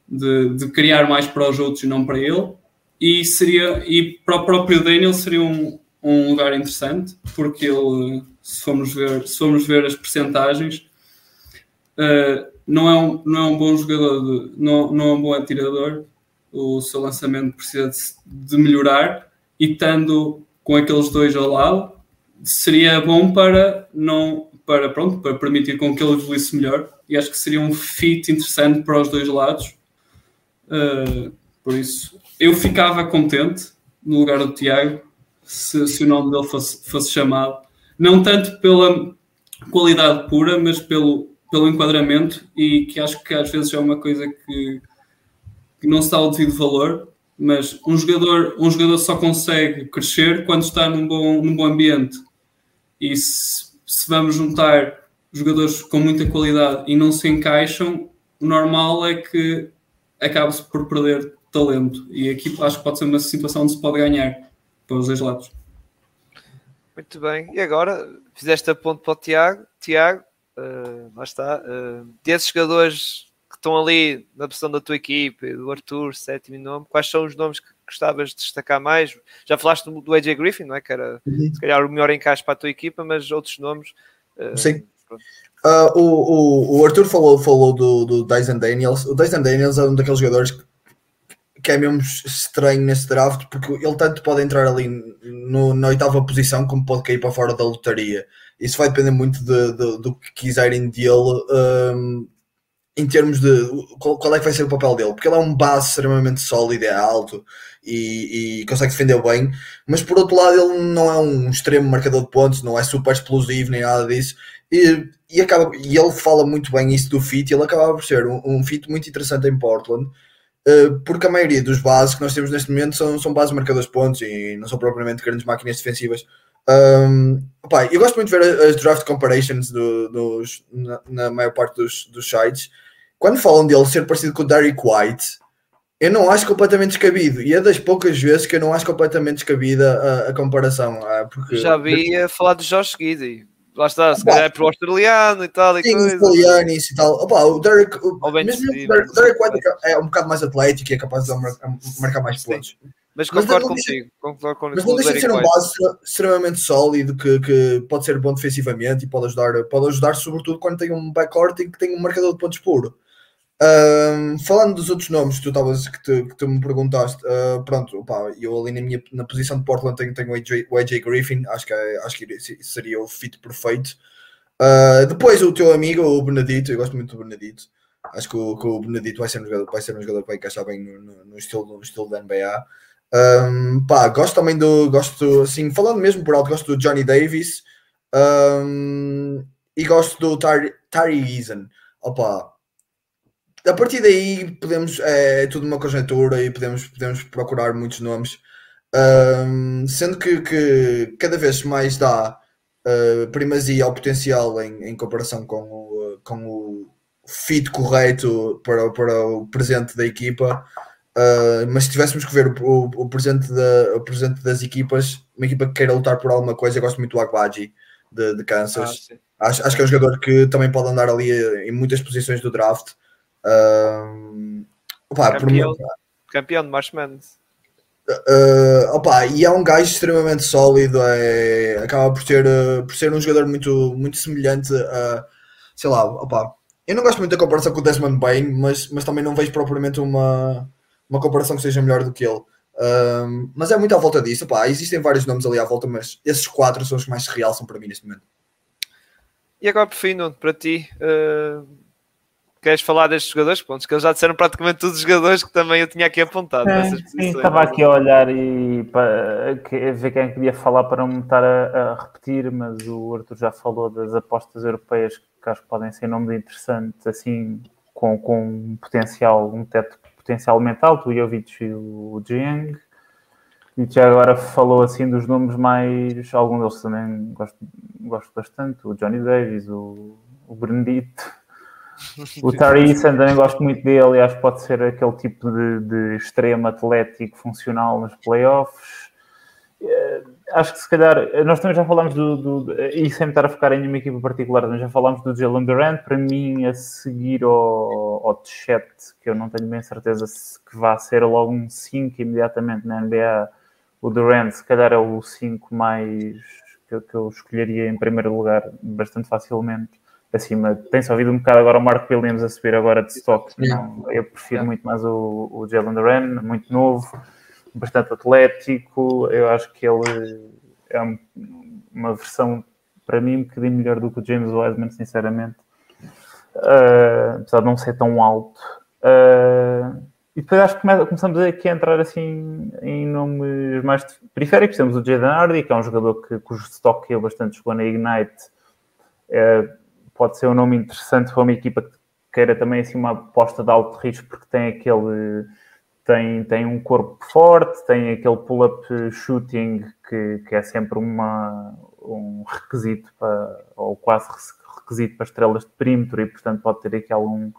De, de, criar mais para os outros e não para ele. E, seria, e para o próprio Daniel seria um, um lugar interessante, porque ele, se formos ver, se formos ver as percentagens, uh, não, é um, não é um bom jogador, de, não, não é um bom atirador. O seu lançamento precisa de, de melhorar e estando com aqueles dois ao lado, seria bom para não para pronto para permitir com que ele evoluísse melhor. E acho que seria um fit interessante para os dois lados. Uh, por isso eu ficava contente no lugar do Tiago se, se o nome dele fosse, fosse chamado. Não tanto pela qualidade pura mas pelo pelo enquadramento e que acho que às vezes é uma coisa que, que não se dá o devido valor mas um jogador, um jogador só consegue crescer quando está num bom, num bom ambiente. E se, se vamos juntar jogadores com muita qualidade e não se encaixam, o normal é que acabe-se por perder talento. E aqui acho que pode ser uma situação onde se pode ganhar para os dois lados. Muito bem. E agora, fizeste a ponto para o Tiago. Tiago, uh, lá está. Uh, desses jogadores que estão ali na posição da tua equipe, do Arthur, sétimo nome, quais são os nomes que gostavas de destacar mais? Já falaste do, do AJ Griffin, não é? Que era uhum. se calhar o melhor encaixe para a tua equipa, mas outros nomes. Uh, Sim. Uh, o, o, o Arthur falou, falou do, do Dyson Daniels. O Dyson Daniels é um daqueles jogadores que, que é mesmo estranho nesse draft, porque ele tanto pode entrar ali no, na oitava posição como pode cair para fora da lotaria. Isso vai depender muito de, de, do que quiserem dele. Um, em termos de qual, qual, é que vai ser o papel dele, porque ele é um base extremamente sólido, é alto e, e, consegue defender bem, mas por outro lado ele não é um extremo marcador de pontos, não é super explosivo nem nada disso, e, e, acaba, e ele fala muito bem isso do fit, ele acaba por ser um, um fit muito interessante em Portland, uh, porque a maioria dos bases que nós temos neste momento são, são bases marcadores de pontos e não são propriamente grandes máquinas defensivas. Um, opa, eu gosto muito de ver as draft comparations do, dos, na, na maior parte dos, dos sites quando falam dele ser parecido com o Derek White, eu não acho completamente descabido. E é das poucas vezes que eu não acho completamente descabida a, a comparação. Ah, porque... Já vi a falar de Josh Giddy. Lá está, se calhar é para o australiano e tal. E Sim, coisa. australiano e tal. Opa, o Derek, o, mesmo o Derek, Derek White é um bocado mais atlético e é capaz de marcar mais pontos. Mas concordo mas contigo. Concordo com mas não deixa de ser um base extremamente sólido que, que pode ser bom defensivamente e pode ajudar, pode ajudar sobretudo quando tem um backcourt e que tem um marcador de pontos puro. Um, falando dos outros nomes que tu, que, tu, que tu me perguntaste, uh, pronto, opa, eu ali na minha na posição de Portland tenho, tenho o, AJ, o AJ Griffin, acho que, acho que seria o fit perfeito. Uh, depois o teu amigo, o Benedito, eu gosto muito do Benedito. Acho que o, que o Benedito vai ser um jogador, vai ser um jogador que vai encaixar bem no, no, no estilo, no estilo da NBA. Um, pá, gosto também do. Gosto, assim, falando mesmo por alto, gosto do Johnny Davis um, e gosto do Tari, Tari Eason. Opa, a partir daí podemos, é, é tudo uma conjectura e podemos, podemos procurar muitos nomes, um, sendo que, que, cada vez mais dá uh, primazia ao potencial em, em comparação com o, com o fit correto para, para o presente da equipa. Uh, mas se tivéssemos que ver o, o, o, presente da, o presente das equipas, uma equipa que queira lutar por alguma coisa, eu gosto muito do Agbaji de, de Kansas. Ah, acho, acho que é um jogador que também pode andar ali em muitas posições do draft. Opa, campeão, por... campeão de Marshman. Uh, opa, e é um gajo extremamente sólido, é, acaba por ser, uh, por ser um jogador muito, muito semelhante a, sei lá, opa, eu não gosto muito da comparação com o Desmond Bain, mas, mas também não vejo propriamente uma, uma comparação que seja melhor do que ele. Uh, mas é muito à volta disso, opa, existem vários nomes ali à volta, mas esses quatro são os que mais se realçam para mim neste momento. E agora, por fim, para ti, uh, queres falar destes jogadores? Pontos que eles já disseram praticamente todos os jogadores que também eu tinha aqui apontado. É, sim, estava aqui a olhar e para, ver quem queria falar para não me estar a, a, repetir, mas o Arthur já falou das apostas europeias que acho que podem ser nomes interessantes, assim, com, com um potencial, um teto potencialmente alto, o Jovic e o Jiang. E já agora falou assim dos nomes mais. Alguns deles também gosto, gosto bastante, o Johnny Davis, o, o Benedito o Tari também gosto muito dele que pode ser aquele tipo de, de extremo atlético funcional nos playoffs. Uh, acho que se calhar, nós também já falámos do, do, e sem estar a focar em nenhuma equipa particular, mas já falámos do Jalen Durant, para mim a seguir ao, ao chat, que eu não tenho bem certeza se que vai ser logo um 5 imediatamente na NBA, o Durant se calhar é o 5 mais que, que eu escolheria em primeiro lugar bastante facilmente acima. Tem-se ouvido um bocado agora o Mark Williams a subir agora de stock. Não, eu prefiro muito mais o, o Jalen Duran, muito novo, bastante atlético. Eu acho que ele é uma versão, para mim, um bocadinho melhor do que o James Wiseman, sinceramente. Uh, apesar de não ser tão alto. Uh, e depois acho que começamos aqui a entrar assim em nomes mais periféricos. Temos o Jaden Hardy, que é um jogador que, cujo stock eu bastante jogou na Ignite. Uh, pode ser um nome interessante para uma equipa que queira também assim uma aposta de alto risco porque tem aquele tem, tem um corpo forte, tem aquele pull-up shooting que, que é sempre uma, um requisito para, ou quase requisito para estrelas de perímetro e portanto pode ter aqui algum,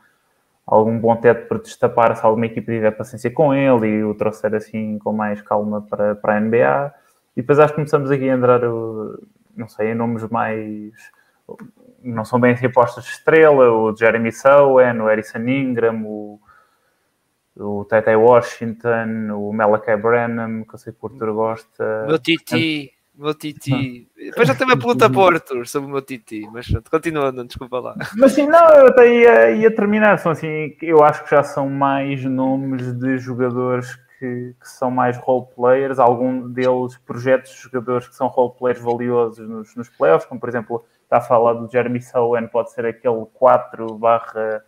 algum bom teto para destapar se alguma equipa tiver paciência com ele e o trouxer assim com mais calma para, para a NBA. E depois acho que começamos aqui a entrar, não sei, em nomes mais não são bem assim apostas de estrela, o Jeremy Sowen, o Harrison Ingram, o, o Tete Washington, o Malachi Branham, que eu sei que o Arthur gosta. Meu Titi, meu Titi. Depois já uma pergunta para o Arthur sobre o meu Titi, mas continuando, desculpa lá. Mas sim, não, eu até ia, ia terminar, são assim, eu acho que já são mais nomes de jogadores que, que, são mais role players, algum deles projetos de jogadores que são role players valiosos nos, nos playoffs, como por exemplo está a falar do Jeremy Sowen, pode ser aquele 4 barra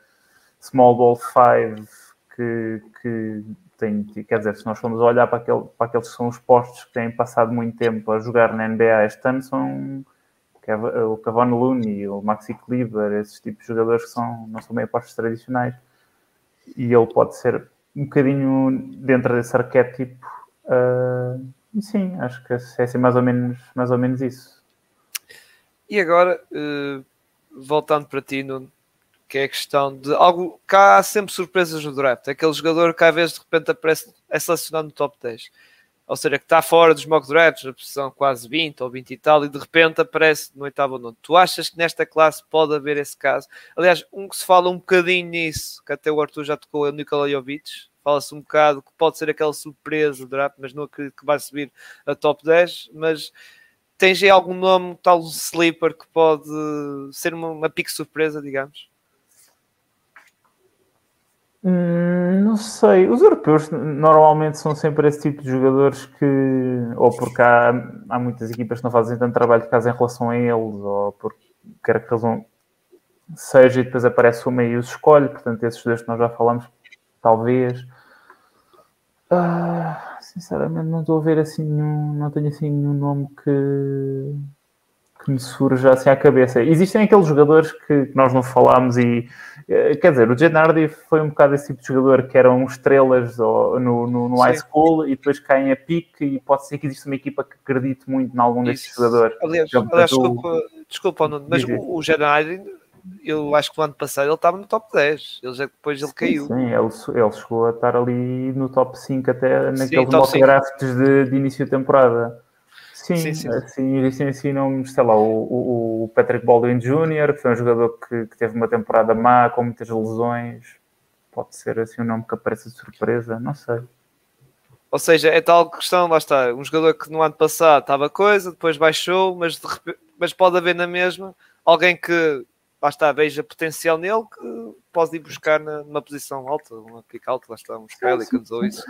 small ball 5 que, que tem, quer dizer, se nós formos olhar para, aquele, para aqueles que são os postos que têm passado muito tempo a jogar na NBA este ano, são o Cavani Looney, o Maxi Kleber, esses tipos de jogadores que são, não são bem postos tradicionais. E ele pode ser um bocadinho dentro desse arquétipo. Uh, sim, acho que é assim mais ou menos, mais ou menos isso. E agora, uh, voltando para ti, Nuno, que é a questão de algo que há sempre surpresas no draft. Aquele jogador que às vezes de repente aparece, é selecionado no top 10. Ou seja, que está fora dos mock drafts, na posição quase 20 ou 20 e tal, e de repente aparece no oitavo ou nono. Tu achas que nesta classe pode haver esse caso? Aliás, um que se fala um bocadinho nisso, que até o Arthur já tocou, é o Nikola Jovic. Fala-se um bocado que pode ser aquela surpresa do draft, mas não acredito que vai subir a top 10. Mas Tens aí algum nome, tal sleeper, que pode ser uma, uma pique surpresa, digamos? Hum, não sei. Os europeus normalmente são sempre esse tipo de jogadores que, ou porque há, há muitas equipas que não fazem tanto trabalho de casa em relação a eles, ou por quer que razão seja, e depois aparece uma e os escolhe. Portanto, esses dois que nós já falamos, talvez. Ah, Sinceramente não estou a ver assim nenhum, não tenho assim nenhum nome que, que me surja assim à cabeça. Existem aqueles jogadores que, que nós não falámos e eh, quer dizer, o Gennardi foi um bocado esse tipo de jogador que eram estrelas no, no, no high school e depois caem a pique e pode ser que exista uma equipa que acredite muito em algum desses jogadores. Aliás, aliás desculpa, desculpa, mas o, o Gennardi eu acho que o ano passado ele estava no top 10, ele já, depois ele sim, caiu. Sim, ele, ele chegou a estar ali no top 5 até naqueles mock drafts de, de, início de temporada. Sim, sim, sim. assim, existem assim nomes, sei lá, o, o, Patrick Baldwin Jr., que foi um jogador que, que, teve uma temporada má, com muitas lesões, pode ser assim um nome que apareça de surpresa, não sei. Ou seja, é tal questão, lá está, um jogador que no ano passado estava coisa, depois baixou, mas, repente, mas pode haver na mesma alguém que lá está, veja potencial nele, que pode ir buscar na, numa posição alta, uma pick alta, lá está, uns Pelicans ou isso.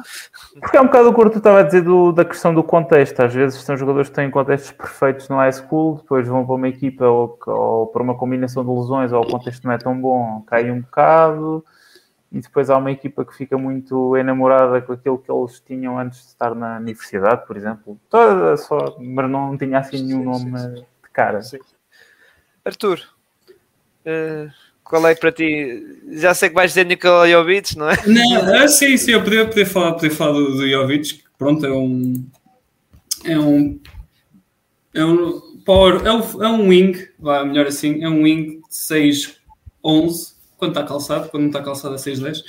Porque é um bocado o que tu estava a dizer do, da questão do contexto. Às vezes são jogadores que têm contextos perfeitos no high school, depois vão para uma equipa ou, ou para uma combinação de lesões ou o contexto não é tão bom, cai um bocado e depois há uma equipa que fica muito enamorada com aquilo que eles tinham antes de estar na universidade, por exemplo. Toda só, mas não tinha assim nenhum nome de cara. Sim. Arthur, uh, qual é para ti? Já sei que vais dizer Nikola Jovic, não é? Não, ah, sim, sim, eu podia, poder falar, poder falar do, do Jovic, que pronto, é um. É um. É um, power, é um, é um wing, vá melhor assim, é um wing de 6-11 quando está calçado, quando não está calçado a 6-10,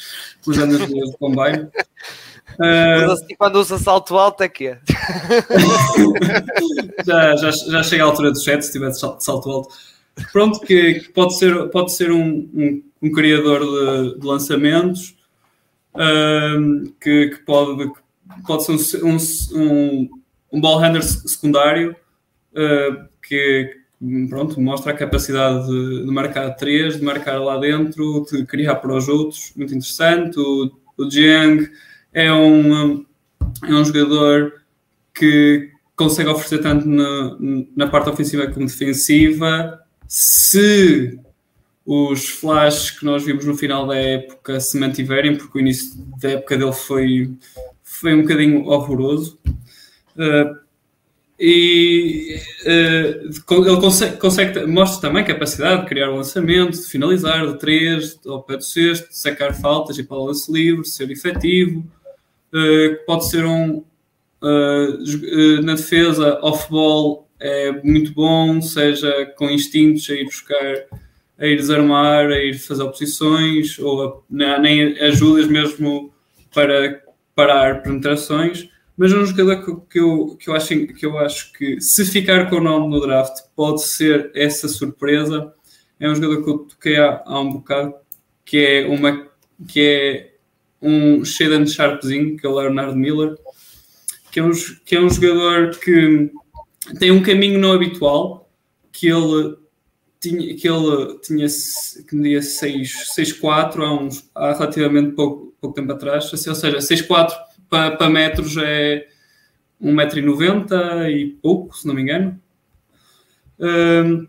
pelos anos de combine. Uh... E quando usa salto alto é que é? *laughs* já, já, já chega à altura do chat se tiver salto alto. Pronto, que, que, pode ser, pode ser um, um, um criador de, de lançamentos, que, que, pode, pode ser um, um, um ball handler secundário, uh, que, pronto, mostra a capacidade de, de, marcar três, de marcar lá dentro, de criar para os outros, muito interessante. O, o Jiang é um, é um jogador que consegue oferecer tanto na, na parte ofensiva como defensiva. Se os flashes que nós vimos no final da época se mantiverem, porque o início da época dele foi, foi um bocadinho horroroso. Uh, e uh, ele consegue, consegue, mostra também capacidade de criar um lançamento, de finalizar de três, ao pé do sexto, de sacar faltas e para o lance livre, ser efetivo. Uh, pode ser um na defesa off-ball é muito bom, seja com instintos a ir buscar, a ir desarmar, a ir fazer oposições ou a, nem ajudas mesmo para parar penetrações mas é um jogador que, que, eu, que, eu acho, que eu acho que, se ficar com o nome no draft, pode ser essa surpresa. É um jogador que eu toquei há, há um bocado, que é, uma, que é um Shaden Sharpzinho, que é o Leonard Miller, que é um, que é um jogador que tem um caminho não habitual, que ele tinha, que ele tinha que media 6'4 há, uns, há relativamente pouco, pouco tempo atrás, ou seja, 6'4 para, para metros é 1,90m e pouco, se não me engano. Um,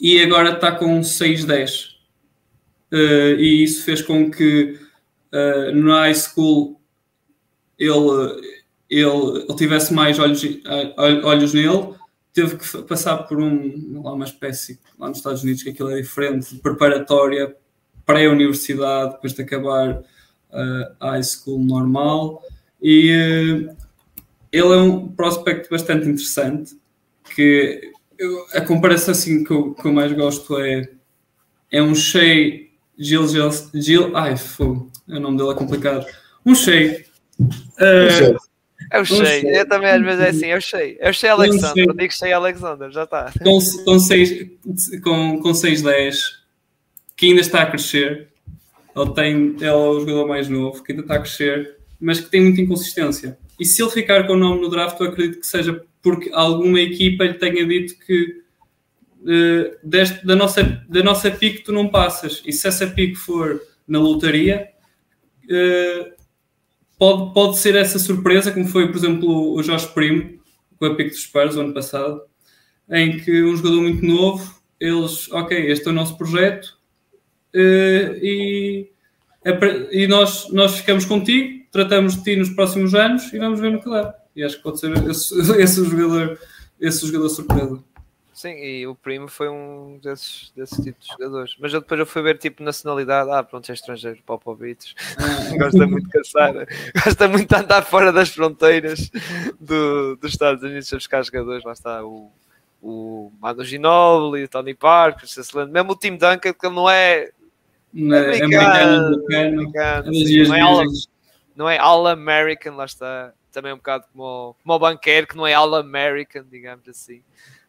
e agora está com 6,10. Uh, e isso fez com que uh, no high school ele, ele, ele tivesse mais olhos, olhos nele. Teve que passar por um, lá uma espécie, lá nos Estados Unidos, que aquilo é diferente, preparatória, pré-universidade, depois de acabar uh, high school normal. E uh, ele é um prospect bastante interessante, que eu, a comparação assim que eu, que eu, mais gosto é, é um Shea Gil, Gil, Gil ai, fogo, é o nome dele é complicado. Um Shea. Uh, Shea, um eu também às vezes é assim, Shea, é o Shea Alexander, um digo Shea Alexander, já está. Com, com 6 com, com 6'10, que ainda está a crescer, ele, tem, ele é o jogador mais novo, que ainda está a crescer, mas que tem muita inconsistência. E se ele ficar com o nome no draft, eu acredito que seja porque alguma equipa lhe tenha dito que uh, deste, da, nossa, da nossa pique tu não passas. E se essa pique for na lotaria, uh, pode, pode ser essa surpresa, como foi, por exemplo, o Josh Primo, com a pique dos Spurs, o ano passado, em que um jogador muito novo, eles, ok, este é o nosso projeto, uh, e, e nós, nós ficamos contigo, tratamos de ti nos próximos anos e vamos ver no que dá. E acho que pode ser esse, *laughs* esse jogador, esse jogador surpresa. Sim, e o Primo foi um desses, desses tipos de jogadores. Mas eu depois eu fui ver tipo nacionalidade. Ah, pronto, é estrangeiro, Popovich. *laughs* gosta muito de caçar, gosta muito de andar fora das fronteiras do, dos Estados Unidos a buscar jogadores. Lá está o, o Manu Ginobili, o Tony Parker, mesmo o Tim Duncan, que ele não é. Não é americano, americano, não é não é All-American, lá está, também é um bocado como, como o banqueiro, que não é All-American, digamos assim,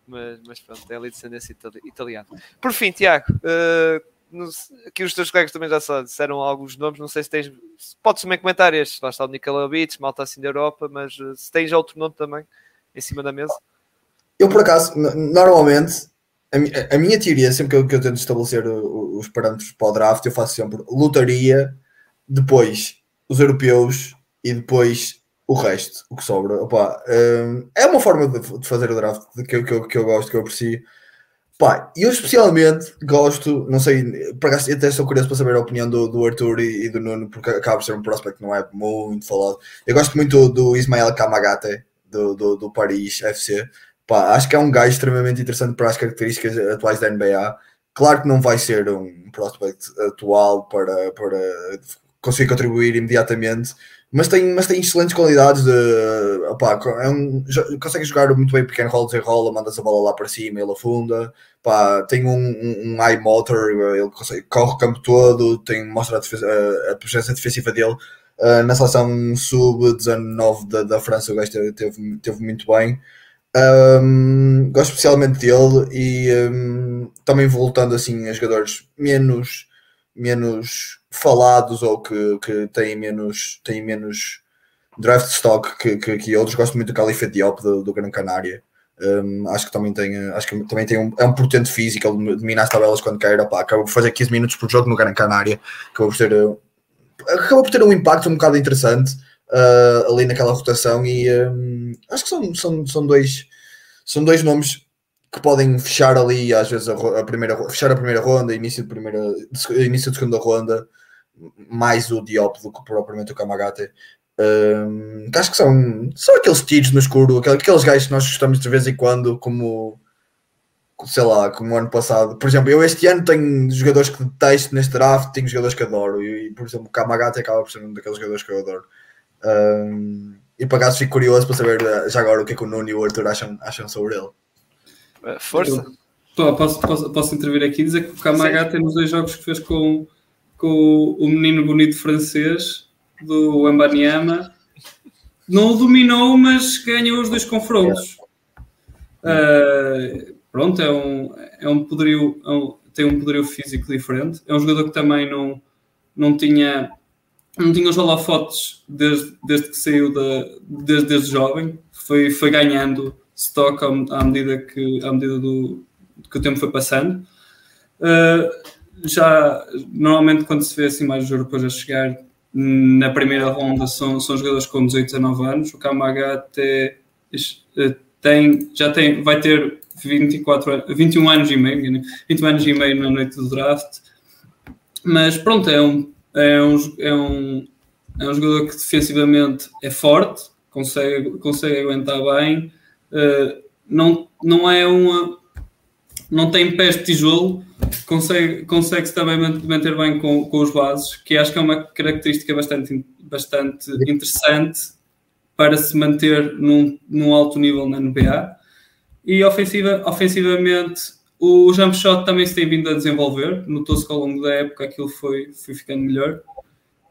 mas, mas pronto, é ali descendência italiana. Por fim, Tiago, uh, aqui os teus colegas também já disseram alguns nomes, não sei se tens, podes também comentar estes, lá está o Nicolau Beats, malta assim da Europa, mas uh, se tens outro nome também em cima da mesa. Eu, por acaso, normalmente, a, a, minha teoria, sempre que eu, que eu tento estabelecer os parâmetros para o draft, eu faço sempre lotaria, depois os europeus e depois o resto, o que sobra. Opa, um, é uma forma de, de, fazer o draft que eu, que, eu, que eu gosto, que eu aprecio. Pá, eu especialmente gosto, não sei, para até estou curioso para saber a opinião do, do Arthur e, e, do Nuno, porque acaba por ser um prospect que não é muito falado. Eu gosto muito do, do Ismael Kamagate, do, do, do Paris FC. Pá, acho que é um gajo extremamente interessante para as características atuais da NBA. Claro que não vai ser um prospect atual para, para conseguir contribuir imediatamente, mas tem, mas tem excelentes qualidades de opá, é um, consegue jogar muito bem pequeno rolo desenrola, mandas a bola lá para cima, ele afunda, pá, tem um, um, um eye motor, ele consegue, corre o campo todo, tem, mostra a, defesa, a, a presença defensiva dele. Uh, na seleção sub-19 da, da França, o gajo teve, teve muito bem. Um, gosto especialmente dele e um, também voltando assim a jogadores menos, menos falados ou que, que têm menos, têm menos draft stock que, que, que outros. Gosto muito do Califa Diop do, do Gran Canária. Um, acho que também tem, acho que também tem um, é um portento físico, ele domina as tabelas quando quer. Opa, acaba por fazer 15 minutos por jogo no Gran Canária, acaba por ter, acaba por ter um impacto um bocado interessante uh, ali naquela rotação. E um, acho que são, são, são, dois, são dois nomes que podem fechar ali, às vezes, a, a primeira, fechar a primeira ronda, início de, primeira, início de segunda ronda, mais o Diop do que propriamente o Kamagate. Um, acho que são, são aqueles tiros no escuro, aqueles gajos que nós gostamos de vez em quando, como sei lá, como o ano passado. Por exemplo, eu este ano tenho jogadores que detesto neste draft, tenho jogadores que adoro, e, por exemplo, o Kamagate acaba por ser um daqueles jogadores que eu adoro. Um, e para acaso fico curioso para saber eh, já agora o que é que o Nuno e o Arthur acham, acham sobre ele. Eh, força! Eu, posso, posso, posso intervir aqui e dizer que o Kamagate nos dois jogos que fez com, com o menino bonito francês do Mbanyama não o dominou, mas ganhou os dois confrontos. Uh, pronto, é um, é um poderio, é um, tem um poderio físico diferente. É um jogador que também não, não tinha não tinha os holofotes desde, desde que saiu da, desde, desde jovem. Foi, foi ganhando stock à, medida que à medida do que o tempo foi passando. Uh, já normalmente quando se vê assim mais europeus a chegar na primeira ronda são, são jogadores com 18, 19 anos. O Kamaga até eh, tem, já tem, vai ter 24, 21 anos e meio, 21 anos e meio na noite do draft. Mas pronto, é um, é um, é um, é um jogador que defensivamente é forte, consegue, consegue aguentar bem, uh, não, não é uma. não tem pés de tijolo, consegue, consegue-se também manter bem com, com os bases, que acho que é uma característica bastante, bastante interessante para se manter num, num alto nível na NBA. E ofensiva, ofensivamente, o jump shot também se tem vindo a desenvolver. Notou-se que ao longo da época aquilo foi, foi ficando melhor.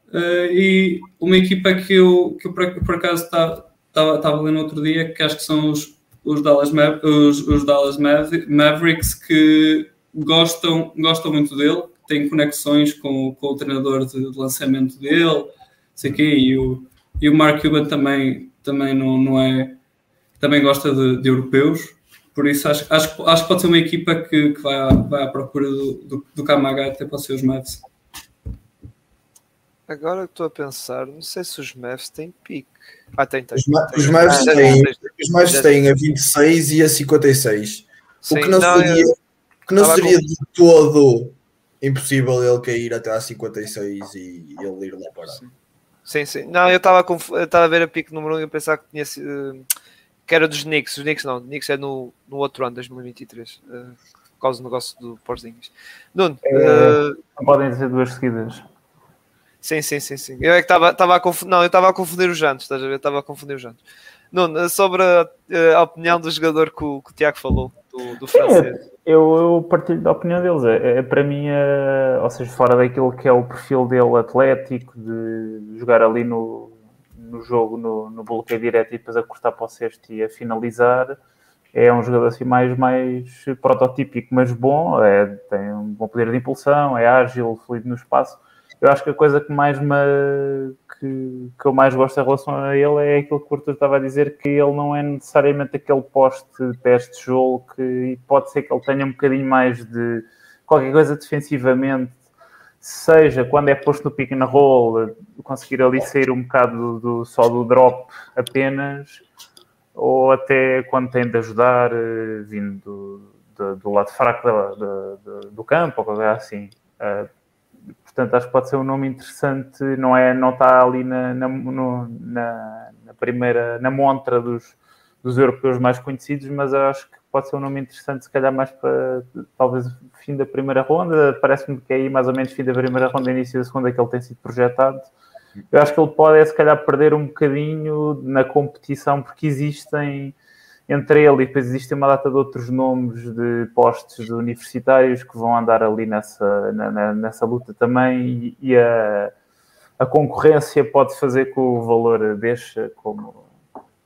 Uh, e uma equipa que eu, que eu por, por acaso estava, estava lendo outro dia, que acho que são os, os Dallas, os, os Dallas Mavericks, que gostam, gostam muito dele, têm conexões com, com o treinador de, de lançamento dele, sei quê, e o, e o Mark Cuban também, também não, não é também gosta de, de europeus, por isso acho, acho, acho que pode ser uma equipa que, que vai, à, vai à procura do, do, do Kamaga até para ser os Mavs. Agora estou a pensar, não sei se os Mavs têm pique. Ah, tem, tem. Os, os Mavs têm, os Mavs têm a 26 e a 56. Sim, o que não, não seria, eu que não seria de todo impossível ele cair até a 56 e ele ir lá parar. Sim, sim. Não, eu estava a ver a pique número 1 e a pensar que tinha sido. que era dos Knicks. Os Knicks não, o Knicks é no, no outro ano, 2023. Uh, eh, por causa do negócio do Porzinhos. Nuno. É, uh, podem ser duas seguidas. Sim, sim, sim, sim. Eu é que estava a confundir. Não, eu estava a confundir os jantos, estás a ver? Estava a confundir os jantos. Nuno, sobre a, a, opinião do jogador que o, que o Tiago falou, do, do francês eu, eu partilho da opinião deles. É, é para mim, é, ou seja, fora daquilo que é o perfil dele atlético, de jogar ali no, no jogo, no, no bloqueio direto e depois a cortar para o cesto e a finalizar, é um jogador assim mais, mais prototípico, mas bom. É, tem um bom poder de impulsão, é ágil, fluido no espaço. Eu acho que a coisa que mais me que, que eu mais gosto em relação a ele é aquilo que o Arthur estava a dizer, que ele não é necessariamente aquele poste pés de tijolo que pode ser que ele tenha um bocadinho mais de qualquer coisa defensivamente, seja quando é posto no pick and roll, conseguir ali sair um bocado do, do, só do drop apenas, ou até quando tem de ajudar eh, vindo do, do, do lado fraco do, do campo, ou qualquer assim. Uh, portanto, acho que pode ser um nome interessante, não é, não está ali na, na, no, na, na primeira, na montra dos, dos europeus mais conhecidos, mas acho que pode ser um nome interessante, se calhar mais para talvez fim da primeira ronda. Parece-me que é aí mais ou menos fim da primeira ronda, início da segunda que ele tem sido projetado. Eu acho que ele pode, é, se calhar, perder um bocadinho na competição, porque existem entre ele e depois existem uma data de outros nomes de postos universitários que vão andar ali nessa, na, nessa luta também e, a, a concorrência pode fazer que o valor deixe como,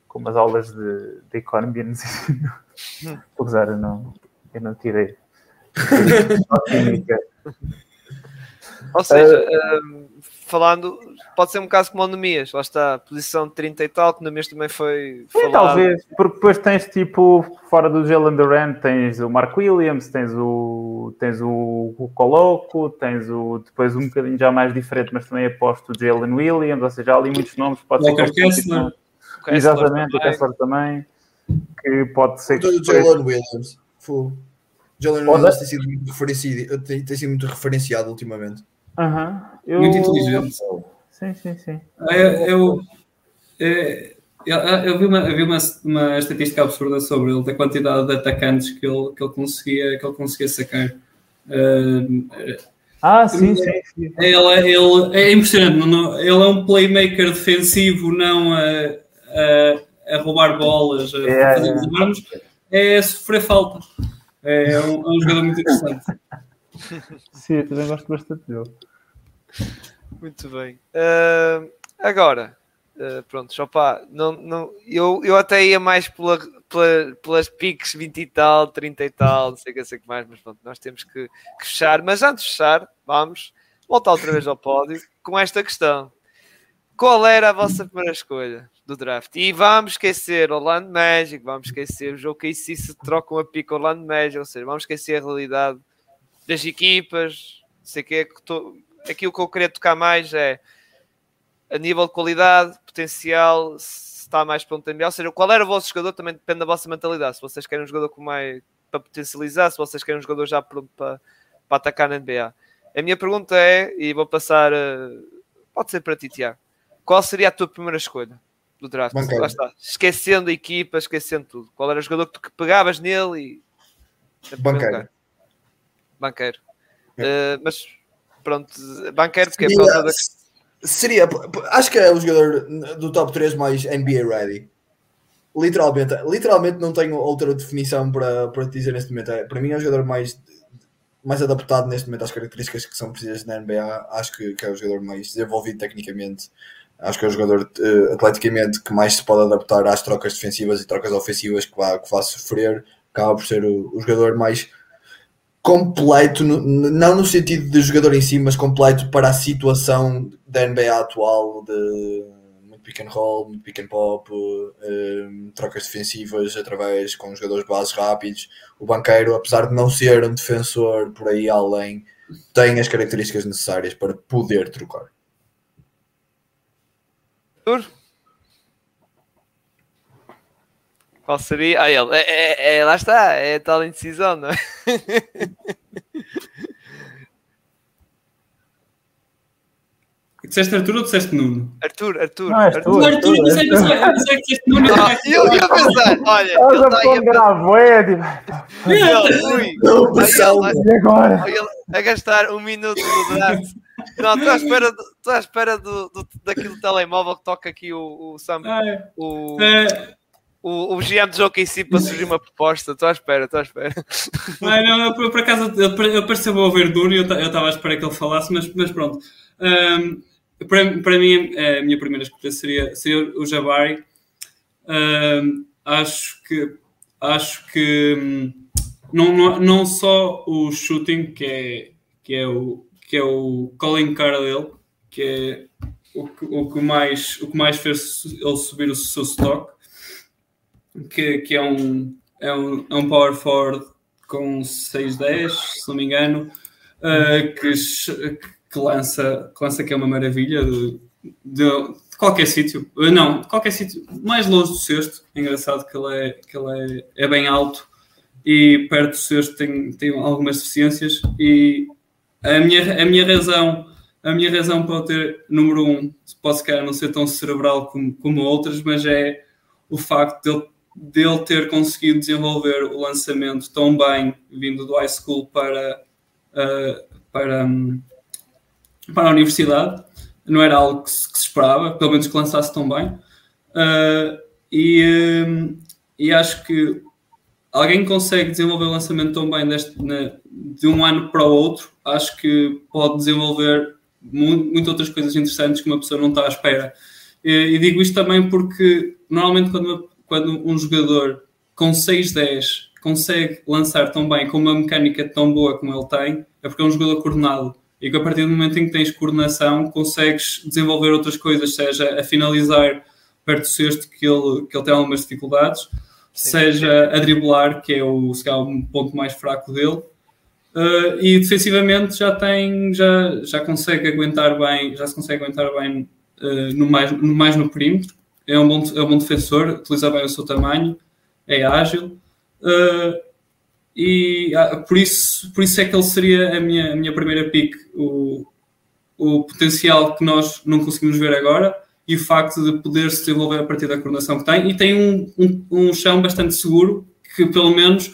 como as aulas de, de economia nos *laughs* usar, eu não, eu não tirei. *laughs* Ou seja, uh, falando, pode ser um caso como o Nemias, lá está, posição 30 e tal, que o Nemias também foi Sim, talvez, porque depois tens tipo, fora do Jalen Durant, tens o Mark Williams, tens o, tens o, o Coloco, tens o, depois um bocadinho já mais diferente, mas também aposto o Jalen Williams, ou seja, há ali muitos nomes, pode Walker ser Kessler. Tipo, exatamente, o Kessler também, que pode ser que... O Jalen Williams, Full. Jalen Williams tem sido tem, tem sido muito referenciado ultimamente. Uhum. Eu... Muito inteligente. Sim, sim, sim. Ah, eu, eu, eu, eu, vi, uma, eu vi uma, uma estatística absurda sobre ele, da quantidade de atacantes que ele, que ele, conseguia, que ele conseguia sacar. Uh, ah, sim, sim, sim. Ele, ele, é impressionante. Ele é um playmaker defensivo, não a, a, a roubar bolas, a é, fazer é. é sofrer falta. É um, é um jogador muito interessante. *laughs* Sim, eu também gosto bastante dele. Muito bem. Uh, agora, uh, pronto, Chopá, não, não, eu, eu até ia mais pela, pela, pelas piques 20 e tal, 30 e tal, não sei o que, sei que mais, mas pronto, nós temos que, que, fechar. Mas antes de fechar, vamos voltar outra vez ao pódio com esta questão. Qual era a vossa primeira escolha do draft? E vamos esquecer Orlando Magic, vamos esquecer o jogo que se trocam a pica Orlando Magic, ou seja, vamos esquecer a realidade das equipas, sei que é que tô, aquilo que eu queria tocar mais é a nível de qualidade, potencial, se está mais pronto também. Ou seja, qual era o vosso jogador também depende da vossa mentalidade. Se vocês querem um jogador com mais para potencializar, se vocês querem um jogador já pronto para, para atacar na NBA. A minha pergunta é, e vou passar, pode ser para ti, Tiago, qual seria a tua primeira escolha do draft? Lá está. Esquecendo a equipa, esquecendo tudo. Qual era o jogador que tu pegavas nele e. Banqueiro banqueiro. Uh, mas pronto, banqueiro porque seria, é da... seria, acho que é o jogador do top 3 mais NBA ready. Literalmente, literalmente não tenho outra definição para, para te dizer neste momento. É, para mim é o jogador mais, mais adaptado neste momento às características que são precisas na NBA. Acho que, que é o jogador mais desenvolvido tecnicamente. Acho que é o jogador uh, atleticamente que mais se pode adaptar às trocas defensivas e trocas ofensivas que vá, que vá sofrer. Acaba por ser o, o jogador mais completo, não no sentido de jogador em si, mas completo para a situação da NBA atual de muito pick and roll, muito pick and pop, um, trocas defensivas através com jogadores bases rápidos. O banqueiro, apesar de não ser um defensor por aí além, tem as características necessárias para poder trocar. Qual seria? Ah, ele. É, é, é, lá está, é tal indecisão, não é? *laughs* Disseste Arthur ou disseste Nuno? Arthur, Arthur. Não, Arthur, Arthur, Arthur, Arthur, Arthur, pensei que disseste Nuno. Ah, eu ia pensar, olha. Ele está aí a gravoede. E agora? A gastar um minuto no draft. Não, estou à espera, do, estou à espera do, do, daquilo telemóvel que toca aqui o, o Sam. Ah, é. O... É o, o GM em si para surgir uma proposta. Estou à espera, estou à espera. Não, não, por, por acaso ele pareceu ouvir duro e eu estava à espera que ele falasse, mas, mas pronto. Um, para, para mim, a minha primeira escolha seria, seria o Jabari. Um, acho que acho que hum, não, não, não só o shooting que é, que é o, que é o Colin Carlyle, que é o que, o que, mais, o que mais fez ele subir o seu stock, que, que é, um, é, um, é um power forward com 6-10, se não me engano, uh, que, que, lança, que lança que é uma maravilha de, de, de qualquer sítio. Uh, não, de qualquer sítio, mais longe do sexto. É engraçado que ele, é, que ele é, é bem alto e perto do sexto tem, tem algumas deficiências e a minha, a minha razão a minha razão para ter número um pode se calhar não ser tão cerebral como, como outras, mas é o facto de ele, de ele ter conseguido desenvolver o lançamento tão bem vindo do high school para, uh, para, um, para a universidade. Não era algo que se, que se, esperava, pelo menos que lançasse tão bem. Uh, e, um, e acho que alguém consegue desenvolver o lançamento tão bem deste, na, de um ano para o outro, acho que pode desenvolver muitas outras coisas interessantes que uma pessoa não está à espera. E, e digo isto também porque normalmente quando, quando um jogador com 6-10 consegue lançar tão bem, com uma mecânica tão boa como ele tem, é porque é um jogador coordenado. E que a partir do momento em que tens coordenação, consegues desenvolver outras coisas, seja a finalizar perto do sexto, que ele, que ele tem algumas dificuldades, Sim. seja a driblar, que é o, se calhar, um ponto mais fraco dele, Uh, e defensivamente já tem, já, já consegue aguentar bem, já se consegue aguentar bem uh, no mais, no mais no perímetro. É um, bom, é um bom defensor, utiliza bem o seu tamanho, é ágil. Uh, e por, isso, por isso é que ele seria a minha, a minha primeira pick. O, o potencial que nós não conseguimos ver agora e o facto de poder se desenvolver a partir da coordenação que tem. E tem um, um, um chão bastante seguro que, pelo menos,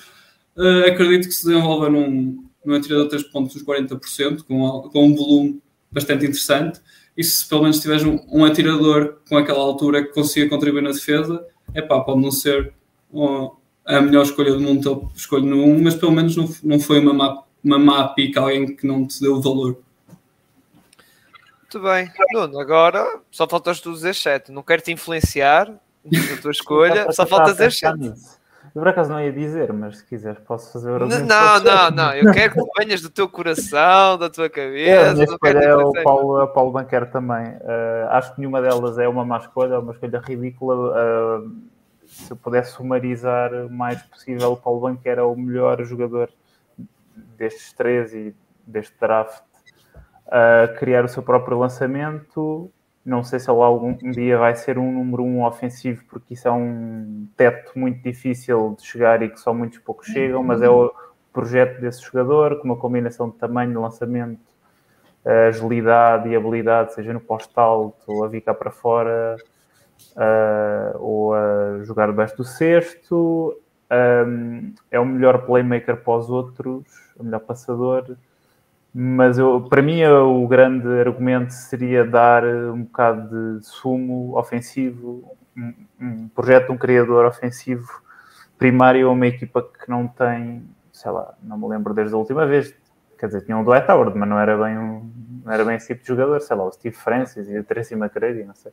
acredito que se desenvolva num, no atirador de 3 pontos dos 40%, com, com um volume bastante interessante. E se pelo menos tiveres um, um atirador com aquela altura que consiga contribuir na defesa, é pá, pode não ser a melhor escolha do mundo, escolho no 1, mas pelo menos não, não foi uma má, uma má pica, alguém que não te deu valor. Muito bem. Nuno, agora só faltas tu dizer 7. Não quero te influenciar na tua escolha, só falta dizer 7. Eu por acaso não ia dizer, mas se quiseres posso fazer o Não, não, não, não, eu quero que venhas do teu coração, da tua cabeça. É, a minha escolha é o Paulo, a Paulo Banquer também. Uh, acho que nenhuma delas é uma má escolha, é uma escolha ridícula. Uh, se eu pudesse sumarizar o mais possível, o Paulo Banquer é o melhor jogador destes três e deste draft a criar o seu próprio lançamento não sei se ele algum dia vai ser um número um ofensivo, porque isso é um teto muito difícil de chegar e que só muitos poucos chegam, mas é o projeto desse jogador, com uma combinação de tamanho de lançamento, agilidade e habilidade, seja no post-alto, a vir cá para fora, uh, ou a jogar debaixo do cesto. É o melhor playmaker para os outros, o melhor passador mas eu, para mim o grande argumento seria dar um bocado de sumo ofensivo, um, um projeto de um criador ofensivo primário a uma equipa que não tem, sei lá, não me lembro desde a última vez, quer dizer, tinha um Dwight Howard, mas não era bem um, não era bem esse tipo de jogador, sei lá, o Steve Francis e o Tracy McGrady, não sei.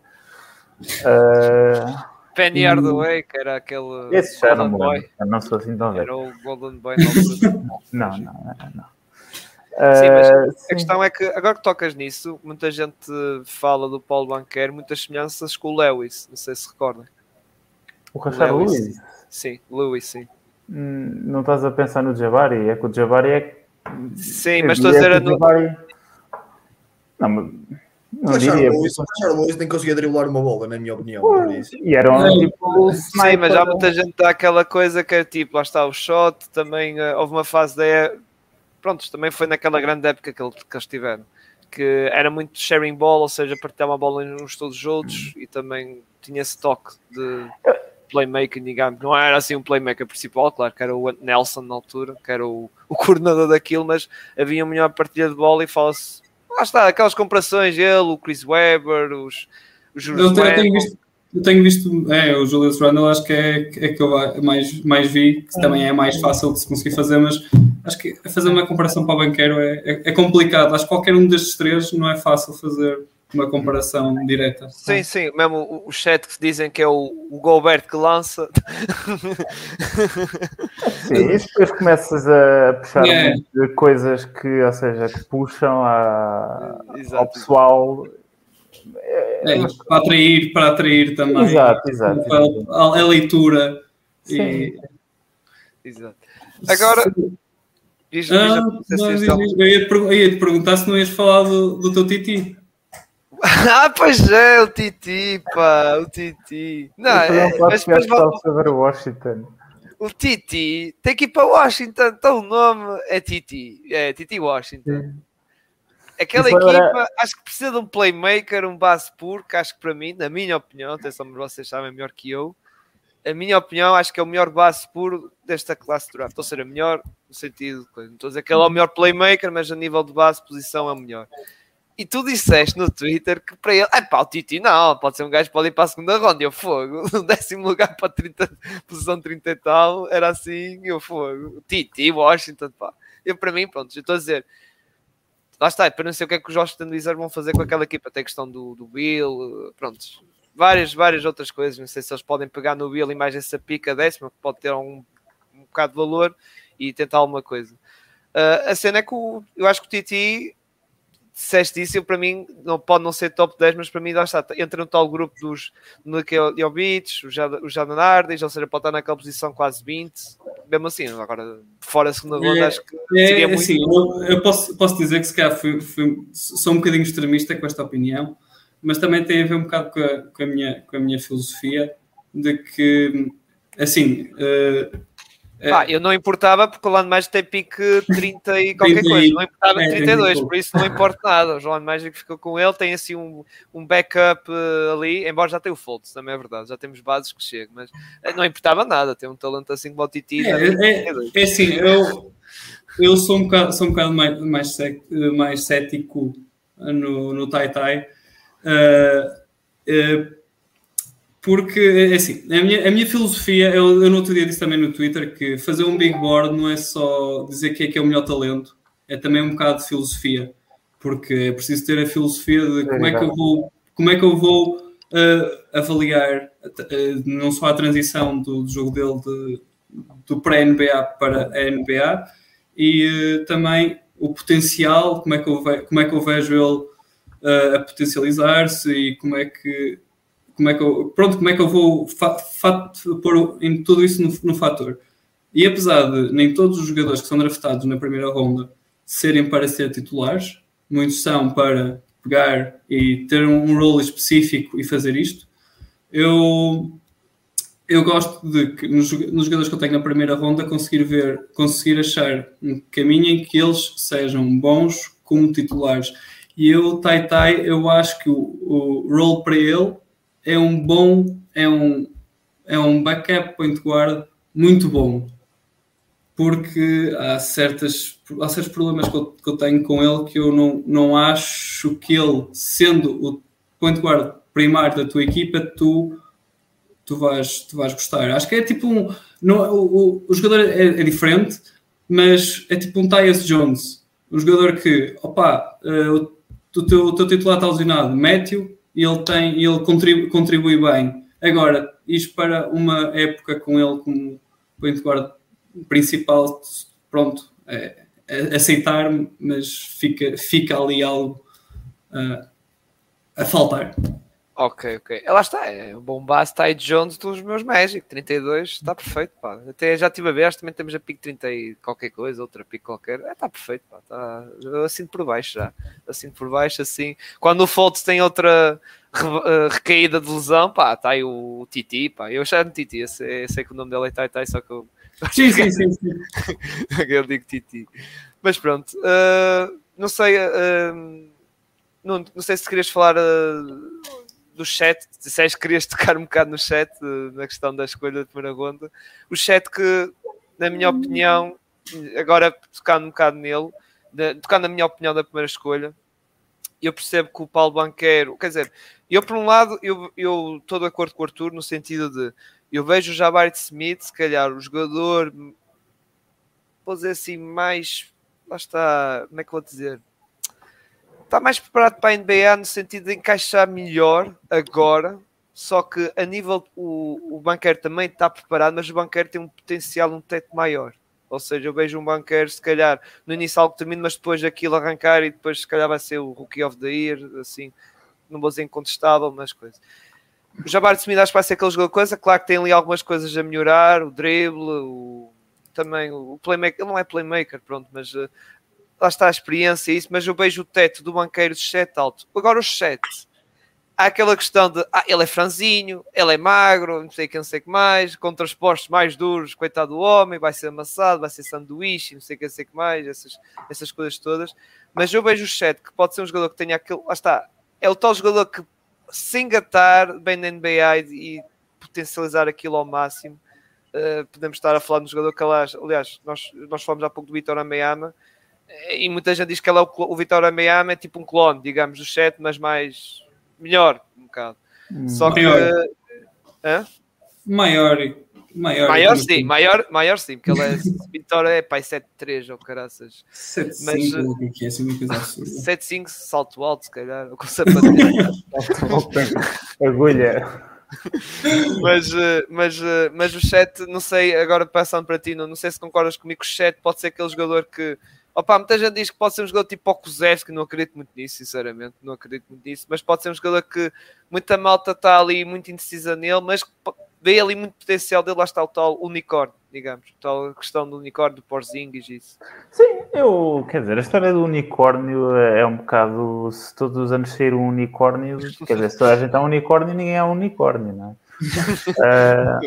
Uh, Penny Hardaway, que era aquele esse já não me lembro, não sou assim tão velho. Era o *laughs* Golden Boy não, não, não, não. Sim, mas uh, a questão é que agora que tocas nisso, muita gente fala do Paulo Banquer, muitas semelhanças com o Lewis, não sei se recordam. O Rashard Lewis? Lewis? Sim, Lewis, sim. Hum, não estás a pensar no Jabari? É que o Jabari é. Sim, mas estou a dizer. No... Jabari... Não, mas. Não o diria. Lewis, o Lewis nem conseguia driblar uma bola, na minha opinião. Por isso. E era um tipo. Sim, mas há muita gente dá aquela coisa que é tipo, lá está o shot, também uh, houve uma fase da pronto, também foi naquela grande época que, que eles tiveram, que era muito sharing ball, ou seja, partilhar uma bola uns todos os outros e também tinha esse toque de playmaker, digamos, não era assim um playmaker principal, claro que era o Nelson na altura, que era o, o coordenador daquilo, mas havia uma melhor partilha de bola e fala-se, lá está, aquelas comparações, ele, o Chris Webber, os, os visto, eu tenho visto, é, o Julius Randle acho que é, é que eu mais, mais vi, que também é mais fácil de se conseguir fazer, mas acho que fazer uma comparação para o banqueiro é, é, é, complicado. Acho que qualquer um destes três não é fácil fazer uma comparação direta. Sim, sim, mesmo o, o chat que dizem que é o, o Gilbert que lança. Sim, e depois começas a puxar é. coisas que, ou seja, que puxam a, ao pessoal. É, é, para atrair, para atrair também. Exato, exato. A, a leitura. Sim. E... Exato. Agora. Diz, diz, ah, diz, não, eu, ia te, eu ia te perguntar se não ias falar do, do teu Titi. *laughs* ah, pois é, o Titi, pá, o Titi. Não, é, mas depois vamos sobre o Washington. O Titi tem que ir para Washington, então o nome é Titi, é Titi Washington. Sim. Aquela equipa, era... acho que precisa de um playmaker, um base puro, que acho que para mim, na minha opinião, atenção, vocês sabem melhor que eu, a minha opinião, acho que é o melhor base puro desta classe de draft. Ou seja, melhor no sentido, não estou a dizer que ele é o melhor playmaker, mas a nível de base, posição é o melhor. E tu disseste no Twitter que para ele, é pá, o Titi não, pode ser um gajo que pode ir para a segunda ronda. Eu fogo, *laughs* no décimo lugar para 30, posição 30 e tal, era assim, eu fogo. Titi, Washington, pá. Eu para mim, pronto, eu estou a dizer, lá está, para não sei o que é que os Washington Wizards vão fazer com aquela equipa. Tem a questão do, do Bill, pronto, várias, várias outras coisas. Não sei se eles podem pegar no Bill e mais essa pica décima, que pode ter um, um bocado de valor e tentar alguma coisa. Uh, a cena é que o, eu acho que o Titi disseste isso, eu, para mim não, pode não ser top 10, mas para mim lá está, entra no tal grupo dos Jovic, o Jadan Ardes, ou seja, pode estar naquela posição quase 20, mesmo assim, agora fora a segunda ronda, é, acho que é, seria muito. Assim, eu, eu posso, posso dizer que se calhar fui, fui, sou um bocadinho extremista com esta opinião, mas também tem a ver um bocado com a, com a minha, com a minha filosofia de que, assim, uh, é. Pá, eu não importava porque o Land Magic tem pique 30 e qualquer coisa, não importava em 32, é, por isso não importa nada. O Land Magic ficou com ele, tem assim um, um backup uh, ali, embora já tenha o Foltz, também é verdade, já temos bases que chegam, mas uh, não importava nada, tem um talento assim como o Titi. É, é, é, assim, eu, eu sou um bocado, sou um bocado mais, mais, mais cético no, no Tai Tai. Uh, porque, é assim, a minha, a minha filosofia, eu, eu no outro dia disse também no Twitter que fazer um big board não é só dizer que é que é o melhor talento, é também um bocado de filosofia, porque é preciso ter a filosofia de como é que eu vou, como é que eu vou uh, avaliar uh, não só a transição do, do jogo dele de, do pré-NBA para a NBA e uh, também o potencial, como é que eu, ve, como é que eu vejo ele a potencializar-se e como é que como é que eu, pronto, como é que eu vou pôr em tudo isso no, no fator. E apesar de nem todos os jogadores que são draftados na primeira ronda serem para ser titulares, muitos são para pegar e ter um role específico e fazer isto, eu, eu gosto de que nos, nos jogadores que eu tenho na primeira ronda conseguir ver, conseguir achar um caminho em que eles sejam bons como titulares. E eu, Tai Tai, eu acho que o, o role para ele é um bom, é um, é um backup point guard muito bom. Porque há, certas, há certos problemas que eu, que eu tenho com ele que eu não, não acho que ele, sendo o point guard primário da tua equipa, tu, tu, vais, tu vais gostar. Acho que é tipo um. Não, o, o, o jogador é, é, diferente, mas é tipo um Tyus Jones. Um jogador que, opa, uh, o, teu, o teu titular está lesionado, mete-o e ele tem, ele contribui, contribui bem. Agora, isto para uma época com ele como point guard principal, pronto, é, é aceitar, mas fica, fica ali algo uh, a faltar. Ok, ok. Lá está, é um bom base Ty Jones dos meus Magic, 32, está perfeito, pá. Até já estive a ver, também temos a pick 30 e qualquer coisa, outra pick qualquer. É, está perfeito, pá. Tá, assim por baixo já. Assim por baixo, assim. Quando o Fultz tem outra uh, recaída de lesão, pá, está aí o Titi, pá. Eu chamo Titi, eu sei, eu sei que o nome dele é Tai Tai, só que eu. *laughs* Sim, sim, sim. sim. *laughs* eu digo Titi. Mas pronto, uh, não sei. Uh, não, não sei se querias falar do chat, disseste que querias tocar um bocado no chat, na questão da escolha da primeira ronda. O chat que, na minha opinião, agora tocando um bocado nele, de, tocando na minha opinião da primeira escolha, eu percebo que o Paulo Banqueiro, quer dizer, eu por um lado, eu, eu estou de acordo com o Arthur no sentido de eu vejo o Jabari Smith, se calhar o jogador, vou dizer assim, mais, lá está, como é que vou dizer? Está mais preparado para a NBA no sentido de encaixar melhor agora. Só que a nível o, o banqueiro também está preparado, mas o banqueiro tem um potencial, um teto maior. Ou seja, eu vejo um banqueiro, se calhar, no início algo termina, mas depois aquilo arrancar e depois se calhar vai ser o Rookie of the Year, assim, não vou dizer incontestável, mas coisa. O Jabari Smith acho que vai ser aquele jogador coisa, claro que tem ali algumas coisas a melhorar, o drible, o, também o playmaker, ele não é playmaker, pronto, mas uh, lá está a experiência e isso, mas eu vejo o teto do banqueiro de 7 alto. Agora os 7, há aquela questão de, ah, ele é franzinho, ele é magro, não sei que, não sei que mais, com transportes mais duros, coitado do homem, vai ser amassado, vai ser sanduíche, não sei que, não sei que mais, essas, essas coisas todas. Mas eu vejo o 7, que pode ser um jogador que tenha aquele, lá está, é o tal jogador que se engatar bem na NBA e, e potencializar aquilo ao máximo, uh, podemos estar a falar de um jogador que, aliás, nós, nós falamos há pouco do Vitor Ameyama, e muita gente diz que ele é o, o Vitor Ameyama é tipo um clone, digamos, do Chet, mas mais melhor, um bocado. Hum. Só que. Hã? Maior. Maior, maior sim, maior, maior sim, porque ele é Vitor é pai 7-3 ou caraças. 7-5, o que é assim uma coisa absurda. 7-5, salto alto, se calhar, com sapatilha. *laughs* Agulha. mas, eh, mas, eh, mas o chat, não sei, agora passando para ti, não, não sei se concordas comigo, o chat pode ser aquele jogador que Opa, muita gente diz que pode ser um jogador tipo o que não acredito muito nisso, sinceramente, não acredito muito nisso, mas pode ser um jogador que muita malta está ali muito indecisa nele, mas vê ali muito potencial dele, lá está o tal unicórnio, digamos, tal questão do unicórnio, do Porzingis isso. Sim, eu, quer dizer, a história do unicórnio é um bocado, se todos os anos sair um unicórnio, quer dizer, se toda a gente é um unicórnio, ninguém é um unicórnio, não é? Uh,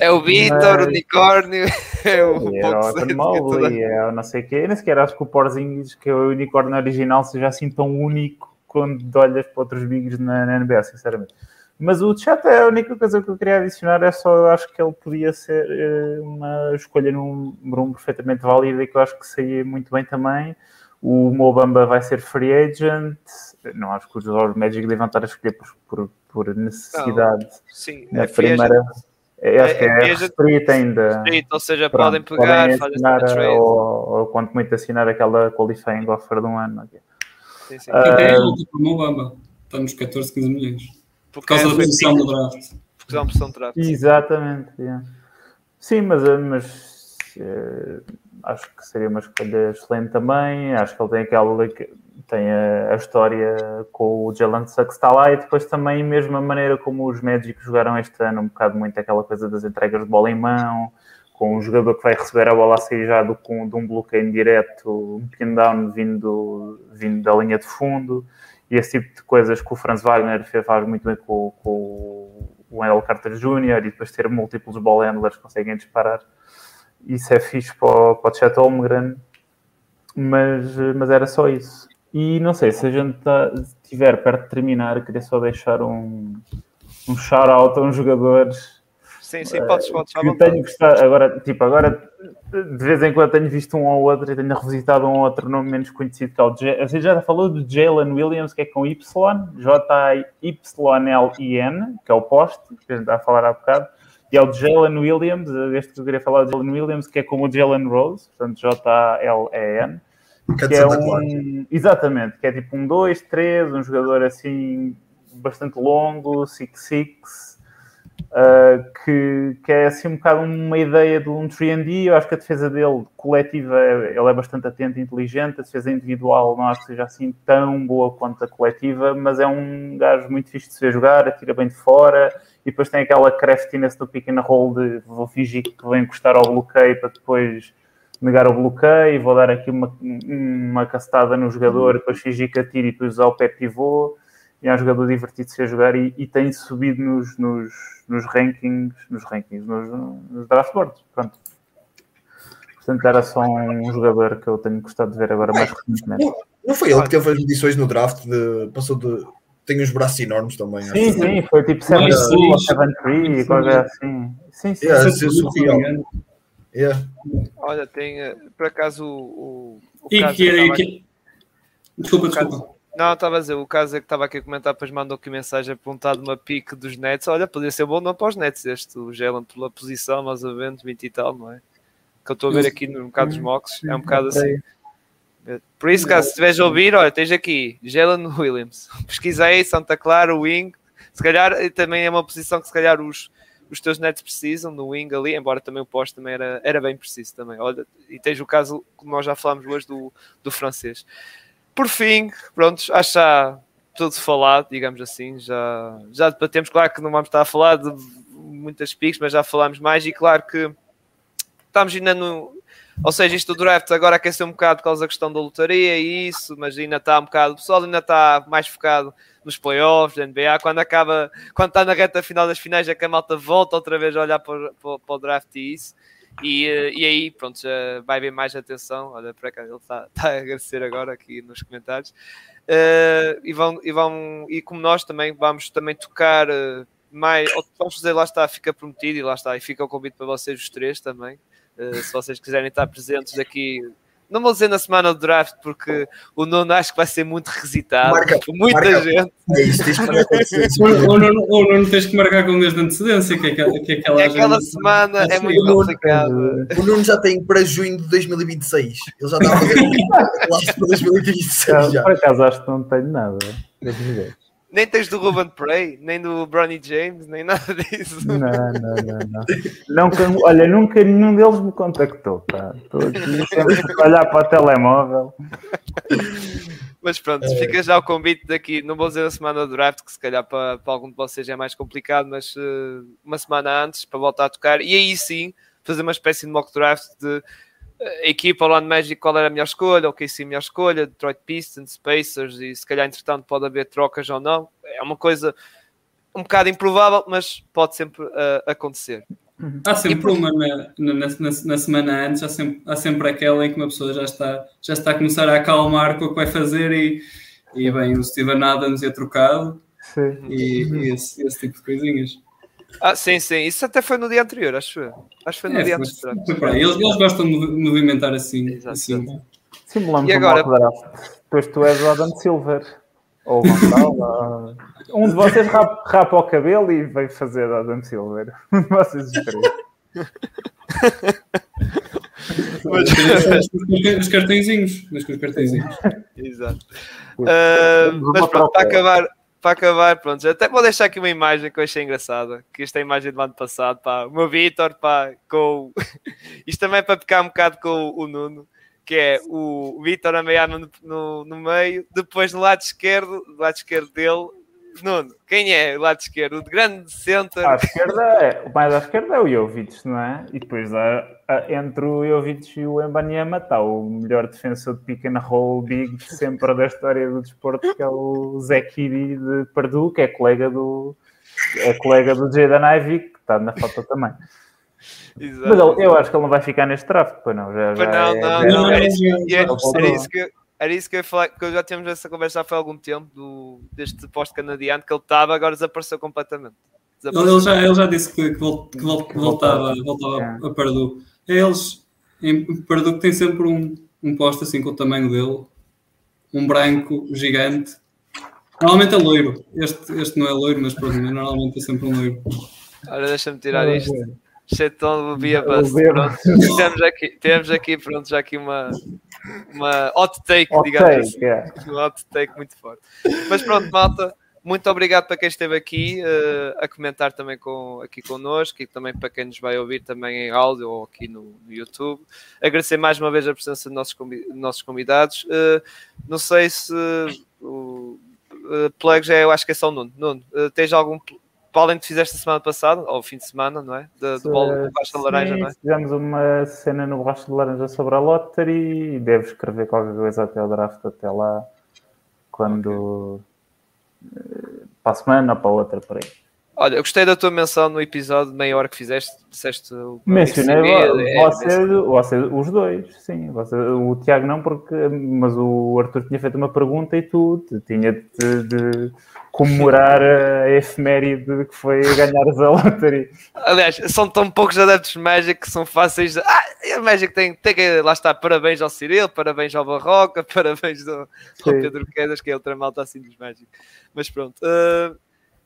é o Vitor, o unicórnio, *laughs* é o é o Mobley, é o não sei o quê. Eu nem sequer acho que o Porzingis, que é o unicórnio original, seja assim tão único quando olhas para outros bigs na, na NBA, sinceramente. Mas o chat é a única coisa que eu queria adicionar, é só eu acho que ele podia ser eh, uma escolha número um perfeitamente válida e que eu acho que saía muito bem também. O Mobamba vai ser free agent. Não acho que os Magic devam estar a escolher por, por por necessidade. Não, sim, na é primeira. É, acho que é, é restrita ainda. Restrito, ou seja, Pronto, podem pegar, podem assinar, ou, ou quanto muito assinar aquela qualifying offer de um ano. Sim, sim. Uh, é Mobamba, está nos 14, 15 milhões. Por causa da posição do draft. Por causa da posição do draft. Exatamente. Yeah. Sim, mas, mas uh, acho que seria uma escolha excelente também. Acho que ele tem aquela tem a, a, história com o Jalen Suggs está lá e depois também mesmo a maneira como os Magic jogaram este ano, um bocado muito aquela coisa das entregas de bola em mão, com um jogador que vai receber a bola a sair já do, de um bloqueio direto, um pin down vindo, vindo da linha de fundo, e esse tipo de coisas que o Franz Wagner fez, faz muito bem com, com o L. Carter Jr. e depois ter múltiplos ball handlers conseguem disparar. Isso é fixe para, para o Chet Holmgren, mas, mas era só isso. E não sei, se a gente tá, estiver perto de terminar, queria só deixar um, um shout-out a uns jogadores. Sim, sim, podes, podes. Que eu tenho gostado, agora, tipo, agora de vez em quando tenho visto um ou outro e tenho revisitado um ou outro nome menos conhecido que é o J. Você já falou do Jalen Williams, que é com Y, J-Y-L-I-N, que é o poste, que a gente está a falar há bocado, e é o Jalen Williams, este que eu queria falar, o Jalen Williams, que é como o Jalen Rose, portanto J-A-L-E-N que é um, exatamente, que é tipo um 2, 3, um jogador assim bastante longo, 6-6, uh, que, que é assim um bocado uma ideia de um 3D. Eu acho que a defesa dele coletiva ele é bastante atento e inteligente, a defesa individual não acho que seja assim tão boa quanto a coletiva, mas é um gajo muito fixe de se ver jogar, atira bem de fora e depois tem aquela craftiness do pick and roll de vou fingir que vou encostar ao bloqueio para depois negar o bloqueio, vou dar aqui uma, uma castada no jogador, depois fingir que atiro e depois usar o pé pivô. E é um jogador divertido-se a jogar e, e, tem subido nos, nos, nos rankings, nos rankings, nos, nos draft boards. Pronto. Portanto, era só um jogador que eu tenho gostado de ver agora mais recentemente. Não, não foi ele que teve as medições no draft, de, passou de. Tem uns braços enormes também. Sim, sim, foi tipo 7 ou 7 3, coisa assim. Sim, sim. Yeah, sim, sim. Yeah. Olha, tem eh, por acaso o. o e que, que, que... Desculpa, desculpa. Não, estava a dizer, o caso é que estava aqui a comentar, depois mandou aqui mensagem apontada uma pique dos Nets. Olha, poderia ser bom não para os Nets este, o Jalen pela posição, mais ou menos, 20 e tal, não é? Que eu estou a ver aqui no bocado dos mocks, é um bocado assim. Por isso, caso estiveres a ouvir, olha, tens aqui Jalen Williams. *laughs* Pesquisei Santa Clara, Wing. Se calhar também é uma posição que se calhar os, os teus nets precisam no wing ali, embora também o posto também era, era bem preciso também. Olha, e tens o caso, como nós já falámos hoje, do, do francês. Por fim, pronto, acho já tudo falado, digamos assim. Já, já debatemos, claro que não vamos estar a falar de muitas picks, mas já falámos mais e claro que estamos ainda no. Ou seja, isto do draft agora aqueceu um bocado por causa da questão da lotaria e isso, mas ainda está um bocado. O pessoal ainda está mais focado nos playoffs da NBA. Quando acaba, quando está na reta final das finais, é que a malta volta outra vez a olhar para, para, para o draft e isso. E, eh, e aí, pronto, já vai ver mais atenção. Olha, para cá, ele está, está a agradecer agora aqui nos comentários. Uh, e, vão, e, vão, e como nós também vamos também tocar uh, mais, vamos fazer, lá está, fica prometido e lá está, e fica o convite para vocês os três também, uh, se vocês quiserem estar presentes aqui não vou dizer na semana do draft, porque o Nuno acho que vai ser muito requisitado marca, muita marca. gente. É isso, tens que o, Nuno, o Nuno tens que marcar com o mês de antecedência, que, é, que é aquela, aquela semana é muito complicada. O Nuno já tem para junho de 2026. Ele já está a fazer *laughs* um para 2026. Já. Por acaso acho que não tenho nada. Nem tens do Ruben Prey, nem do Bronny James, nem nada disso. Não, não, não, não. Nunca, olha, nunca nenhum deles me contactou. Pá. Estou aqui sempre a olhar para o telemóvel. Mas pronto, é. fica já o convite daqui. Não vou dizer a semana do draft, que se calhar para, para algum de vocês é mais complicado, mas uh, uma semana antes para voltar a tocar. E aí sim, fazer uma espécie de mock draft de a equipa Orlando Magic qual era a melhor escolha, o que sim a melhor escolha, Detroit Pistons, Pacers e se calhar entretanto pode haver trocas ou não. É uma coisa um bocado improvável, mas pode sempre uh, acontecer. Há sempre uma na, na, na, na, semana antes, há sempre, há sempre aquela em que uma pessoa já está, já está a começar a acalmar com o que vai fazer e, e bem, o Steven Adams é trocado e, e esse, esse tipo de coisinhas. Ah, sim, sim. Isso até foi no dia anterior, acho eu. Acho que foi no é, dia antes. Eles, eles gostam de movimentar assim. assim. Simulamos e agora... Depois tu és o Adam Silver. Ou o Gonçalo. *laughs* um de vocês rapa, rapa o cabelo e vem fazer Adam Silver. *laughs* vocês três. *laughs* os cartõezinhos. Os cartõezinhos. Exato. Uh, mas pronto, para acabar para acabar, pronto, até vou deixar aqui uma imagem que eu achei engraçada, que esta é imagem do ano passado, pá, o meu Vitor, pá, com *laughs* isto também é para ficar um bocado com o, Nuno, que é o Vitor a meia no, no, no, meio, depois no lado esquerdo, do lado esquerdo dele, Nuno, quem é o lado esquerdo? O de grande centro. À esquerda é, o mais à esquerda é o Jovic, não é? E depois entre o Jovic e o Embanyama está o melhor defensor de pick and roll big sempre da história do desporto, que é o Zé Kiri de Perdue, que é colega do é colega do Jaden Ivey, que está na foto também. Exato. Mas eu, eu acho que ele não vai ficar neste draft, pois não. Já, já não, é, não, não, não, era isso que, era isso que eu ia falar, que eu já tínhamos essa conversa há algum tempo do, deste posto canadiano que ele estava, agora desapareceu completamente. Desapareceu. Ele, já, ele já disse que, que, que voltava, voltava é. a Pardue. Eles, em Pardue, tem sempre um, um posto assim com o tamanho dele, um branco gigante. Normalmente é loiro. Este, este não é loiro, mas pronto, normalmente é sempre um loiro. Olha, deixa-me tirar isto. Chetão via bus. *laughs* temos aqui, temos aqui, pronto, já aqui uma, uma hot take, hot digamos take, assim. Yeah. *laughs* Um hot take muito forte. Mas pronto, malta, muito obrigado para quem esteve aqui uh, a comentar também com, aqui connosco e também para quem nos vai ouvir também em áudio ou aqui no, no YouTube. Agradecer mais uma vez a presença de nossos, nossos convidados. Uh, não sei se o uh, plug já é, eu acho que é só o Nuno. Nuno, tens algum além de fizeste a semana passada, ou fim de semana, não é? De, do Baixo Laranja, não é? Fizemos uma cena no Baixo de Laranja sobre a Lottery e devo escrever qualquer coisa até o draft, até lá, quando. Eh, para a semana ou para a outra, por aí. Olha, eu gostei da tua menção no episódio de meia hora que fizeste, disseste... Mencionei você, é, você, os dois, sim. Você, o Tiago não, porque, mas o Arthur tinha feito uma pergunta e tu tinha de, de comemorar a efeméride que foi ganhar a loteria. Aliás, são tão poucos adeptos de Magic que são fáceis de... Ah, a Magic tem, tem que... Lá está, parabéns ao Cirilo, parabéns ao Barroca, *laughs* parabéns ao, ao Pedro Quedas, que é outra malta assim dos Magic. Mas pronto... Uh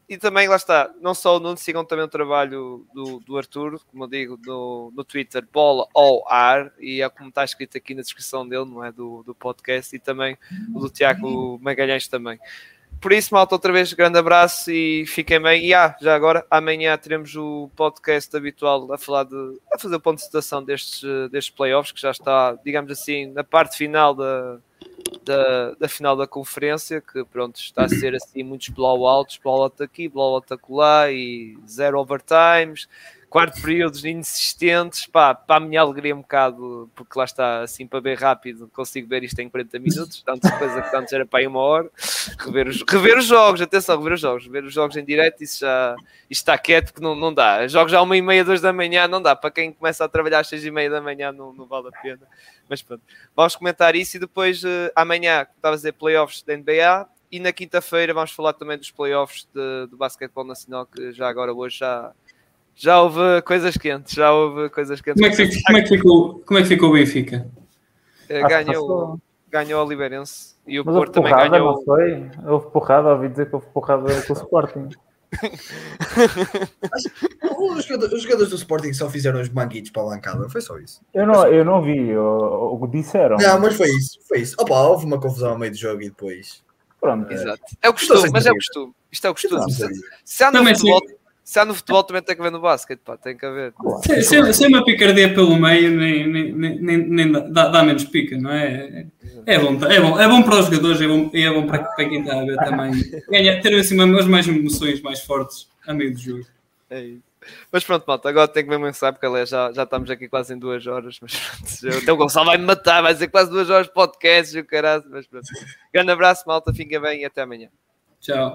e também lá está, não só o Nuno, sigam também o trabalho do, do Arthur, como eu digo, no, no Twitter, bola ao ar, e é como está escrito aqui na descrição dele, não é? Do, do podcast, e também o do Tiago Magalhães também. Por isso, malta, outra vez, grande abraço e fiquem bem. E ah, já agora, amanhã teremos o podcast habitual a falar de a fazer o ponto de situação destes, destes playoffs, que já está, digamos assim, na parte final da, da, da final da conferência, que pronto, está a ser assim muitos blowouts, blowout aqui, blowout acolá e zero overtimes quarto períodos insistentes, pá, para a minha alegria um bocado, porque lá está, assim, para ver rápido, consigo ver isto em 40 minutos, tanto coisa que antes era para aí uma hora, rever os, rever os jogos, atenção, rever os jogos, ver os jogos em direto, isso já, isto está quieto, que não, não dá, jogos já uma e meia, duas da manhã, não dá, para quem começa a trabalhar às seis e meia da manhã, não, não vale a pena, mas pronto, vamos comentar isso e depois, uh, amanhã, estava a dizer, playoffs da NBA, e na quinta-feira vamos falar também dos playoffs do basquetebol nacional, que já agora hoje já já houve coisas quentes, já houve coisas quentes. Como é que, ficou, como é que, ficou, como é que ficou o Benfica? Eh, ganhou, ganhou o Oliveirense e o Mas Porto também porrada, ganhou. Não foi? Houve porrada, ouvi dizer que houve porrada com o Sporting. *laughs* os, jogadores, os jogadores do Sporting só fizeram os manguitos para a bancada, foi só isso. Eu não, eu não vi, o disseram. Não, mas foi isso, foi isso. Opa, houve uma confusão ao meio do jogo e depois. Pronto. Exato. É o costume, mas é o costume. Isto é o costume. Se, se há no futebol. Se há no futebol também tem que ver no basquete, pá, tem que haver. Se, se, se é uma picardia pelo meio, nem, nem, nem, nem dá, dá menos pica, não é? É bom, é bom, é bom para os jogadores e é bom, é bom para, para quem está a ver também. Ganha, ter assim umas mais emoções mais fortes a meio do jogo. É isso. Mas pronto, malta, agora tenho que mesmo pensar, porque aliás, já, já estamos aqui quase em duas horas. Mas pronto, então o Gonçalo vai me matar, vai ser quase duas horas de podcast e o caralho. Mas pronto. Grande abraço, malta, fica bem e até amanhã. Tchau.